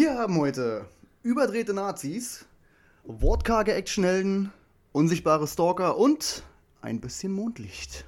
Wir haben heute überdrehte Nazis, wortkarge Actionhelden, unsichtbare Stalker und ein bisschen Mondlicht.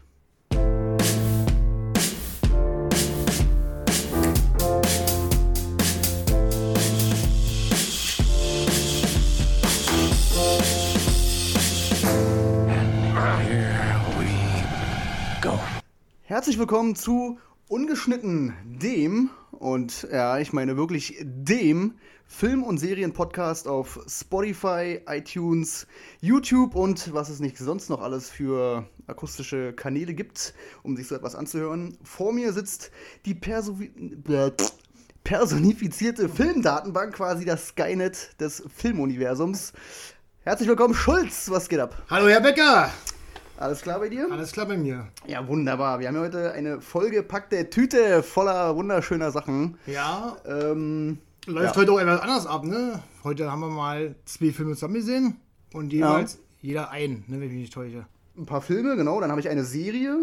Herzlich willkommen zu Ungeschnitten, dem, und ja, ich meine wirklich dem Film- und Serienpodcast auf Spotify, iTunes, YouTube und was es nicht sonst noch alles für akustische Kanäle gibt, um sich so etwas anzuhören. Vor mir sitzt die Perso personifizierte Filmdatenbank, quasi das Skynet des Filmuniversums. Herzlich willkommen, Schulz, was geht ab? Hallo, Herr Becker! Alles klar bei dir? Alles klar bei mir. Ja, wunderbar. Wir haben ja heute eine vollgepackte Tüte voller wunderschöner Sachen. Ja. Ähm, Läuft ja. heute auch etwas anders ab, ne? Heute haben wir mal zwei Filme zusammen gesehen und jeweils jeder einen, ne, wenn ich mich nicht täusche. Ein paar Filme, genau. Dann habe ich eine Serie.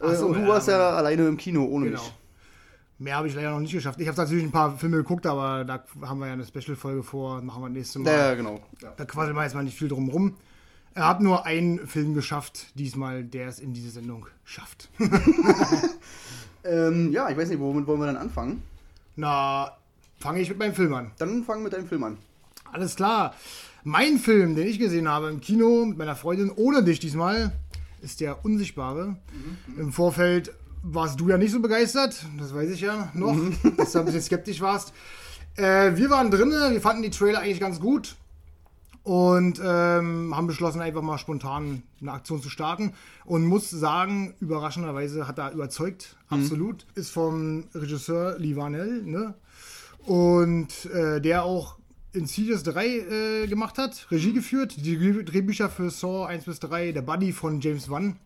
Ach so, äh, und du ja, warst ja aber- alleine im Kino ohne Genau. mich. Mehr habe ich leider noch nicht geschafft. Ich habe natürlich ein paar Filme geguckt, aber da haben wir ja eine Special-Folge vor. Machen wir nächstes Mal. Ja, ja, genau. Ja. Da quasseln wir jetzt mal nicht viel drum rum. Er hat nur einen Film geschafft, diesmal, der es in diese Sendung schafft. Ähm, ja, ich weiß nicht, womit wollen wir dann anfangen? Na, fange ich mit meinem Film an. Dann fangen wir mit deinem Film an. Alles klar. Mein Film, den ich gesehen habe im Kino mit meiner Freundin, ohne dich diesmal, ist der Unsichtbare. Im Vorfeld warst du ja nicht so begeistert, das weiß ich ja noch, dass du ein bisschen skeptisch warst. Äh, wir waren drinnen, wir fanden die Trailer eigentlich ganz gut und ähm, haben beschlossen, einfach mal spontan eine Aktion zu starten. Und muss sagen, überraschenderweise hat er überzeugt, absolut. Ist vom Regisseur Lee Vanell, ne? Und äh, der auch Insidious 3 äh, gemacht hat, Regie geführt, die Dreh- Drehbücher für Saw 1 bis 3, der Buddy von James Wan.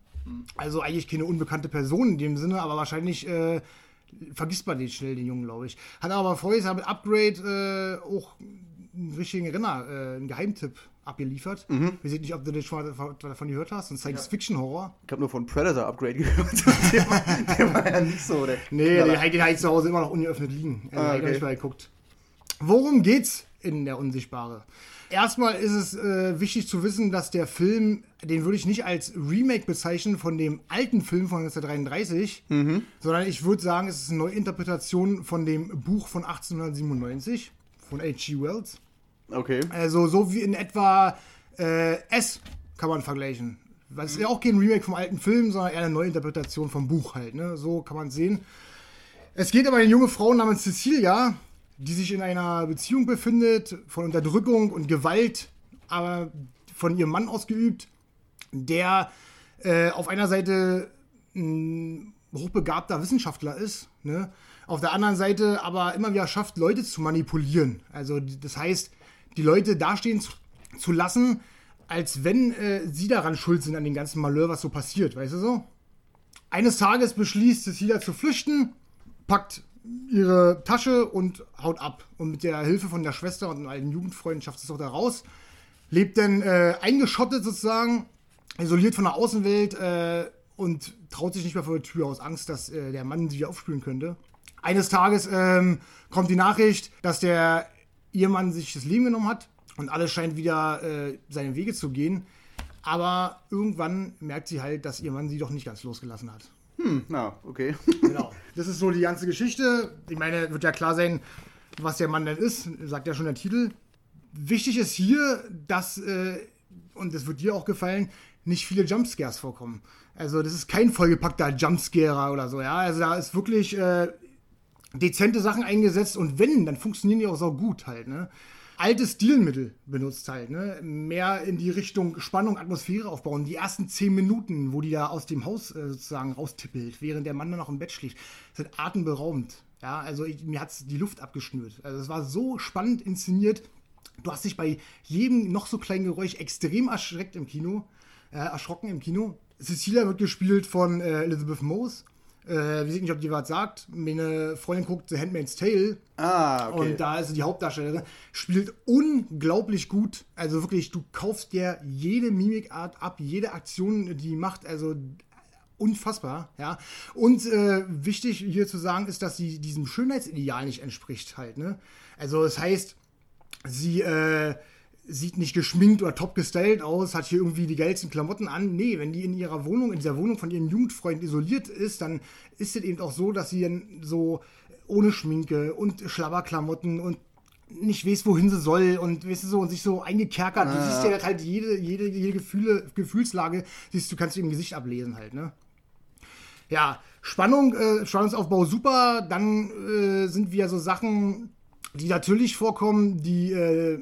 Also eigentlich keine unbekannte Person in dem Sinne, aber wahrscheinlich äh, vergisst man den schnell, den Jungen, glaube ich. Hat aber vorher mit Upgrade äh, auch einen richtigen Renner, äh, einen Geheimtipp abgeliefert. Ich weiß nicht, ob du das schon mal davon- gehört hast. Ein Science-Fiction-Horror. Ich habe nur von Predator Upgrade gehört. der, war, der war ja nicht so. Der Nee, den, den habe ich zu Hause immer noch ungeöffnet liegen. Also, Ah, ich noch okay. nicht mal geguckt. Worum geht's in der Unsichtbare? Erstmal ist es äh, wichtig zu wissen, dass der Film, den würde ich nicht als Remake bezeichnen von dem alten Film von 1933, Mhm. sondern ich würde sagen, es ist eine Neuinterpretation von dem Buch von 1897 von H.G. Wells. Okay. Also so wie in etwa äh, S kann man vergleichen. Es ist ja auch kein Remake vom alten Film, sondern eher eine Neuinterpretation vom Buch halt. Ne? So kann man es sehen. Es geht aber eine junge Frau namens Cecilia, die sich in einer Beziehung befindet, von Unterdrückung und Gewalt, aber von ihrem Mann ausgeübt, der äh, auf einer Seite ein hochbegabter Wissenschaftler ist, ne? auf der anderen Seite aber immer wieder schafft, Leute zu manipulieren. Also das heißt, die Leute dastehen zu, zu lassen, als wenn äh, sie daran schuld sind an dem ganzen Malheur, was so passiert, weißt du so? Eines Tages beschließt Cecilia zu flüchten, packt ihre Tasche und haut ab. Und mit der Hilfe von der Schwester und einem alten Jugendfreund schafft sie es auch da raus. Lebt dann äh, eingeschottet sozusagen, isoliert von der Außenwelt äh, und traut sich nicht mehr vor der Tür aus Angst, dass äh, der Mann sie aufspüren könnte. Eines Tages ähm, kommt die Nachricht, dass der Ehemann sich das Leben genommen hat und alles scheint wieder äh, seine Wege zu gehen. Aber irgendwann merkt sie halt, dass ihr Mann sie doch nicht ganz losgelassen hat. Hm, na, okay. Genau. Das ist so die ganze Geschichte. Ich meine, wird ja klar sein, was der Mann denn ist, sagt ja schon der Titel. Wichtig ist hier, dass, äh, und das wird dir auch gefallen, nicht viele Jumpscares vorkommen. Also das ist kein vollgepackter Jumpscarer oder so, ja. Also da ist wirklich äh, dezente Sachen eingesetzt und wenn, dann funktionieren die auch so gut halt, ne? Alte Stilmittel benutzt halt, ne? Mehr in die Richtung Spannung, Atmosphäre aufbauen. Die ersten zehn Minuten, wo die da aus dem Haus äh, sozusagen raustippelt, während der Mann dann noch im Bett schläft, sind atemberaubend. Ja, also ich, mir hat's die Luft abgeschnürt. Also es war so spannend inszeniert. Du hast dich bei jedem noch so kleinen Geräusch extrem erschreckt im Kino, äh, erschrocken im Kino. Cecilia wird gespielt von äh, Elizabeth Moss. Äh, wir sehen nicht, ob die was sagt. Meine Freundin guckt The Handmaid's Tale Ah, okay. und da ist sie die Hauptdarstellerin. Spielt unglaublich gut. Also wirklich, du kaufst dir jede Mimikart ab, jede Aktion, die die macht. Also unfassbar, ja. Und äh, wichtig hier zu sagen ist, dass sie diesem Schönheitsideal nicht entspricht halt, ne? Also das heißt, sie äh, sieht nicht geschminkt oder top gestylt aus, hat hier irgendwie die geilsten Klamotten an. Nee, wenn die in ihrer Wohnung, in dieser Wohnung von ihren Jugendfreunden isoliert ist, dann ist es eben auch so, dass sie dann so ohne Schminke und Schlabberklamotten und nicht weiß, wohin sie soll und weißt du so und sich so eingekerkert. Du siehst ja halt jede, jede, jede Gefühle, Gefühlslage, siehst du, kannst du im Gesicht ablesen halt, ne? Ja, Spannung, äh, Spannungsaufbau super. Dann äh, sind wieder so Sachen, die natürlich vorkommen, die, äh,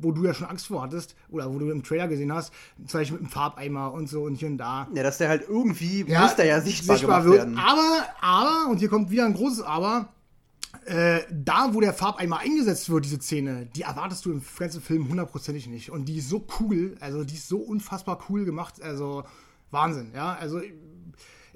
wo du ja schon Angst vor hattest oder wo du im Trailer gesehen hast, zum Beispiel mit dem Farbeimer und so und hier und da. Ja, dass der halt irgendwie, muss der ja sichtbar, gemacht wird. werden. Aber, aber, und hier kommt wieder ein großes Aber, äh, da, wo der Farbeimer eingesetzt wird, diese Szene, die erwartest du im ganzen Film hundertprozentig nicht. Und die ist so cool, also die ist so unfassbar cool gemacht, also Wahnsinn, ja. Also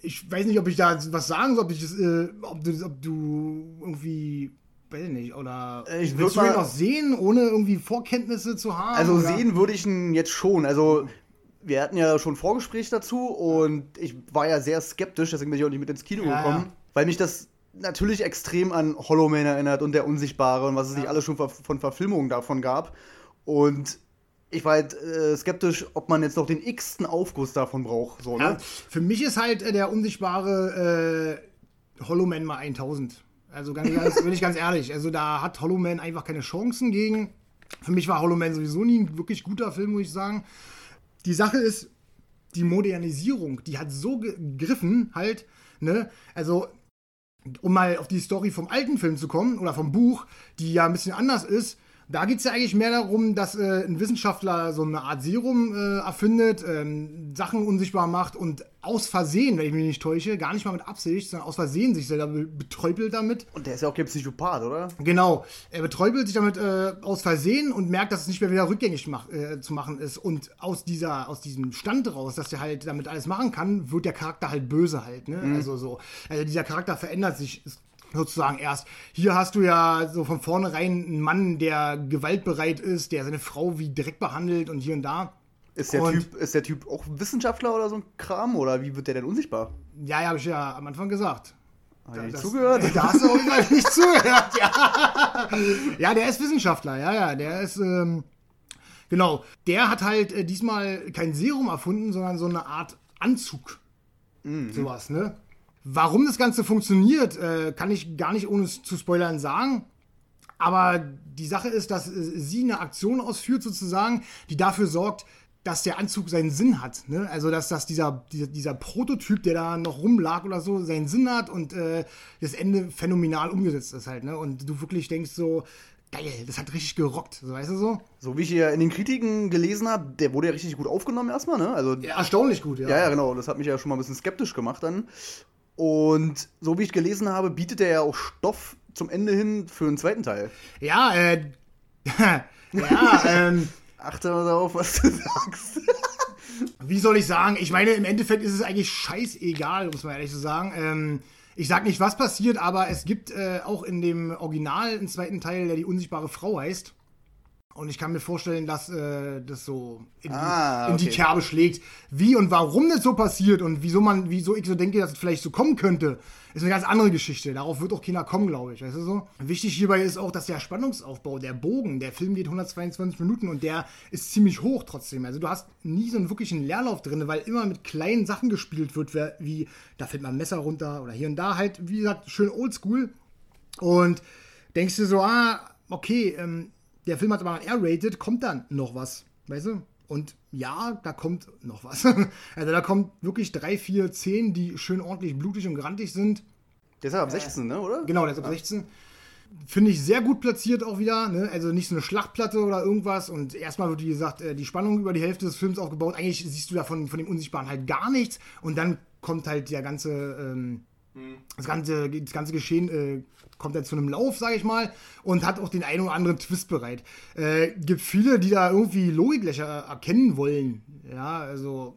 ich weiß nicht, ob ich da was sagen soll, ob, ich das, äh, ob, du, ob du irgendwie weiß ich nicht, oder Ich willst du ihn noch sehen, ohne irgendwie Vorkenntnisse zu haben? Also oder? sehen würde ich ihn jetzt schon. Also wir hatten ja schon Vorgespräch dazu und ich war ja sehr skeptisch, deswegen bin ich auch nicht mit ins Kino Ja, gekommen, ja. weil mich das natürlich extrem an Hollow Man erinnert und der Unsichtbare und was es nicht alles schon von Verfilmungen davon gab. Und ich war halt äh, skeptisch, ob man jetzt noch den x-ten Aufguss davon braucht. So, ne? Ja, für mich ist halt äh, der unsichtbare äh, Hollow Man mal 1000. Also ganz, ganz, bin ich ganz ehrlich. Also da hat Hollow Man einfach keine Chancen gegen. Für mich war Hollow Man sowieso nie ein wirklich guter Film, muss ich sagen. Die Sache ist, die Modernisierung, die hat so gegriffen halt, ne? Also um mal auf die Story vom alten Film zu kommen oder vom Buch, die ja ein bisschen anders ist, da geht es ja eigentlich mehr darum, dass äh, ein Wissenschaftler so eine Art Serum äh, erfindet, ähm, Sachen unsichtbar macht und aus Versehen, wenn ich mich nicht täusche, gar nicht mal mit Absicht, sondern aus Versehen sich selber be betäubelt damit. Und der ist ja auch kein Psychopath, oder? Genau, er betäubelt sich damit äh, aus Versehen und merkt, dass es nicht mehr wieder rückgängig mach, äh, zu machen ist. Und aus, dieser, aus diesem Stand raus, dass er halt damit alles machen kann, wird der Charakter halt böse halt. Ne? Also so, also dieser Charakter verändert sich sozusagen erst. Hier hast du ja so von vornherein einen Mann, der gewaltbereit ist, der seine Frau wie Dreck behandelt und hier und da. Ist der, Und- typ, ist der Typ auch Wissenschaftler oder so ein Kram? Oder wie wird der denn unsichtbar? Ja, ja, habe ich ja am Anfang gesagt. Hab ich nicht Das- zugehört? Da hast du Fall nicht zugehört, ja. Ja, der ist Wissenschaftler, ja, ja. Der ist, ähm, genau. Der hat halt äh, diesmal kein Serum erfunden, sondern so eine Art Anzug. Sowas, ne? Warum das Ganze funktioniert, äh, kann ich gar nicht ohne zu spoilern sagen. Aber die Sache ist, dass äh, sie eine Aktion ausführt, sozusagen, die dafür sorgt, dass der Anzug seinen Sinn hat. Ne? Also, dass, dass dieser, dieser, dieser Prototyp, der da noch rumlag oder so, seinen Sinn hat und äh, das Ende phänomenal umgesetzt ist halt. Ne? Und du wirklich denkst so, geil, das hat richtig gerockt. So, weißt du so? So wie ich hier in den Kritiken gelesen habe, der wurde ja richtig gut aufgenommen erstmal, ne? Also Ja, erstaunlich gut, ja. Ja, ja, genau. Das hat mich ja schon mal ein bisschen skeptisch gemacht dann. Und so wie ich gelesen habe, bietet er ja auch Stoff zum Ende hin für einen zweiten Teil. Ja, äh, ja, ähm, Achte mal darauf, was du sagst. wie soll ich sagen? Ich meine, im Endeffekt ist es eigentlich scheißegal, muss man ehrlich so sagen. Ähm, ich sag nicht, was passiert, aber es gibt äh, auch in dem Original einen zweiten Teil, der die unsichtbare Frau heißt. Und ich kann mir vorstellen, dass äh, das so in, die, Ah, in die. Kerbe schlägt. Wie und warum das so passiert und wieso man, wieso ich so denke, dass es vielleicht so kommen könnte, ist eine ganz andere Geschichte. Darauf wird auch keiner kommen, glaube ich. Weißt du so? Wichtig hierbei ist auch, dass der Spannungsaufbau, der Bogen, der Film geht 122 Minuten und der ist ziemlich hoch trotzdem. Also du hast nie so einen wirklichen Leerlauf drin, weil immer mit kleinen Sachen gespielt wird, wie da fällt mal ein Messer runter oder hier und da halt, wie gesagt, schön oldschool. Und denkst du so, ah, okay, ähm, der Film hat aber R-rated, kommt dann noch was, weißt du? Und ja, da kommt noch was. Also da kommt wirklich drei, vier Szenen, die schön ordentlich blutig und grantig sind. Der ist ja ab 16, ne, oder? Genau, der ist ab 16. Finde ich sehr gut platziert auch wieder. Ne? Also nicht so eine Schlachtplatte oder irgendwas. Und erstmal wird, wie gesagt, äh, die Spannung über die Hälfte des Films aufgebaut. Eigentlich siehst du davon von dem Unsichtbaren halt gar nichts. Und dann kommt halt der ganze, ähm, das ganze, das ganze Geschehen äh, kommt dann zu einem Lauf, sage ich mal, und hat auch den einen oder anderen Twist bereit. Äh, gibt viele, die da irgendwie Logiklöcher erkennen wollen. Ja, also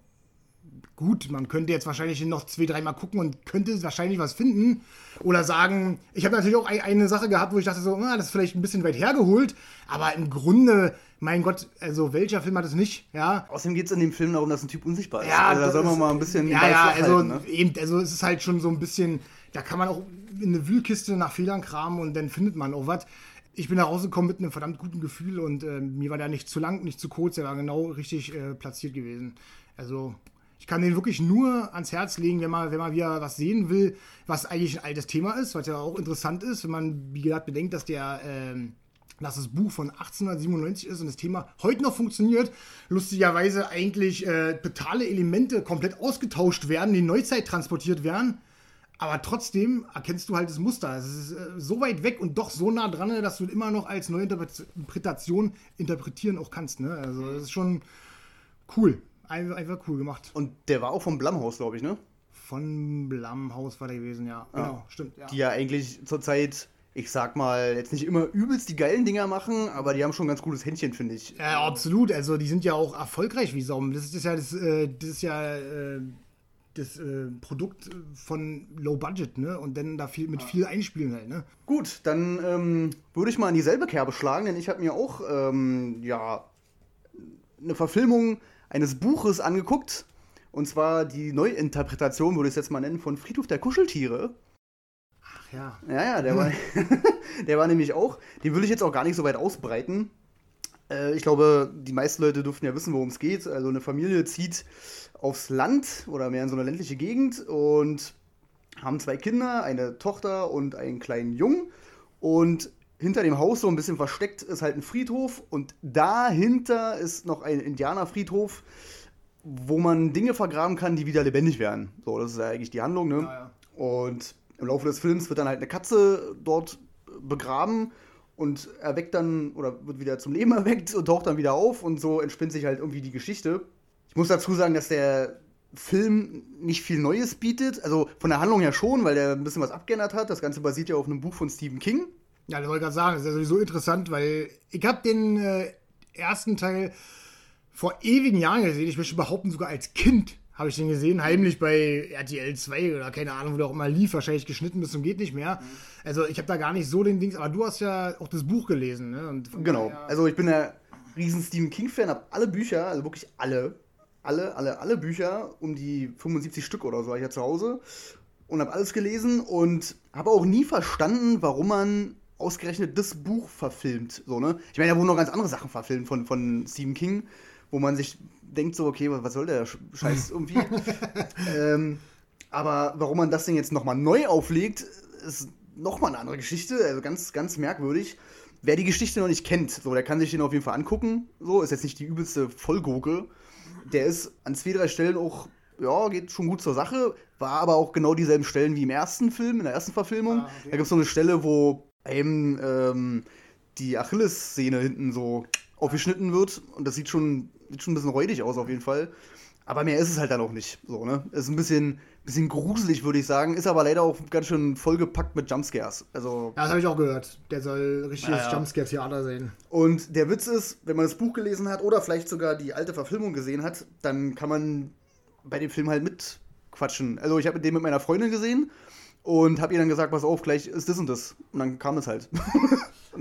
gut, man könnte jetzt wahrscheinlich noch zwei, dreimal gucken und könnte wahrscheinlich was finden. Oder sagen, ich habe natürlich auch eine Sache gehabt, wo ich dachte so, na, das ist vielleicht ein bisschen weit hergeholt, aber im Grunde, mein Gott, also welcher Film hat es nicht, ja? Außerdem geht es in dem Film darum, dass ein Typ unsichtbar ist. Ja, also, da soll man mal ein bisschen Ja, ja, also halten, ne? eben, also es ist halt schon so ein bisschen, da kann man auch in eine Wühlkiste nach Fehlern kramen und dann findet man auch was. Ich bin da rausgekommen mit einem verdammt guten Gefühl und äh, mir war der nicht zu lang, nicht zu kurz, der war genau richtig äh, platziert gewesen. Also ich kann den wirklich nur ans Herz legen, wenn man, wenn man wieder was sehen will, was eigentlich ein altes Thema ist, was ja auch interessant ist, wenn man, wie gesagt, bedenkt, dass der ähm, dass das Buch von 1897 ist und das Thema heute noch funktioniert. Lustigerweise eigentlich äh, totale Elemente komplett ausgetauscht werden, die in Neuzeit transportiert werden. Aber trotzdem erkennst du halt das Muster. Es ist äh, so weit weg und doch so nah dran, dass du immer noch als neue Interpre- Interpretation interpretieren auch kannst. Ne? Also das ist schon cool. Einfach, einfach cool gemacht. Und der war auch vom Blumhaus, glaube ich, ne? Von Blumhaus war der gewesen, ja. Genau, stimmt. Ja. Die ja eigentlich zurzeit, ich sag mal, jetzt nicht immer übelst die geilen Dinger machen, aber die haben schon ein ganz gutes Händchen, finde ich. Ja, absolut. Also die sind ja auch erfolgreich wie Sau. Das ist ja das, äh, das ist ja äh, das äh, Produkt von Low Budget, ne? Und dann da viel mit viel Einspielen halt, ne? Gut, dann ähm, würde ich mal in dieselbe Kerbe schlagen, denn ich habe mir auch ähm, ja eine Verfilmung eines Buches angeguckt. Und zwar die Neuinterpretation, würde ich es jetzt mal nennen, von Friedhof der Kuscheltiere. Ach ja. Ja, ja, der war, der war nämlich auch. Den will ich jetzt auch gar nicht so weit ausbreiten. Äh, ich glaube, die meisten Leute dürften ja wissen, worum es geht. Also eine Familie zieht aufs Land oder mehr in so eine ländliche Gegend und haben zwei Kinder, eine Tochter und einen kleinen Jungen. Und hinter dem Haus so ein bisschen versteckt ist halt ein Friedhof und dahinter ist noch ein Indianerfriedhof, wo man Dinge vergraben kann, die wieder lebendig werden. So, das ist ja eigentlich die Handlung, ne? Ja, Und im Laufe des Films wird dann halt eine Katze dort begraben und erweckt dann oder wird wieder zum Leben erweckt und taucht dann wieder auf und so entspinnt sich halt irgendwie die Geschichte. Ich muss dazu sagen, dass der Film nicht viel Neues bietet, also von der Handlung her schon, weil der ein bisschen was abgeändert hat. Das Ganze basiert ja auf einem Buch von Stephen King. Ja, das wollte ich gerade sagen. Das ist ja sowieso interessant, weil ich habe den äh, ersten Teil vor ewigen Jahren gesehen. Ich möchte behaupten, sogar als Kind habe ich den gesehen, heimlich bei RTL 2 oder keine Ahnung, wo der auch immer lief, wahrscheinlich geschnitten bis zum geht nicht mehr. Also ich habe da gar nicht so den Dings, aber du hast ja auch das Buch gelesen, ne? Genau. Also ich bin der riesen Stephen King-Fan, habe alle Bücher, also wirklich alle, alle, alle, alle Bücher, um die 75 Stück oder so, habe ich ja zu Hause und habe alles gelesen und habe auch nie verstanden, warum man ausgerechnet das Buch verfilmt. So, ne? Ich meine, da wurden noch ganz andere Sachen verfilmt von, von Stephen King, wo man sich denkt so, okay, was soll der Sch- Scheiß irgendwie? ähm, aber warum man das Ding jetzt nochmal neu auflegt, ist nochmal eine andere Geschichte. Also ganz, ganz merkwürdig. Wer die Geschichte noch nicht kennt, so, der kann sich den auf jeden Fall angucken. So, ist jetzt nicht die übelste Vollgurke. Der ist an zwei, drei Stellen auch, ja, geht schon gut zur Sache. War aber auch genau dieselben Stellen wie im ersten Film, in der ersten Verfilmung. Ah, okay. Da gibt es so eine Stelle, wo eben ähm, die Achillessehne hinten so aufgeschnitten wird. Und das sieht schon, sieht schon ein bisschen räudig aus auf jeden Fall. Aber mehr ist es halt dann auch nicht. So, ne? Ist ein bisschen, bisschen gruselig, würde ich sagen. Ist aber leider auch ganz schön vollgepackt mit Jumpscares. Also, Ja, das habe ich auch gehört. Der soll richtiges Ja, ja. Jumpscare-Theater sein. und der Witz ist, wenn man das Buch gelesen hat oder vielleicht sogar die alte Verfilmung gesehen hat, dann kann man bei dem Film halt mitquatschen. Also ich habe den mit meiner Freundin gesehen und habe ihr dann gesagt, pass auf, gleich ist das und das. Und dann kam es halt.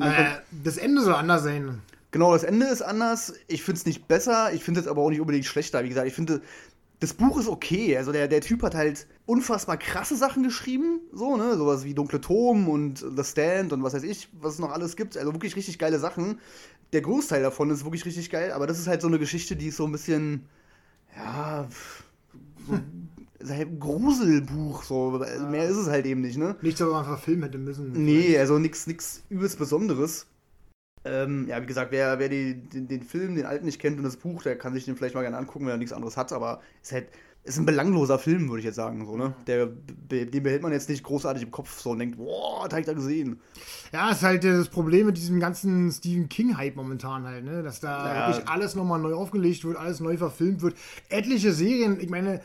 Äh, das Ende soll anders sein. genau, das Ende ist anders. Ich finde es nicht besser, ich finde es aber auch nicht unbedingt schlechter. Wie gesagt, ich finde, das Buch ist okay. Also der, der Typ hat halt unfassbar krasse Sachen geschrieben. So, ne? Sowas wie Dunkle Turm und The Stand und was weiß ich, was es noch alles gibt. Also wirklich richtig geile Sachen. Der Großteil davon ist wirklich richtig geil, aber das ist halt so eine Geschichte, die ist so ein bisschen, ja, so, ist halt ein Gruselbuch, so. Also Mehr ist es halt eben nicht, ne? Nichts, was man verfilmen hätte müssen. Nee, also nichts nix übelst Besonderes. Ähm, ja, wie gesagt, wer, wer die, den, den Film, den alten nicht kennt und das Buch, der kann sich den vielleicht mal gerne angucken, wenn er nichts anderes hat, aber ist halt, ist ein belangloser Film, würde ich jetzt sagen, so, ne? Der, be- den behält man jetzt nicht großartig im Kopf so und denkt, boah, das hab ich da gesehen. Ja, ist halt das Problem mit diesem ganzen Stephen King-Hype momentan halt, ne? Dass da Ja. wirklich alles nochmal neu aufgelegt wird, alles neu verfilmt wird. Etliche Serien, ich meine,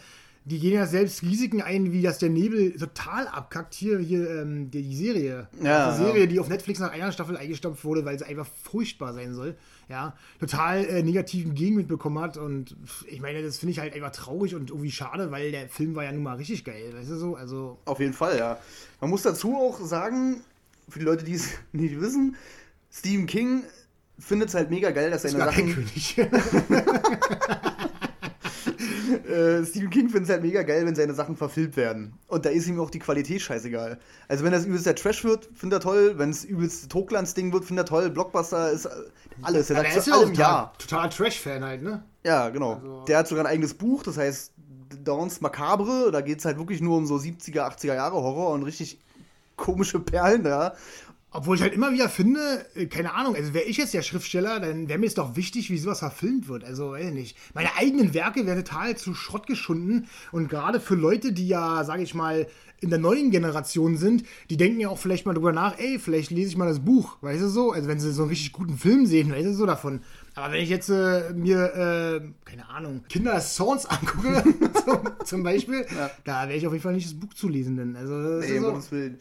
die gehen ja selbst Risiken ein, wie dass der Nebel total abkackt. Hier, hier ähm, die, die Serie. Ja, die Serie, die auf Netflix nach einer Staffel eingestampft wurde, weil sie einfach furchtbar sein soll. Ja, total äh, negativen Gegenwind bekommen hat. Und ich meine, das finde ich halt einfach traurig und irgendwie schade, weil der Film war ja nun mal richtig geil. Weißt du so? Also. Auf jeden Fall, ja. Man muss dazu auch sagen, für die Leute, die es nicht wissen, Stephen King findet es halt mega geil, dass seine Sachen. Äh, Stephen King findet es halt mega geil, wenn seine Sachen verfilmt werden. Und da ist ihm auch die Qualität scheißegal. Also wenn das übelst der Trash wird, findet er toll. Wenn es übelst Hochglanz-Ding wird, findet er toll. Blockbuster ist äh, alles. Er Ja, sagt der ist zu ja auch allem ja. total, total Trash-Fan halt, ne? Ja, genau. Also- der hat sogar ein eigenes Buch, das heißt Dawns Macabre. Da geht es halt wirklich nur um so 70er, 80er Jahre Horror und richtig komische Perlen da. Obwohl ich halt immer wieder finde, äh, keine Ahnung, also wäre ich jetzt der Schriftsteller, dann wäre mir es doch wichtig, wie sowas verfilmt wird. Also, weiß ich nicht. Meine eigenen Werke werden total zu Schrott geschunden. Und gerade für Leute, die ja, sage ich mal, in der neuen Generation sind, die denken ja auch vielleicht mal drüber nach, ey, vielleicht lese ich mal das Buch, weißt du so? Also wenn sie so einen richtig guten Film sehen, weißt du so davon. Aber wenn ich jetzt äh, mir, äh, keine Ahnung, Kinder Songs angucke, zum, zum Beispiel, da werde ich auf jeden Fall nicht das Buch zu lesen, denn also Nee, ist um so. Gottes Willen.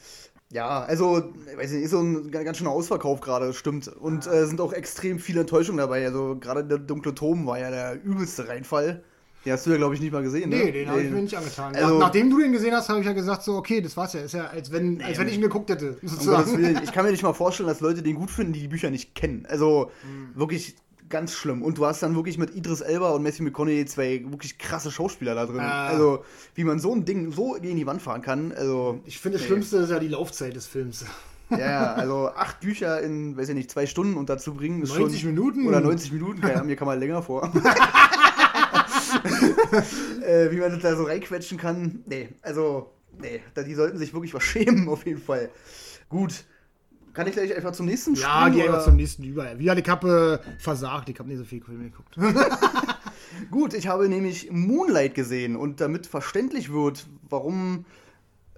Ja, also, ich weiß nicht, ist so ein ga- ganz schöner Ausverkauf gerade, stimmt. Und äh, sind auch extrem viele Enttäuschungen dabei. Also, gerade der dunkle Turm war ja der übelste Reinfall. Den hast du ja, glaube ich, nicht mal gesehen, ne? Nee, den habe ich mir nicht angetan. Also- Nach, nachdem du den gesehen hast, habe ich ja gesagt, so, okay, das war's ja. Ist ja, als wenn, als wenn ich ihn geguckt hätte, Um. Ich kann mir nicht mal vorstellen, dass Leute den gut finden, die die Bücher nicht kennen. Also, Hm. wirklich ganz schlimm. Und du hast dann wirklich mit Idris Elba und Matthew McConaughey zwei wirklich krasse Schauspieler da drin. Ah. Also, wie man so ein Ding so gegen die Wand fahren kann. Also, Ich finde, das Schlimmste ist ja die Laufzeit des Films. Ja, also acht Bücher in, weiß ich nicht, zwei Stunden unterzubringen ist 90 schon, Minuten? Oder 90 Minuten, keine Ahnung, mir kann man länger vor. äh, wie man das da so reinquetschen kann. Nee, also, nee, die sollten sich wirklich was schämen, auf jeden Fall. Gut. Kann ich gleich einfach zum nächsten Ja, geh einfach zum nächsten über. Wie ich habe äh, versagt, ich habe nicht so viel Filme geguckt. Gut, ich habe nämlich Moonlight gesehen und damit verständlich wird, warum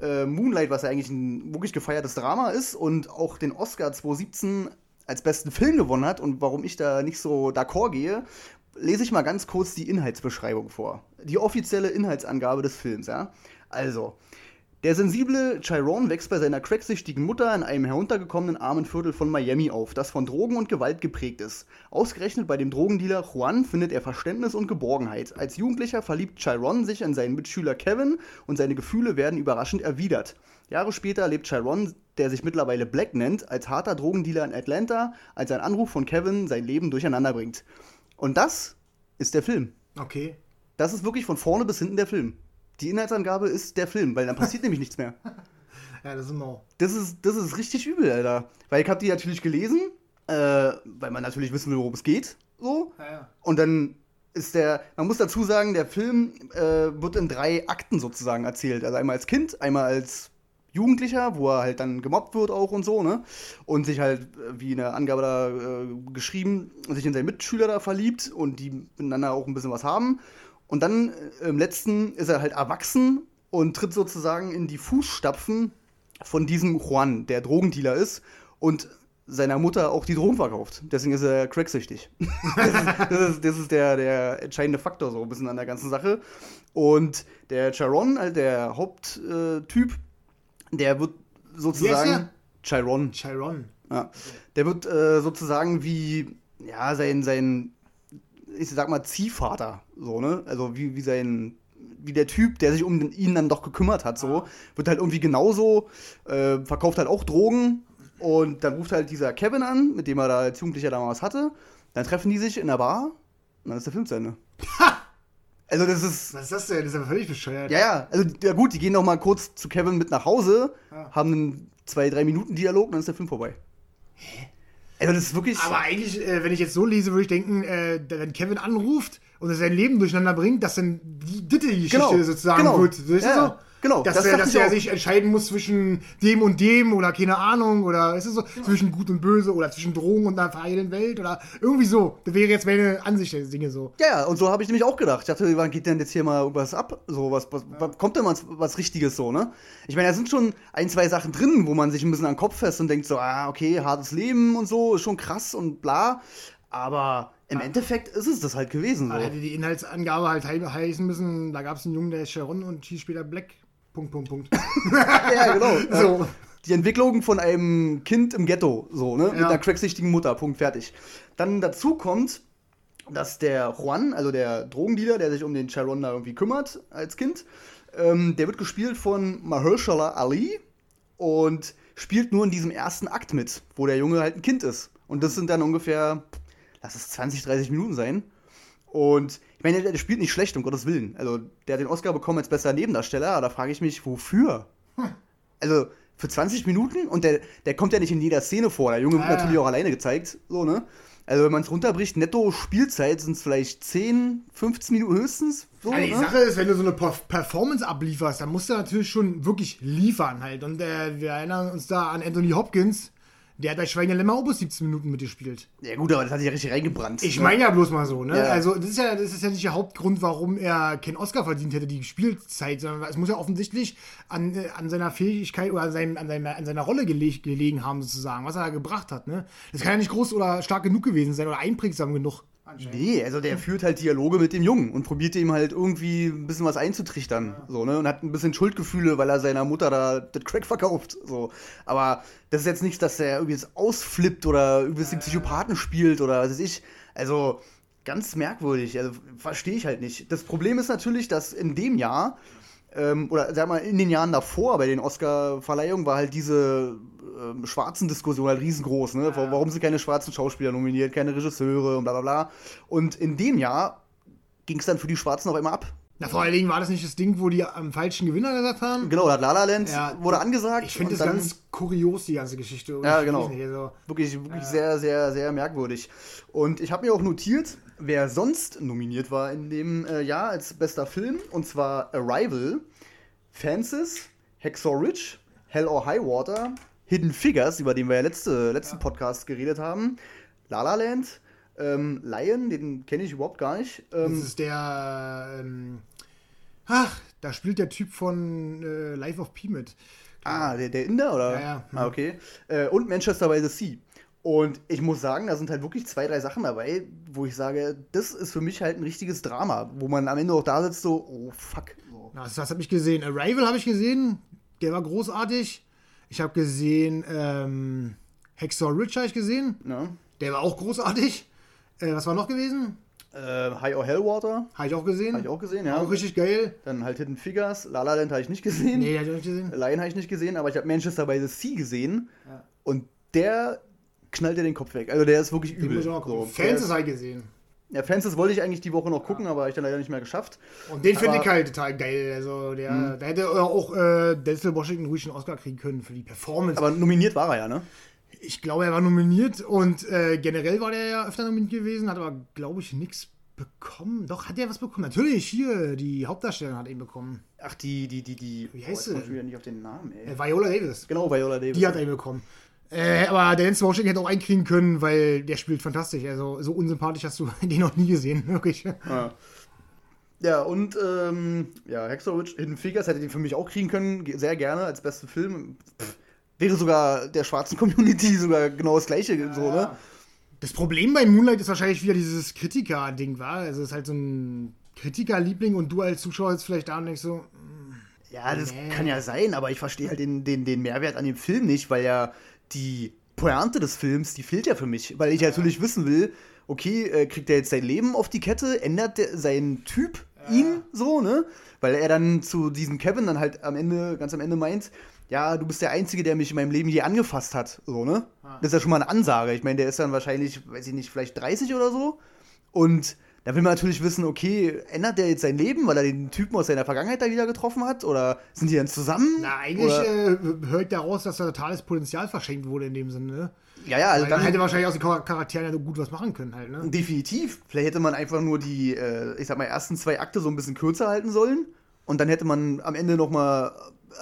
äh, Moonlight, was ja eigentlich ein wirklich gefeiertes Drama ist und auch den Oscar 2017 als besten Film gewonnen hat und warum ich da nicht so d'accord gehe, lese ich mal ganz kurz die Inhaltsbeschreibung vor. Die offizielle Inhaltsangabe des Films, ja. Also, der sensible Chiron wächst bei seiner cracksüchtigen Mutter in einem heruntergekommenen armen Viertel von Miami auf, das von Drogen und Gewalt geprägt ist. Ausgerechnet bei dem Drogendealer Juan findet er Verständnis und Geborgenheit. Als Jugendlicher verliebt Chiron sich in seinen Mitschüler Kevin und seine Gefühle werden überraschend erwidert. Jahre später lebt Chiron, der sich mittlerweile Black nennt, als harter Drogendealer in Atlanta, als ein Anruf von Kevin sein Leben durcheinander bringt. Und das ist der Film. Okay. Das ist wirklich von vorne bis hinten der Film. Die Inhaltsangabe ist der Film, weil dann passiert nämlich nichts mehr. Ja, das ist mau. Das ist, das ist richtig übel, Alter. Weil ich habe die natürlich gelesen, äh, weil man natürlich wissen will, worum es geht. So. Ja, ja. Und dann ist der, man muss dazu sagen, der Film äh, wird in drei Akten sozusagen erzählt. Also einmal als Kind, einmal als Jugendlicher, wo er halt dann gemobbt wird auch und so, ne? Und sich halt, äh, wie in der Angabe da äh, geschrieben, sich in seinen Mitschüler da verliebt und die miteinander auch ein bisschen was haben. Und dann äh, im letzten ist er halt erwachsen und tritt sozusagen in die Fußstapfen von diesem Juan, der Drogendealer ist und seiner Mutter auch die Drogen verkauft. Deswegen ist er cracksüchtig. das ist, das ist, das ist der, der entscheidende Faktor so ein bisschen an der ganzen Sache. Und der Charon, halt der Haupttyp, der wird sozusagen. der? Chiron. Chiron. Ja. Der wird äh, sozusagen wie, ja, sein, sein, ich sag mal, Ziehvater, so, ne? Also wie, wie sein, wie der Typ, der sich um ihn dann doch gekümmert hat, so, wird halt irgendwie genauso, äh, verkauft halt auch Drogen und dann ruft halt dieser Kevin an, mit dem er da als Jugendlicher damals hatte. Dann treffen die sich in der Bar und dann ist der Film zu Ende. Also das ist, Was ist das denn? Das ist aber völlig bescheuert. ja, ja, also ja gut, die gehen noch mal kurz zu Kevin mit nach Hause, Ja. haben einen zwei, drei Minuten Dialog und dann ist der Film vorbei. Also das ist wirklich. Aber eigentlich, äh, wenn ich jetzt so lese, würde ich denken, äh, wenn Kevin anruft und er sein Leben durcheinander bringt, dass dann die dritte Geschichte Genau, sozusagen genau. wird. Weißt ja, genau, Dass, das er, dass er sich entscheiden muss zwischen dem und dem oder keine Ahnung oder ist es so, zwischen gut und böse oder zwischen Drogen und einer verheilenden Welt oder irgendwie so. Das wäre jetzt meine Ansicht der Dinge so. ja, ja, und so habe ich nämlich auch gedacht. Ich dachte, wann geht denn jetzt hier mal irgendwas ab? So, was, was, was kommt denn mal was Richtiges so, ne? Ich meine, da sind schon ein, zwei Sachen drin, wo man sich ein bisschen an den Kopf fest und denkt so, ah, okay, hartes Leben und so, ist schon krass und bla. Aber im Endeffekt ist es das halt gewesen. So. Da hätte die Inhaltsangabe halt he- heißen müssen, da gab es einen Jungen, der ist Sharon und hieß später Black. Punkt, Punkt, Punkt. ja, genau. So. Die Entwicklung von einem Kind im Ghetto, so, ne? Mit Ja. einer cracksüchtigen Mutter, Punkt, fertig. Dann dazu kommt, dass der Juan, also der Drogendealer, der sich um den Chiron da irgendwie kümmert als Kind, ähm, der wird gespielt von Mahershala Ali und spielt nur in diesem ersten Akt mit, wo der Junge halt ein Kind ist. Und das sind dann ungefähr, lass es 20, 30 Minuten sein. Und ich meine, der, der spielt nicht schlecht, um Gottes Willen. Also, der hat den Oscar bekommen als bester Nebendarsteller, aber da frage ich mich, wofür? Also, für 20 Minuten und der, der kommt ja nicht in jeder Szene vor. Der Junge wird Ah. natürlich auch alleine gezeigt, so, ne? Also, wenn man es runterbricht, netto Spielzeit sind es vielleicht 10, 15 Minuten höchstens. So, Ja, die ne? Sache ist, wenn du so eine Per- Performance ablieferst, dann musst du natürlich schon wirklich liefern halt. Und äh, wir erinnern uns da an Anthony Hopkins, der hat bei Schweigen Lämmer auch bis 17 Minuten mitgespielt. Ja, gut, aber das hat sich ja richtig reingebrannt. Ich ne? meine ja bloß mal so, ne? Ja. Also, das ist ja, das ist ja nicht der Hauptgrund, warum er keinen Oscar verdient hätte, die Spielzeit, sondern es muss ja offensichtlich an, äh, an seiner Fähigkeit oder an, seinem, an, seiner, an seiner Rolle geleg, gelegen haben, sozusagen, was er da gebracht hat, ne? Das kann ja nicht groß oder stark genug gewesen sein oder einprägsam genug. Nee, also der führt halt Dialoge mit dem Jungen und probiert ihm halt irgendwie ein bisschen was einzutrichtern. So, ne? Und hat ein bisschen Schuldgefühle, weil er seiner Mutter da das Crack verkauft. So. Aber das ist jetzt nichts, dass er irgendwie jetzt ausflippt oder übelst den Psychopathen spielt oder was weiß ich. Also ganz merkwürdig. Also verstehe ich halt nicht. Das Problem ist natürlich, dass in dem Jahr ähm, oder sag mal, in den Jahren davor bei den Oscar-Verleihungen war halt diese ähm, schwarzen Diskussion halt riesengroß, ne? Warum sind keine schwarzen Schauspieler nominiert, keine Regisseure und bla bla bla. Und in dem Jahr ging es dann für die Schwarzen auch immer ab. Na, vor allen Dingen war das nicht das Ding, wo die am falschen Gewinner gesagt haben. Genau, da hat La La Land Ja, wurde angesagt. Ich finde das dann ganz kurios, die ganze Geschichte. Und Ja, genau. Nicht, also, Wirklich, wirklich sehr, sehr, sehr merkwürdig. Und ich habe mir auch notiert, wer sonst nominiert war in dem äh, Jahr als bester Film. Und zwar Arrival, Fences, Hacksaw Ridge, Hell or High Water, Hidden Figures, über den wir ja letzte, letzten Podcast geredet haben, La La Land, ähm, Lion, den kenne ich überhaupt gar nicht. das Ähm, ist der. Ähm, ach, da spielt der Typ von äh, Life of P mit. ah, der, der Inder, oder? Ja, ja. Ah, okay. Äh, und Manchester by the Sea. Und ich muss sagen, da sind halt wirklich zwei, drei Sachen dabei, wo ich sage, das ist für mich halt ein richtiges Drama, wo man am Ende auch da sitzt, so, oh fuck. So. Na, Das, das habe ich gesehen. Arrival habe ich gesehen. Der war großartig. Ich habe gesehen, ähm, Hacksaw Ridge habe ich gesehen. Ne? Der war auch großartig. Äh, was war noch gewesen? Äh, High or Hell Water, Habe ich auch gesehen. habe ich auch gesehen, ja. Auch richtig geil. Dann halt Hidden Figures, La La Land habe ich nicht gesehen. Nee, habe ich auch nicht gesehen. Lion habe ich nicht gesehen, aber ich habe Manchester by the Sea gesehen. Ja. Und der knallt dir den Kopf weg. Also der ist wirklich Den übel. muss ich auch So, Fans ist halt gesehen. Ja, Fences wollte ich eigentlich die Woche noch gucken, aber habe ich dann leider nicht mehr geschafft. Und den finde Aber- ich halt total geil. Also, der, Mhm. da hätte auch äh, Denzel Washington ruhig einen Oscar kriegen können für die Performance. Aber nominiert war er ja, ne? Ich glaube, er war nominiert und äh, generell war der ja öfter nominiert gewesen, hat aber, glaube ich, nichts bekommen. Doch, hat er was bekommen? Natürlich, hier, die Hauptdarstellerin hat ihn bekommen. Ach, die, die, die, die. Wie heißt oh, sie ich wieder nicht auf den Namen, ey. Äh, Viola Davis. Genau, Viola Davis. Die hat er bekommen. Äh, aber der Denzel Washington hätte auch einkriegen können, weil der spielt fantastisch. Also, so unsympathisch hast du den noch nie gesehen, wirklich. Ja. Ja, und ähm, ja, Ridge Hidden Figures hätte den für mich auch kriegen können, sehr gerne als besten Film. Pff, wäre sogar der schwarzen Community sogar genau das gleiche, so, ne? Das Problem bei Moonlight ist wahrscheinlich wieder dieses Kritiker-Ding, war. Also, es ist halt so ein Kritikerliebling und du als Zuschauer jetzt vielleicht da und denkst so, Ja, das Nee. kann ja sein, aber ich verstehe halt den, den, den Mehrwert an dem Film nicht, weil ja die Pointe des Films, die fehlt ja für mich. Weil ich natürlich wissen will, okay, äh, kriegt er jetzt sein Leben auf die Kette, ändert der, sein Typ ihn so, ne? Weil er dann zu diesem Kevin dann halt am Ende, ganz am Ende meint, ja, du bist der Einzige, der mich in meinem Leben je angefasst hat, so, ne? Das ist ja schon mal eine Ansage. Ich meine, der ist dann wahrscheinlich, weiß ich nicht, vielleicht 30 oder so. Und da will man natürlich wissen, okay, ändert der jetzt sein Leben, weil er den Typen aus seiner Vergangenheit da wieder getroffen hat? Oder sind die dann zusammen? Na, eigentlich äh, hört daraus, dass da totales Potenzial verschenkt wurde in dem Sinne. Ne? ja, ja, also Weil dann hätte wahrscheinlich aus den Char- Charakteren ja gut was machen können halt. Ne? definitiv. Vielleicht hätte man einfach nur die, äh, ich sag mal, ersten zwei Akte so ein bisschen kürzer halten sollen. Und dann hätte man am Ende noch mal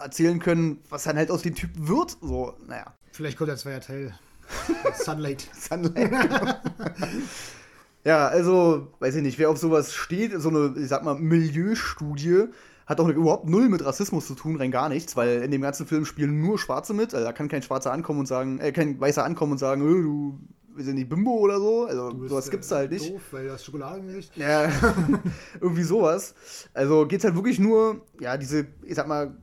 erzählen können, was dann halt aus dem Typen wird. So, naja. Vielleicht kommt der zweite Teil. Sunlight. Sunlight. ja, also, weiß ich nicht, wer auf sowas steht, so eine, ich sag mal, Milieustudie, hat auch überhaupt null mit Rassismus zu tun, rein gar nichts, weil in dem ganzen Film spielen nur Schwarze mit. Also da kann kein Schwarzer ankommen und sagen, äh, kein Weißer ankommen und sagen, äh, du wir sind nicht Bimbo oder so. Also Du bist, sowas gibt's halt nicht. Doof, weil du hast Schokolade im Gesicht. Ja, irgendwie sowas. Also geht's halt wirklich nur, ja, diese, ich sag mal,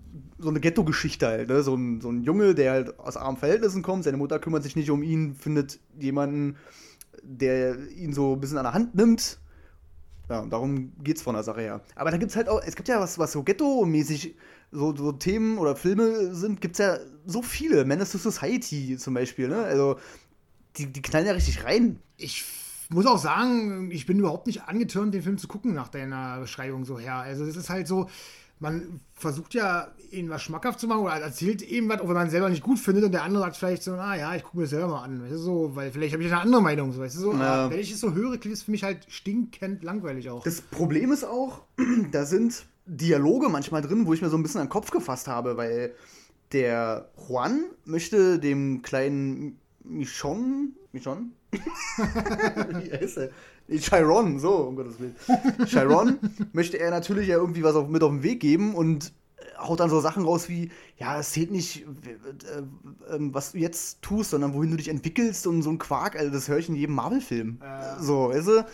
so eine Ghetto-Geschichte halt, ne? So ein, so ein Junge, der halt aus armen Verhältnissen kommt, seine Mutter kümmert sich nicht um ihn, findet jemanden, der ihn so ein bisschen an der Hand nimmt. Ja, und darum geht's von der Sache her. Aber da gibt's halt auch, es gibt ja was, was so Ghetto-mäßig so, so Themen oder Filme sind, gibt's ja so viele. Menace to Society zum Beispiel, ne? Also, die, die knallen ja richtig rein. Ich muss auch sagen, ich bin überhaupt nicht angetürmt, den Film zu gucken nach deiner Beschreibung so her. Also es ist halt so, man versucht ja, ihn was schmackhaft zu machen oder erzählt eben was, auch wenn man selber nicht gut findet und der andere sagt vielleicht so, na ja, ich gucke mir das selber mal an, weißt du, so, weil vielleicht habe ich eine andere Meinung, so, weißt du, so. Ja. Wenn ich es so höre, klingt es für mich halt stinkend langweilig auch. Das Problem ist auch, da sind Dialoge manchmal drin, wo ich mir so ein bisschen an den Kopf gefasst habe, weil der Juan möchte dem kleinen Michon, Michon? Wie heißt er? Chiron, so, um Gottes Willen. Chiron möchte er natürlich ja irgendwie was auf, mit auf den Weg geben und haut dann so Sachen raus wie, ja, es zählt nicht, äh, äh, was du jetzt tust, sondern wohin du dich entwickelst und so ein Quark, also das höre ich in jedem Marvel-Film. Ja. So, weißt du?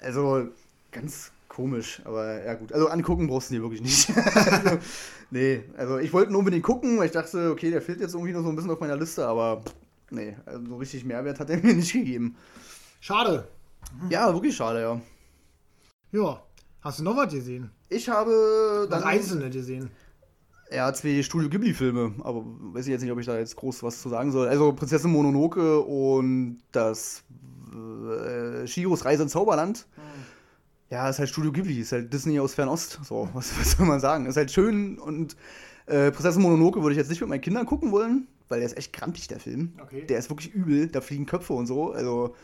Also, ganz komisch, aber ja gut. Also angucken brauchst du dir wirklich nicht. also, nee, also ich wollte ihn unbedingt gucken, weil ich dachte, okay, der fehlt jetzt irgendwie noch so ein bisschen auf meiner Liste, aber nee, also so richtig Mehrwert hat er mir nicht gegeben. Schade. Ja, wirklich schade, ja. Ja. Hast du noch was gesehen? Ich habe Was dann Einzelne gesehen? Ja, zwei Studio Ghibli-Filme, aber weiß ich jetzt nicht, ob ich da jetzt groß was zu sagen soll. Also Prinzessin Mononoke und das äh, Shiros Reise ins Zauberland. Ja, ist halt Studio Ghibli, ist halt Disney aus Fernost. So, was, was soll man sagen? Ist halt schön und äh, Prinzessin Mononoke würde ich jetzt nicht mit meinen Kindern gucken wollen, weil der ist echt grantig, der Film. Okay. Der ist wirklich übel, da fliegen Köpfe und so. Also,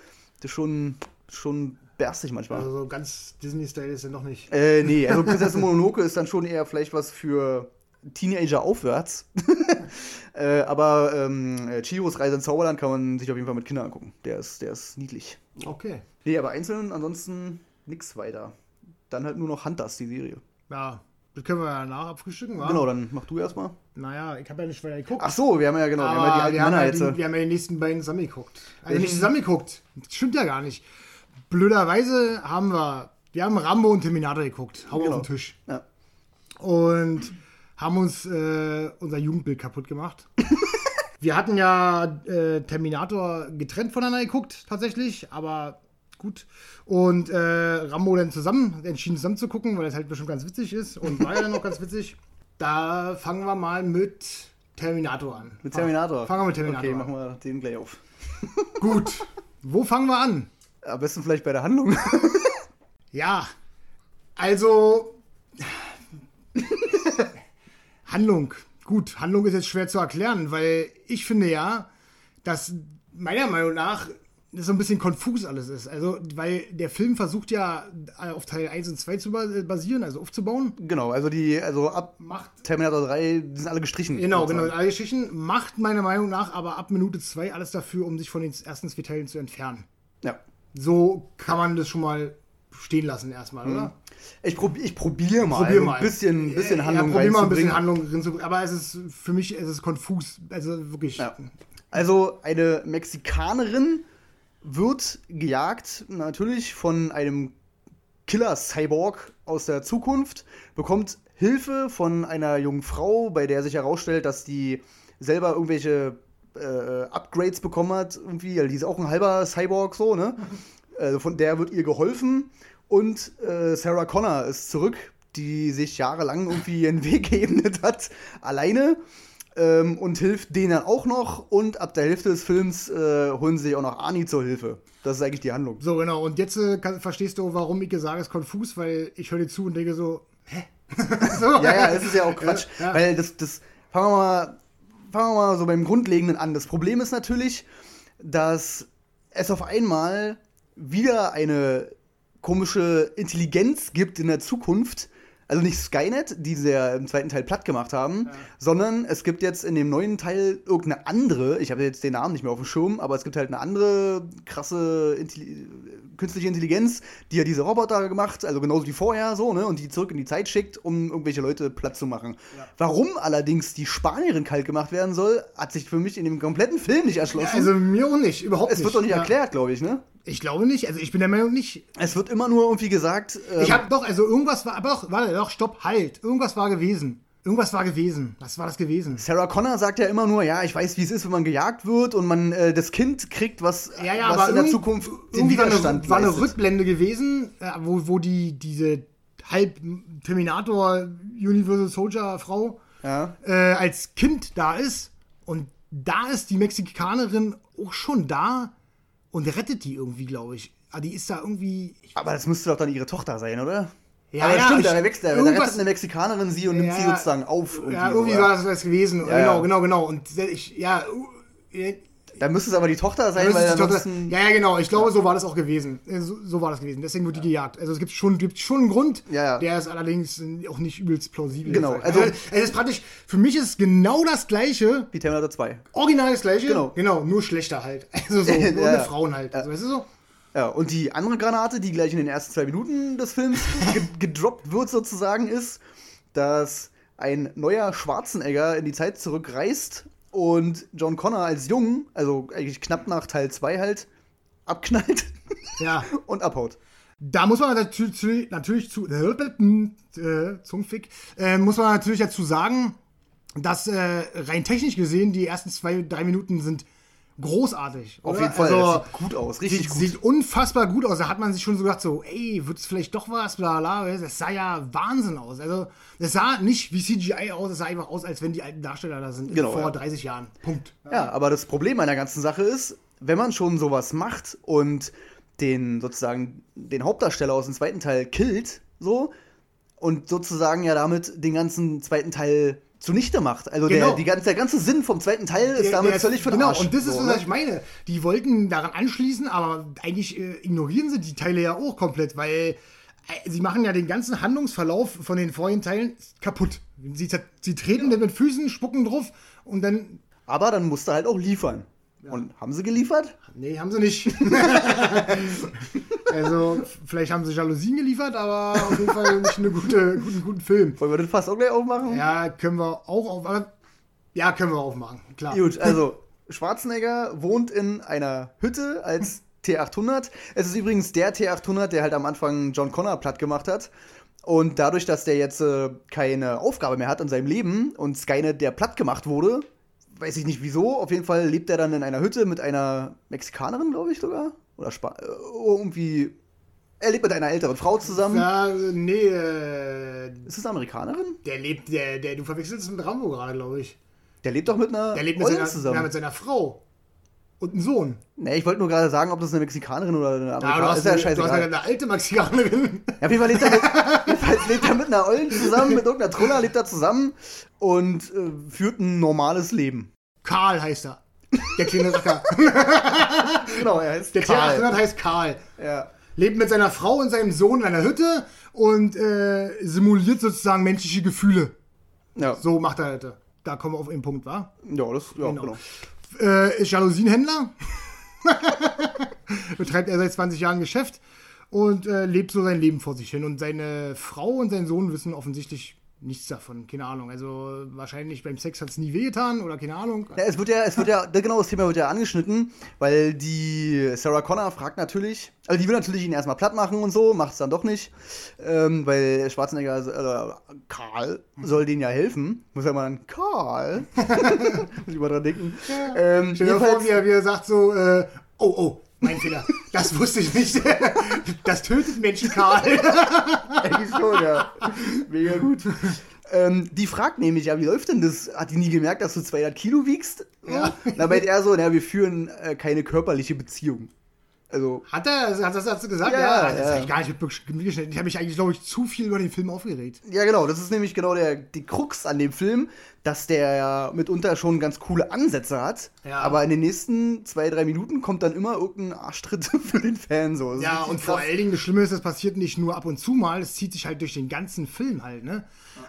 das ist schon, schon berstig manchmal. Also so ganz Disney-Style ist er noch nicht. Äh, nee, also Prinzessin Mononoke ist dann schon eher vielleicht was für Teenager aufwärts. äh, aber ähm, äh, Chihiros Reise ins Zauberland kann man sich auf jeden Fall mit Kindern angucken. Der ist, der ist niedlich. Okay. Nee, aber einzeln ansonsten nix weiter. Dann halt nur noch Hunters, die Serie. Ja, das können wir ja nach abfrühstücken, wa? Genau, dann mach du erstmal. Naja, ich habe ja nicht weiter geguckt. Ach so, wir haben ja genau, wir haben ja die alten wir haben, ja die, äh, wir haben ja die nächsten beiden zusammengeguckt. Also nicht zusammengeguckt. Das stimmt ja gar nicht. Blöderweise haben wir, wir haben Rambo und Terminator geguckt. Hau Genau. auf den Tisch. Ja. Und haben uns äh, unser Jugendbild kaputt gemacht. wir hatten ja äh, Terminator getrennt voneinander geguckt, tatsächlich, aber gut. Und äh, Rambo dann zusammen, entschieden zusammen zu gucken, weil das halt bestimmt ganz witzig ist und war ja dann auch ganz witzig. Da fangen wir mal mit Terminator an. Mit Terminator. Fangen wir mit Terminator Okay, an. machen wir den gleich auf. Gut. Wo fangen wir an? Am besten vielleicht bei der Handlung. Ja, also Handlung. Gut, Handlung ist jetzt schwer zu erklären, weil ich finde ja, dass meiner Meinung nach das so ein bisschen konfus alles ist. Also, weil der Film versucht ja auf Teil 1 und 2 zu ba- basieren, also aufzubauen. genau, also die, also ab Macht Terminator 3, die sind alle gestrichen. Genau, genau. Alle Geschichten macht meiner Meinung nach aber ab Minute 2 alles dafür, um sich von den ersten zwei Teilen zu entfernen. Ja. So kann man das schon mal stehen lassen erstmal, oder? Ich, prob, ich probiere mal, Probier so mal. ein bisschen, bisschen ja, Handlung probier mal ein bisschen. Handlung reinzubringen. Aber es ist für mich es ist konfus. Also wirklich. Ja. Also eine Mexikanerin wird gejagt, natürlich von einem Killer-Cyborg aus der Zukunft, bekommt Hilfe von einer jungen Frau, bei der sich herausstellt, dass die selber irgendwelche äh, Upgrades bekommen hat, irgendwie, also die ist auch ein halber Cyborg so, ne? Also von der wird ihr geholfen und äh, Sarah Connor ist zurück, die sich jahrelang irgendwie ihren Weg geebnet hat, alleine ähm, und hilft denen auch noch und ab der Hälfte des Films äh, holen sie sich auch noch Arnie zur Hilfe. Das ist eigentlich die Handlung. So, genau. Und jetzt äh, kann, verstehst du, warum ich sage, es ist konfus, weil ich höre dir zu und denke so, hä? so. Ja, ja, es ist ja auch Quatsch. Ja, ja. Weil das, das, fangen wir mal, fangen wir mal so beim Grundlegenden an. Das Problem ist natürlich, dass es auf einmal wieder eine komische Intelligenz gibt in der Zukunft. Also nicht Skynet, die sie ja im zweiten Teil platt gemacht haben, sondern es gibt jetzt in dem neuen Teil irgendeine andere, ich habe jetzt den Namen nicht mehr auf dem Schirm, aber es gibt halt eine andere krasse Intelli künstliche Intelligenz, die ja diese Roboter gemacht, also genauso wie vorher so, ne, und die zurück in die Zeit schickt, um irgendwelche Leute platt zu machen. Warum allerdings die Spanierin kalt gemacht werden soll, hat sich für mich in dem kompletten Film nicht erschlossen. Also mir auch nicht, überhaupt es nicht. wird doch nicht Ja. erklärt, glaube ich, ne? Ich glaube nicht, also ich bin der Meinung nicht. Es wird immer nur irgendwie gesagt, ähm, Ich habe doch, also irgendwas war, aber doch, warte, doch, stopp, halt. Irgendwas war gewesen. Irgendwas war gewesen. Was war das gewesen? Sarah Connor sagt ja immer nur, ja, ich weiß, wie es ist, wenn man gejagt wird und man äh, das Kind kriegt, was, Ja, ja, was aber in der Zukunft den irgendwie war eine, Widerstand war eine. Rückblende gewesen, äh, wo, wo die, diese halb Terminator Universal Soldier Frau Ja. äh, als Kind da ist. Und da ist die Mexikanerin auch schon da und rettet die irgendwie, glaube ich. Aber die ist da irgendwie. Aber das müsste doch dann ihre Tochter sein, oder? Ja, aber ja, stimmt, ich- da, wächst, da, rettet eine Mexikanerin sie und nimmt Ja, sie ja. sozusagen auf. ja, so, irgendwie ja. war das gewesen. Ja, genau, ja. genau, genau. Und ich, ja, Da müsste es aber die Tochter sein, weil die Tochter- ansonsten. ja, ja, genau. Ich glaube, so war das auch gewesen. Äh, So, so war das gewesen. Deswegen wird die gejagt. Also es gibt schon, gibt schon einen Grund. Der ist allerdings auch nicht übelst plausibel. Genau, Also, also- es ist praktisch, für mich ist es genau das Gleiche, Wie Terminator 2. original das Gleiche. Genau. Genau, nur schlechter halt. Also so, ohne. Frauen halt. Also, weißt du so? Ja, und die andere Granate, die gleich in den ersten zwei Minuten des Films ge gedroppt wird, sozusagen, ist, dass ein neuer Schwarzenegger in die Zeit zurückreist und John Connor als Jung, also eigentlich knapp nach Teil 2 halt, abknallt Ja. und abhaut. Da muss man natürlich, natürlich zu, äh, Zungenfick, äh, muss man natürlich dazu sagen, dass äh, rein technisch gesehen die ersten zwei, drei Minuten sind großartig. Auf oder? jeden Fall, Also, das sieht gut aus, richtig sieht, gut. sieht unfassbar gut aus. Da hat man sich schon so gedacht, so, ey, wird es vielleicht doch was, bla bla. Das sah ja Wahnsinn aus. Also, es sah nicht wie CGI aus, es sah einfach aus, als wenn die alten Darsteller da sind, Genau, vor ja. 30 Jahren. Punkt. Ja, aber das Problem an der ganzen Sache ist, wenn man schon sowas macht und den sozusagen den Hauptdarsteller aus dem zweiten Teil killt, so und sozusagen ja damit den ganzen zweiten Teil zunichte macht. Also Genau. der, die ganze, der ganze Sinn vom zweiten Teil ist Der- damit der- völlig den Genau, Arsch. und das ist so, ne? was ich meine. Die wollten daran anschließen, aber eigentlich äh, ignorieren sie die Teile ja auch komplett, weil äh, sie machen ja den ganzen Handlungsverlauf von den vorigen Teilen kaputt. Sie, sie treten mit Füßen, spucken drauf und dann. Aber dann musste halt auch liefern. Und haben sie geliefert? Nee, haben sie nicht. also, vielleicht haben sie Jalousien geliefert, aber auf jeden Fall nicht einen gute, guten, guten Film. Wollen wir das fast auch gleich aufmachen? Ja, können wir auch auf. aber- Ja, können wir aufmachen, klar. Gut, also Schwarzenegger wohnt in einer Hütte als T800. Es ist übrigens der T800, der halt am Anfang John Connor platt gemacht hat. Und dadurch, dass der jetzt äh, keine Aufgabe mehr hat in seinem Leben und Skynet der platt gemacht wurde, weiß ich nicht wieso, auf jeden Fall lebt er dann in einer Hütte mit einer Mexikanerin, glaube ich sogar. Oder Spa äh, irgendwie. Er lebt mit einer älteren Frau zusammen. Ja, nee, äh, Ist es eine Amerikanerin? der lebt, der, der, du verwechselst es mit Rambo gerade, glaube ich. Der lebt doch mit einer Der lebt mit seiner, zusammen. ja, mit seiner Frau. Und einem Sohn. Nee, ich wollte nur gerade sagen, ob das eine Mexikanerin oder eine Ja, Amerikanerin du ist. ja eine, du hast scheißegal. eine alte Mexikanerin. Ja, auf jeden Fall lebt er mit, jedenfalls lebt er mit einer Ollen zusammen, mit irgendeiner Truller lebt er zusammen und äh, führt ein normales Leben. Karl heißt er. Der kleine Racker. Genau, er heißt Der T800 heißt Karl. Ja. Lebt mit seiner Frau und seinem Sohn in einer Hütte und äh, simuliert sozusagen menschliche Gefühle. Ja. So macht er heute. Da kommen wir auf den Punkt, wa? ja, das, ja, Genau. genau. Äh, ist Jalousienhändler. Betreibt er seit 20 Jahren Geschäft und äh, lebt so sein Leben vor sich hin. Und seine Frau und sein Sohn wissen offensichtlich nichts davon. Keine Ahnung. Also wahrscheinlich beim Sex hat es nie wehgetan oder keine Ahnung. Ja, es wird ja, es wird ja, genau das Thema wird ja angeschnitten, weil die Sarah Connor fragt natürlich, also die will natürlich ihn erstmal platt machen und so, macht es dann doch nicht, ähm, weil Schwarzenegger, äh, Karl, soll denen ja helfen. Muss ja mal an Karl, muss ich mal dran denken. Ähm, Stell dir vor, wie er, wie er sagt so, äh, oh, oh, mein Fehler. Das wusste ich nicht. Das tötet Menschen, Karl. Eigentlich schon, ja. Mega gut. Ähm, die fragt nämlich, ja, wie läuft denn das? Hat die nie gemerkt, dass du 200 Kilo wiegst? Ja. Da meint er so, na, wir führen äh, keine körperliche Beziehung. Also, Hat er, hat das dazu gesagt? Ja, das ja. hab ich gar nicht mitgeschnitten. Ich habe mich eigentlich, glaube ich, zu viel über den Film aufgeregt. ja genau, das ist nämlich genau der, die Krux an dem Film, dass der ja mitunter schon ganz coole Ansätze hat. Ja. Aber in den nächsten zwei, drei Minuten kommt dann immer irgendein Arschtritt für den Fan. So. Das ist Ja, und vor krass. allen Dingen, das Schlimme ist, das passiert nicht nur ab und zu mal, es zieht sich halt durch den ganzen Film halt, ne?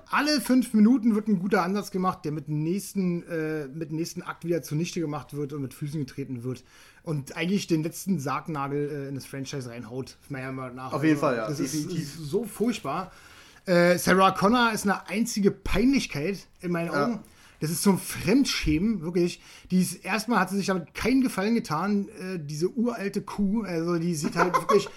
Alle fünf Minuten wird ein guter Ansatz gemacht, der mit dem nächsten, äh, mit dem nächsten Akt wieder zunichte gemacht wird und mit Füßen getreten wird. Und eigentlich den letzten Sargnagel äh, in das Franchise reinhaut, meiner Meinung nach. Auf jeden Also, Fall, ja, Das ist, ist so furchtbar. Äh, Sarah Connor ist eine einzige Peinlichkeit in meinen Ja. Augen. Das ist zum Fremdschämen, wirklich. Die ist, erstmal hat sie sich damit keinen Gefallen getan, äh, diese uralte Kuh. Also die sieht halt wirklich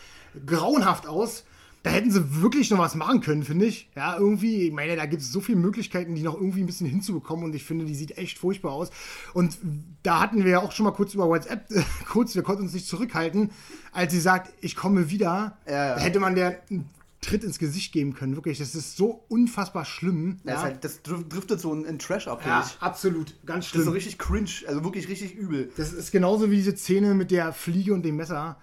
grauenhaft aus. Da hätten sie wirklich noch was machen können, finde ich. Ja, irgendwie, ich meine, da gibt es so viele Möglichkeiten, die noch irgendwie ein bisschen hinzubekommen und ich finde, die sieht echt furchtbar aus. Und da hatten wir ja auch schon mal kurz über WhatsApp, äh, kurz, wir konnten uns nicht zurückhalten, als sie sagt, ich komme wieder. Ja, ja. Da hätte man der einen Tritt ins Gesicht geben können, wirklich. Das ist so unfassbar schlimm. Das, Ja, ist halt, das dr- driftet so in, in Trash ab, ja ich. absolut, ganz Das ist schlimm. so richtig cringe, also wirklich richtig übel. Das ist genauso wie diese Szene mit der Fliege und dem Messer.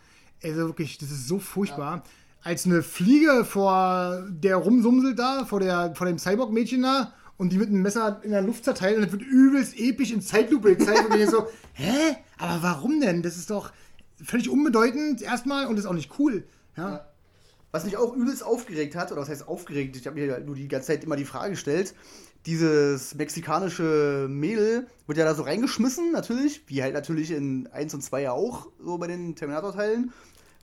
Also wirklich, das ist so furchtbar. Als eine Fliege vor der rumsumselt da, vor, der, vor dem Cyborg-Mädchen da und die mit einem Messer in der Luft zerteilt und das wird übelst episch in Zeitlupe gezeigt und ich so, hä? Aber warum denn? Das ist doch völlig unbedeutend erstmal und ist auch nicht cool. Ja. Was mich auch übelst aufgeregt hat, oder was heißt aufgeregt, ich habe mir nur die ganze Zeit immer die Frage gestellt, dieses mexikanische Mädel wird ja da so reingeschmissen, natürlich, wie halt natürlich in 1 und 2 ja auch, so bei den Terminator-Teilen.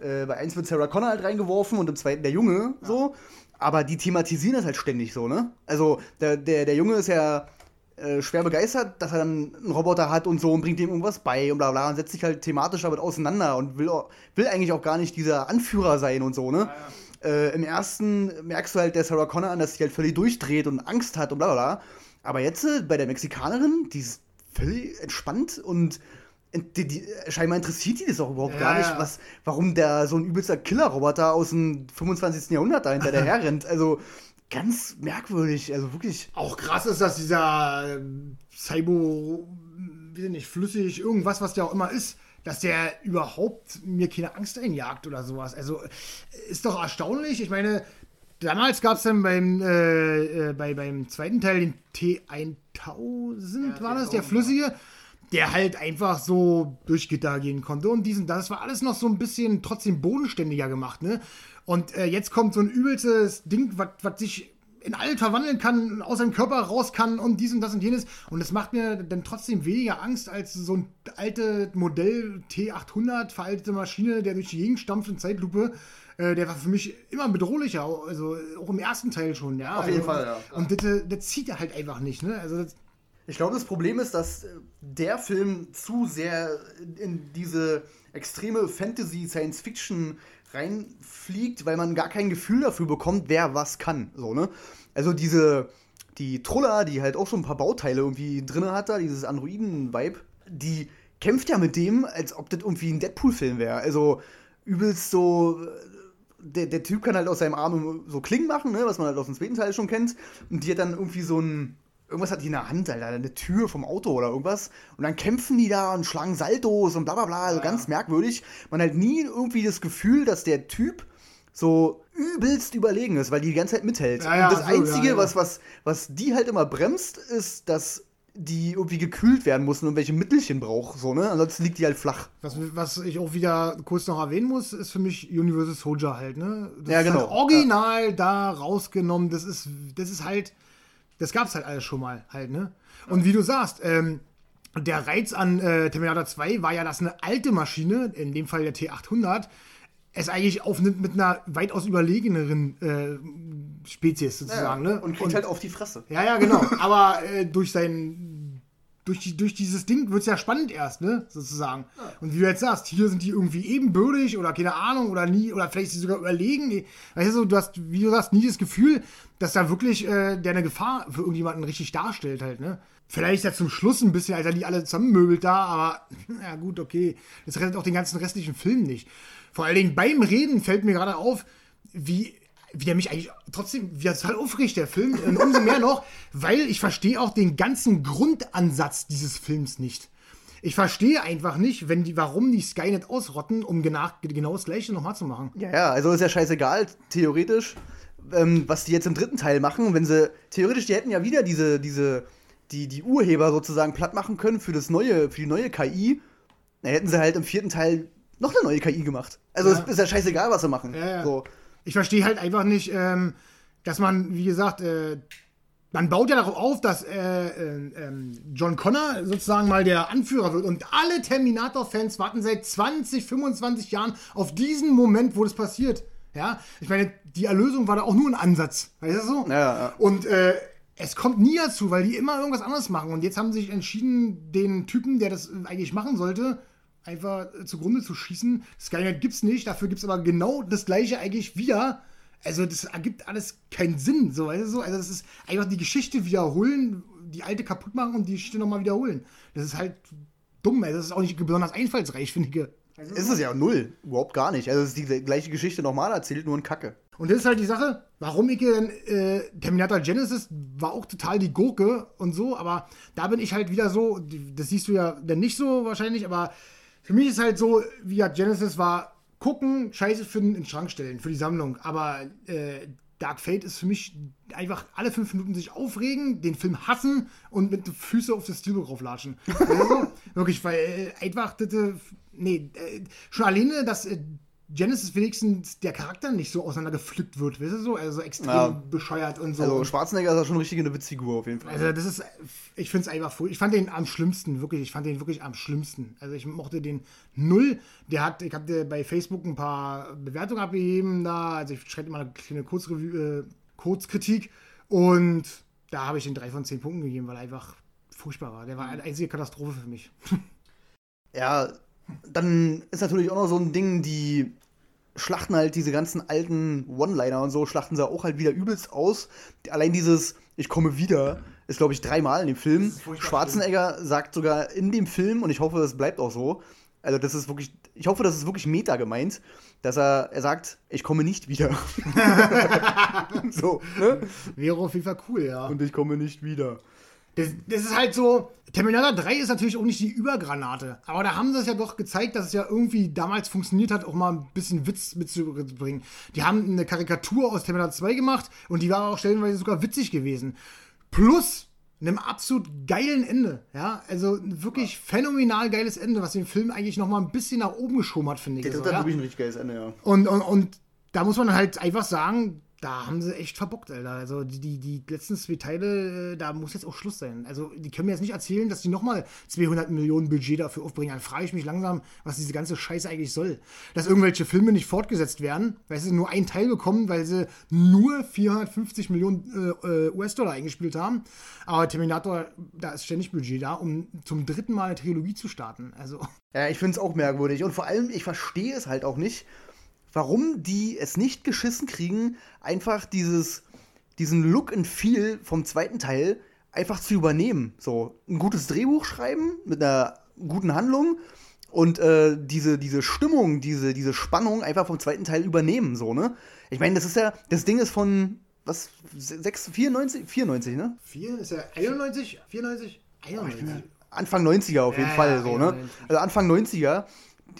Äh, bei 1 wird Sarah Connor halt reingeworfen und im zweiten der Junge, so. Aber die thematisieren das halt ständig so, ne? Also, der, der, der Junge ist ja äh, schwer begeistert, dass er dann einen Roboter hat und so und bringt ihm irgendwas bei und bla bla und setzt sich halt thematisch damit auseinander und will, will eigentlich auch gar nicht dieser Anführer sein und so, ne? Äh, Im ersten merkst du halt der Sarah Connor an, dass sie halt völlig durchdreht und Angst hat und bla bla bla. Aber jetzt äh, bei der Mexikanerin, die ist völlig entspannt und die, die, scheinbar interessiert die das auch überhaupt Ja, gar nicht, ja. was, warum der so ein übelster Killerroboter aus dem 25. Jahrhundert da hinter der herrennt. Also ganz merkwürdig, also wirklich. Auch krass ist, dass dieser ähm, Cybo, wie nicht, flüssig, irgendwas, was der auch immer ist, dass der überhaupt mir keine Angst einjagt oder sowas. Also ist doch erstaunlich. Ich meine, damals gab es dann beim, äh, äh, bei, beim zweiten Teil den T1000, war das, der flüssige, der halt einfach so durch Gitter gehen konnte und diesen, das war alles noch so ein bisschen trotzdem bodenständiger gemacht, ne? Und äh, jetzt kommt so ein übelstes Ding, was sich in alles verwandeln kann, aus seinem Körper raus kann und dies und das und jenes. Und das macht mir dann trotzdem weniger Angst als so ein alte Modell T800, veraltete Maschine, der durch die Gegend stampft in Zeitlupe. Äh, der war für mich immer bedrohlicher, also auch im ersten Teil schon, ja. Auf jeden also, Fall, ja. Und das, äh, das zieht er halt einfach nicht, ne? Also das, Ich glaube, das Problem ist, dass äh, der Film zu sehr in diese extreme Fantasy-Science-Fiction reinfliegt, weil man gar kein Gefühl dafür bekommt, wer was kann. So, ne? Also diese, die Trulla, die halt auch schon ein paar Bauteile irgendwie drin hat, da, dieses Androiden-Vibe, die kämpft ja mit dem, als ob das irgendwie ein Deadpool-Film wäre. Also übelst so. äh, Der, der Typ kann halt aus seinem Arm so Klingen machen, ne, was man halt aus dem zweiten Teil schon kennt. Und die hat dann irgendwie so ein. Irgendwas hat die in der Hand, Alter, eine Tür vom Auto oder irgendwas. Und dann kämpfen die da und schlagen Saltos und bla bla bla. Also ganz merkwürdig. Man hat nie irgendwie das Gefühl, dass der Typ so übelst überlegen ist, weil die die ganze Zeit mithält. Ja, ja, und das so, Einzige, ja, ja. Was, was, was die halt immer bremst, ist, dass die irgendwie gekühlt werden muss und irgendwelche Mittelchen braucht. So, ne? Ansonsten liegt die halt flach. Was, was ich auch wieder kurz noch erwähnen muss, ist für mich Universal Soldier halt, ne? Das Ja, ist genau. Halt original da rausgenommen. Das ist, das ist halt, das gab's halt alles schon mal halt, ne? Und wie du sagst, ähm, der Reiz an äh, Terminator 2 war ja, dass eine alte Maschine, in dem Fall der T800, es eigentlich aufnimmt mit einer weitaus überlegeneren äh, Spezies sozusagen, ne? Und kriegt halt auf die Fresse. Ja, ja, genau. Aber äh, durch sein. Durch, die, durch dieses Ding wird es ja spannend erst, ne? Sozusagen. Und wie du jetzt sagst, hier sind die irgendwie ebenbürtig oder keine Ahnung oder nie, oder vielleicht sie sogar überlegen. Weißt du, du hast, wie du sagst, nie das Gefühl, dass da wirklich äh, der eine Gefahr für irgendjemanden richtig darstellt, halt, ne? Vielleicht ja zum Schluss ein bisschen, als er die alle zusammenmöbelt da, aber ja gut, okay. Das rettet auch den ganzen restlichen Film nicht. Vor allen Dingen beim Reden fällt mir gerade auf, wie wie der mich eigentlich trotzdem, wie er total aufregt, der Film. Und umso mehr noch, weil ich verstehe auch den ganzen Grundansatz dieses Films nicht. Ich verstehe einfach nicht, wenn die, warum die Skynet ausrotten, um genau, genau das gleiche nochmal zu machen. Ja, ja, also ist ja scheißegal, theoretisch, ähm, was die jetzt im dritten Teil machen. Wenn sie, theoretisch, die hätten ja wieder diese, diese, die, die Urheber sozusagen platt machen können für das neue, für die neue KI. Dann hätten sie halt im vierten Teil noch eine neue KI gemacht. Also Ja. ist ja scheißegal, was sie machen. Ja, ja. So. Ich verstehe halt einfach nicht, ähm, dass man, wie gesagt, äh, man baut ja darauf auf, dass äh, äh, ähm, John Connor sozusagen mal der Anführer wird. Und alle Terminator-Fans warten seit 20, 25 Jahren auf diesen Moment, wo das passiert. Ja, ich meine, die Erlösung war da auch nur ein Ansatz. Weißt du so? Ja, ja. Und äh, es kommt nie dazu, weil die immer irgendwas anderes machen. Und jetzt haben sie sich entschieden, den Typen, der das eigentlich machen sollte, einfach zugrunde zu schießen. Skynet gibt's nicht, dafür gibt's aber genau das gleiche eigentlich wieder. Also das ergibt alles keinen Sinn, so weißt du so. Also das ist einfach die Geschichte wiederholen, die alte kaputt machen und die Geschichte nochmal wiederholen. Das ist halt dumm, also das ist auch nicht besonders einfallsreich, finde ich. Also Ist es ja null, überhaupt gar nicht. Also es ist die gleiche Geschichte nochmal erzählt, nur in Kacke. Und das ist halt die Sache, warum ich denn, äh, Terminator Genesis war auch total die Gurke und so, aber da bin ich halt wieder so, das siehst du ja dann nicht so wahrscheinlich, aber für mich ist halt so, wie ja Genesis war, gucken, Scheiße finden, in den Schrank stellen für die Sammlung. Aber äh, Dark Fate ist für mich einfach alle fünf Minuten sich aufregen, den Film hassen und mit den Füßen auf das Steelbook rauflatschen. Also, wirklich, weil äh, einfach, das, äh, nee, äh, schon alleine, dass äh, Genesis wenigstens der Charakter nicht so auseinandergepflückt wird, weißt du so? Also extrem Ja. bescheuert und so. Also Schwarzenegger ist ja schon richtig eine Witzfigur auf jeden Fall. Also das ist, ich finde es einfach. Ich fand den am schlimmsten, wirklich. Ich fand den wirklich am schlimmsten. Also ich mochte den null. Der hat, ich habe bei Facebook ein paar Bewertungen abgegeben da. Also ich schreibe immer eine kleine Kurzreview, äh, Kurzkritik und da habe ich den drei von zehn Punkten gegeben, weil er einfach furchtbar war. Der war eine einzige Katastrophe für mich. Ja, dann ist natürlich auch noch so ein Ding, die schlachten halt diese ganzen alten One-Liner und so, schlachten sie auch halt wieder übelst aus. Allein dieses Ich komme wieder ist, glaube ich, dreimal in dem Film. Schwarzenegger sagt sogar in dem Film, und ich hoffe, das bleibt auch so, also das ist wirklich, ich hoffe, das ist wirklich Meta gemeint, dass er, er sagt, ich komme nicht wieder. so, ne? Wäre auf jeden Fall cool, ja. Und ich komme nicht wieder. Das, das ist halt so. Terminator 3 ist natürlich auch nicht die Übergranate. Aber da haben sie es ja doch gezeigt, dass es ja irgendwie damals funktioniert hat, auch mal ein bisschen Witz mitzubringen. Die haben eine Karikatur aus Terminator 2 gemacht und die war auch stellenweise sogar witzig gewesen. Plus einem absolut geilen Ende. Ja, also ein wirklich phänomenal geiles Ende, was den Film eigentlich noch mal ein bisschen nach oben geschoben hat, finde ich. Der so, dritte hat ja? wirklich ein richtig geiles Ende, ja. Und, und, und da muss man halt einfach sagen, da haben sie echt verbockt, Alter. Also die, die, letzten zwei Teile, äh, da muss jetzt auch Schluss sein. Also die können mir jetzt nicht erzählen, dass die nochmal 200 Millionen Budget dafür aufbringen. Dann frage ich mich langsam, was diese ganze Scheiße eigentlich soll. Dass irgendwelche Filme nicht fortgesetzt werden, weil sie nur einen Teil bekommen, weil sie nur 450 Millionen äh, äh, US-Dollar eingespielt haben. Aber Terminator, da ist ständig Budget da, um zum dritten Mal eine Trilogie zu starten. Also Ja, ich finde es auch merkwürdig. Und vor allem, ich verstehe es halt auch nicht, warum die es nicht geschissen kriegen, einfach dieses, diesen Look and Feel vom zweiten Teil einfach zu übernehmen. So, ein gutes Drehbuch schreiben mit einer guten Handlung und äh, diese, diese Stimmung, diese, diese Spannung einfach vom zweiten Teil übernehmen, so, ne? Ich meine, das ist ja, das Ding ist von, was, 6, 94? 94, ne? 4 ist ja 91, 94, 91. Anfang 90er auf jeden Ja, Fall, ja, so, ne? 91. Also Anfang 90er.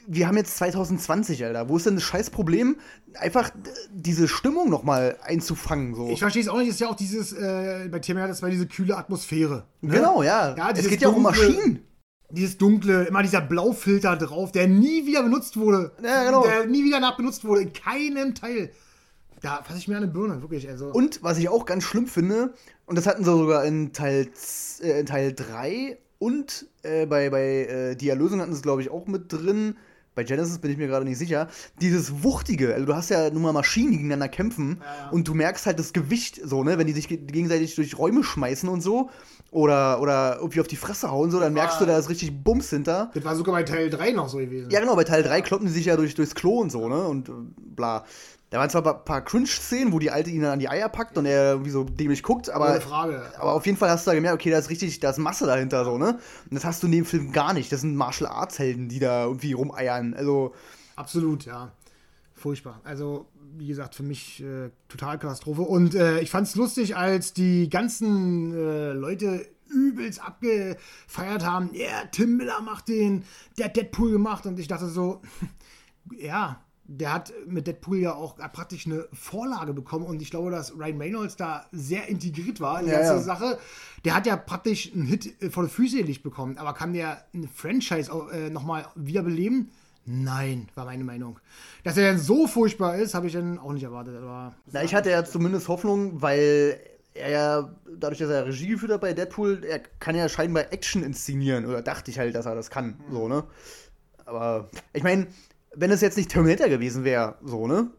Wir haben jetzt 2020, Alter. Wo ist denn das scheiß Problem, einfach äh, diese Stimmung nochmal einzufangen, so? Ich verstehe es auch nicht, es ist ja auch dieses, äh, bei Terminator 2 diese kühle Atmosphäre. ne? genau, ja. Ja, es geht ja auch um Maschinen. Dieses dunkle, immer dieser Blaufilter drauf, der nie wieder benutzt wurde. Ja, genau. Der nie wieder nach benutzt wurde, in keinem Teil. Da fasse ich mir an eine Birne, wirklich. Also. Und was ich auch ganz schlimm finde, und das hatten sie sogar in Teil, äh, in Teil 3 und äh, bei, bei äh, Die Erlösung hatten sie es, glaube ich, auch mit drin. Bei Genesis bin ich mir gerade nicht sicher. Dieses Wuchtige, also du hast ja nun mal Maschinen, die gegeneinander kämpfen Ja, ja. und du merkst halt das Gewicht so, ne, wenn die sich ge- gegenseitig durch Räume schmeißen und so oder, oder irgendwie auf die Fresse hauen, so, dann merkst du, da ist richtig Bums hinter. das war sogar bei Teil 3 noch so gewesen. Ja, genau, bei Teil 3 kloppen die sich ja durch, durchs Klo und so, ne? Und äh, bla. Da waren zwar ein paar Cringe-Szenen, wo die Alte ihn dann an die Eier packt und er irgendwie so dämlich guckt, aber, aber auf jeden Fall hast du da gemerkt, okay, da ist richtig, da ist Masse dahinter, so, ne? Und das hast du in dem Film gar nicht. Das sind Martial Arts-Helden, die da irgendwie rumeiern. Also, Absolut, ja. Furchtbar. Also, wie gesagt, für mich äh, total Katastrophe. Und äh, ich fand es lustig, als die ganzen äh, Leute übelst abgefeiert haben. Ja, yeah, Tim Miller macht den, der hat Deadpool gemacht. Und ich dachte so, ja, der hat mit Deadpool ja auch praktisch eine Vorlage bekommen. Und ich glaube, dass Ryan Reynolds da sehr integriert war in die Ja, ganze ja. Sache. Der hat ja praktisch einen Hit äh, vor die Füße gelegt bekommen. Aber kann der ein Franchise auch, äh, nochmal wiederbeleben? Nein, war meine Meinung. Dass er dann so furchtbar ist, habe ich dann auch nicht erwartet. Aber na, ich hatte ja zumindest Hoffnung, weil er ja, dadurch, dass er Regie geführt hat bei Deadpool, er kann ja scheinbar Action inszenieren. Oder dachte ich halt, dass er das kann. So, ne? Aber ich meine, wenn es jetzt nicht Terminator gewesen wäre, so, ne?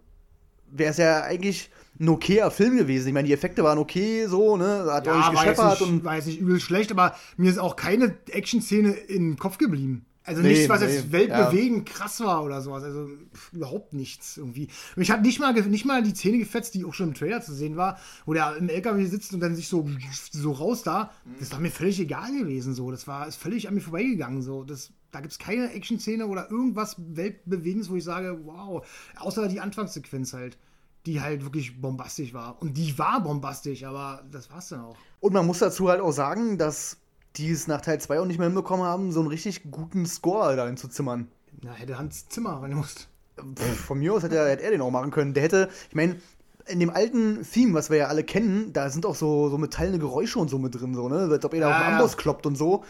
Wäre es ja eigentlich ein okayer Film gewesen. Ich meine, die Effekte waren okay, so, ne? Hat Ja, nicht gescheppert und. jetzt nicht übel schlecht, aber mir ist auch keine Action-Szene im Kopf geblieben. Also Nee, nichts, was nee, jetzt weltbewegend krass war oder sowas. Also pff, überhaupt nichts irgendwie. Mich hat nicht mal, nicht mal die Szene gefetzt, die auch schon im Trailer zu sehen war, wo der im LKW sitzt und dann sich so, so raus da. Das war mir völlig egal gewesen. So. Das war ist völlig an mir vorbeigegangen. So. Das, da gibt es keine Action-Szene oder irgendwas Weltbewegendes, wo ich sage, wow. Außer die Anfangssequenz halt. Die halt wirklich bombastisch war. Und die war bombastisch, aber das war's dann auch. Und man muss dazu halt auch sagen, dass die es nach Teil 2 auch nicht mehr hinbekommen haben, so einen richtig guten Score da hinzuzimmern. Na, hätte Hans Zimmer reingemusst. Von mir aus hätte er, hätte er den auch machen können. Der hätte, ich meine, in dem alten Theme, was wir ja alle kennen, da sind auch so, so metallene Geräusche und so mit drin, so, ne? Als ob er da Ja, auf den. Amboss kloppt und so.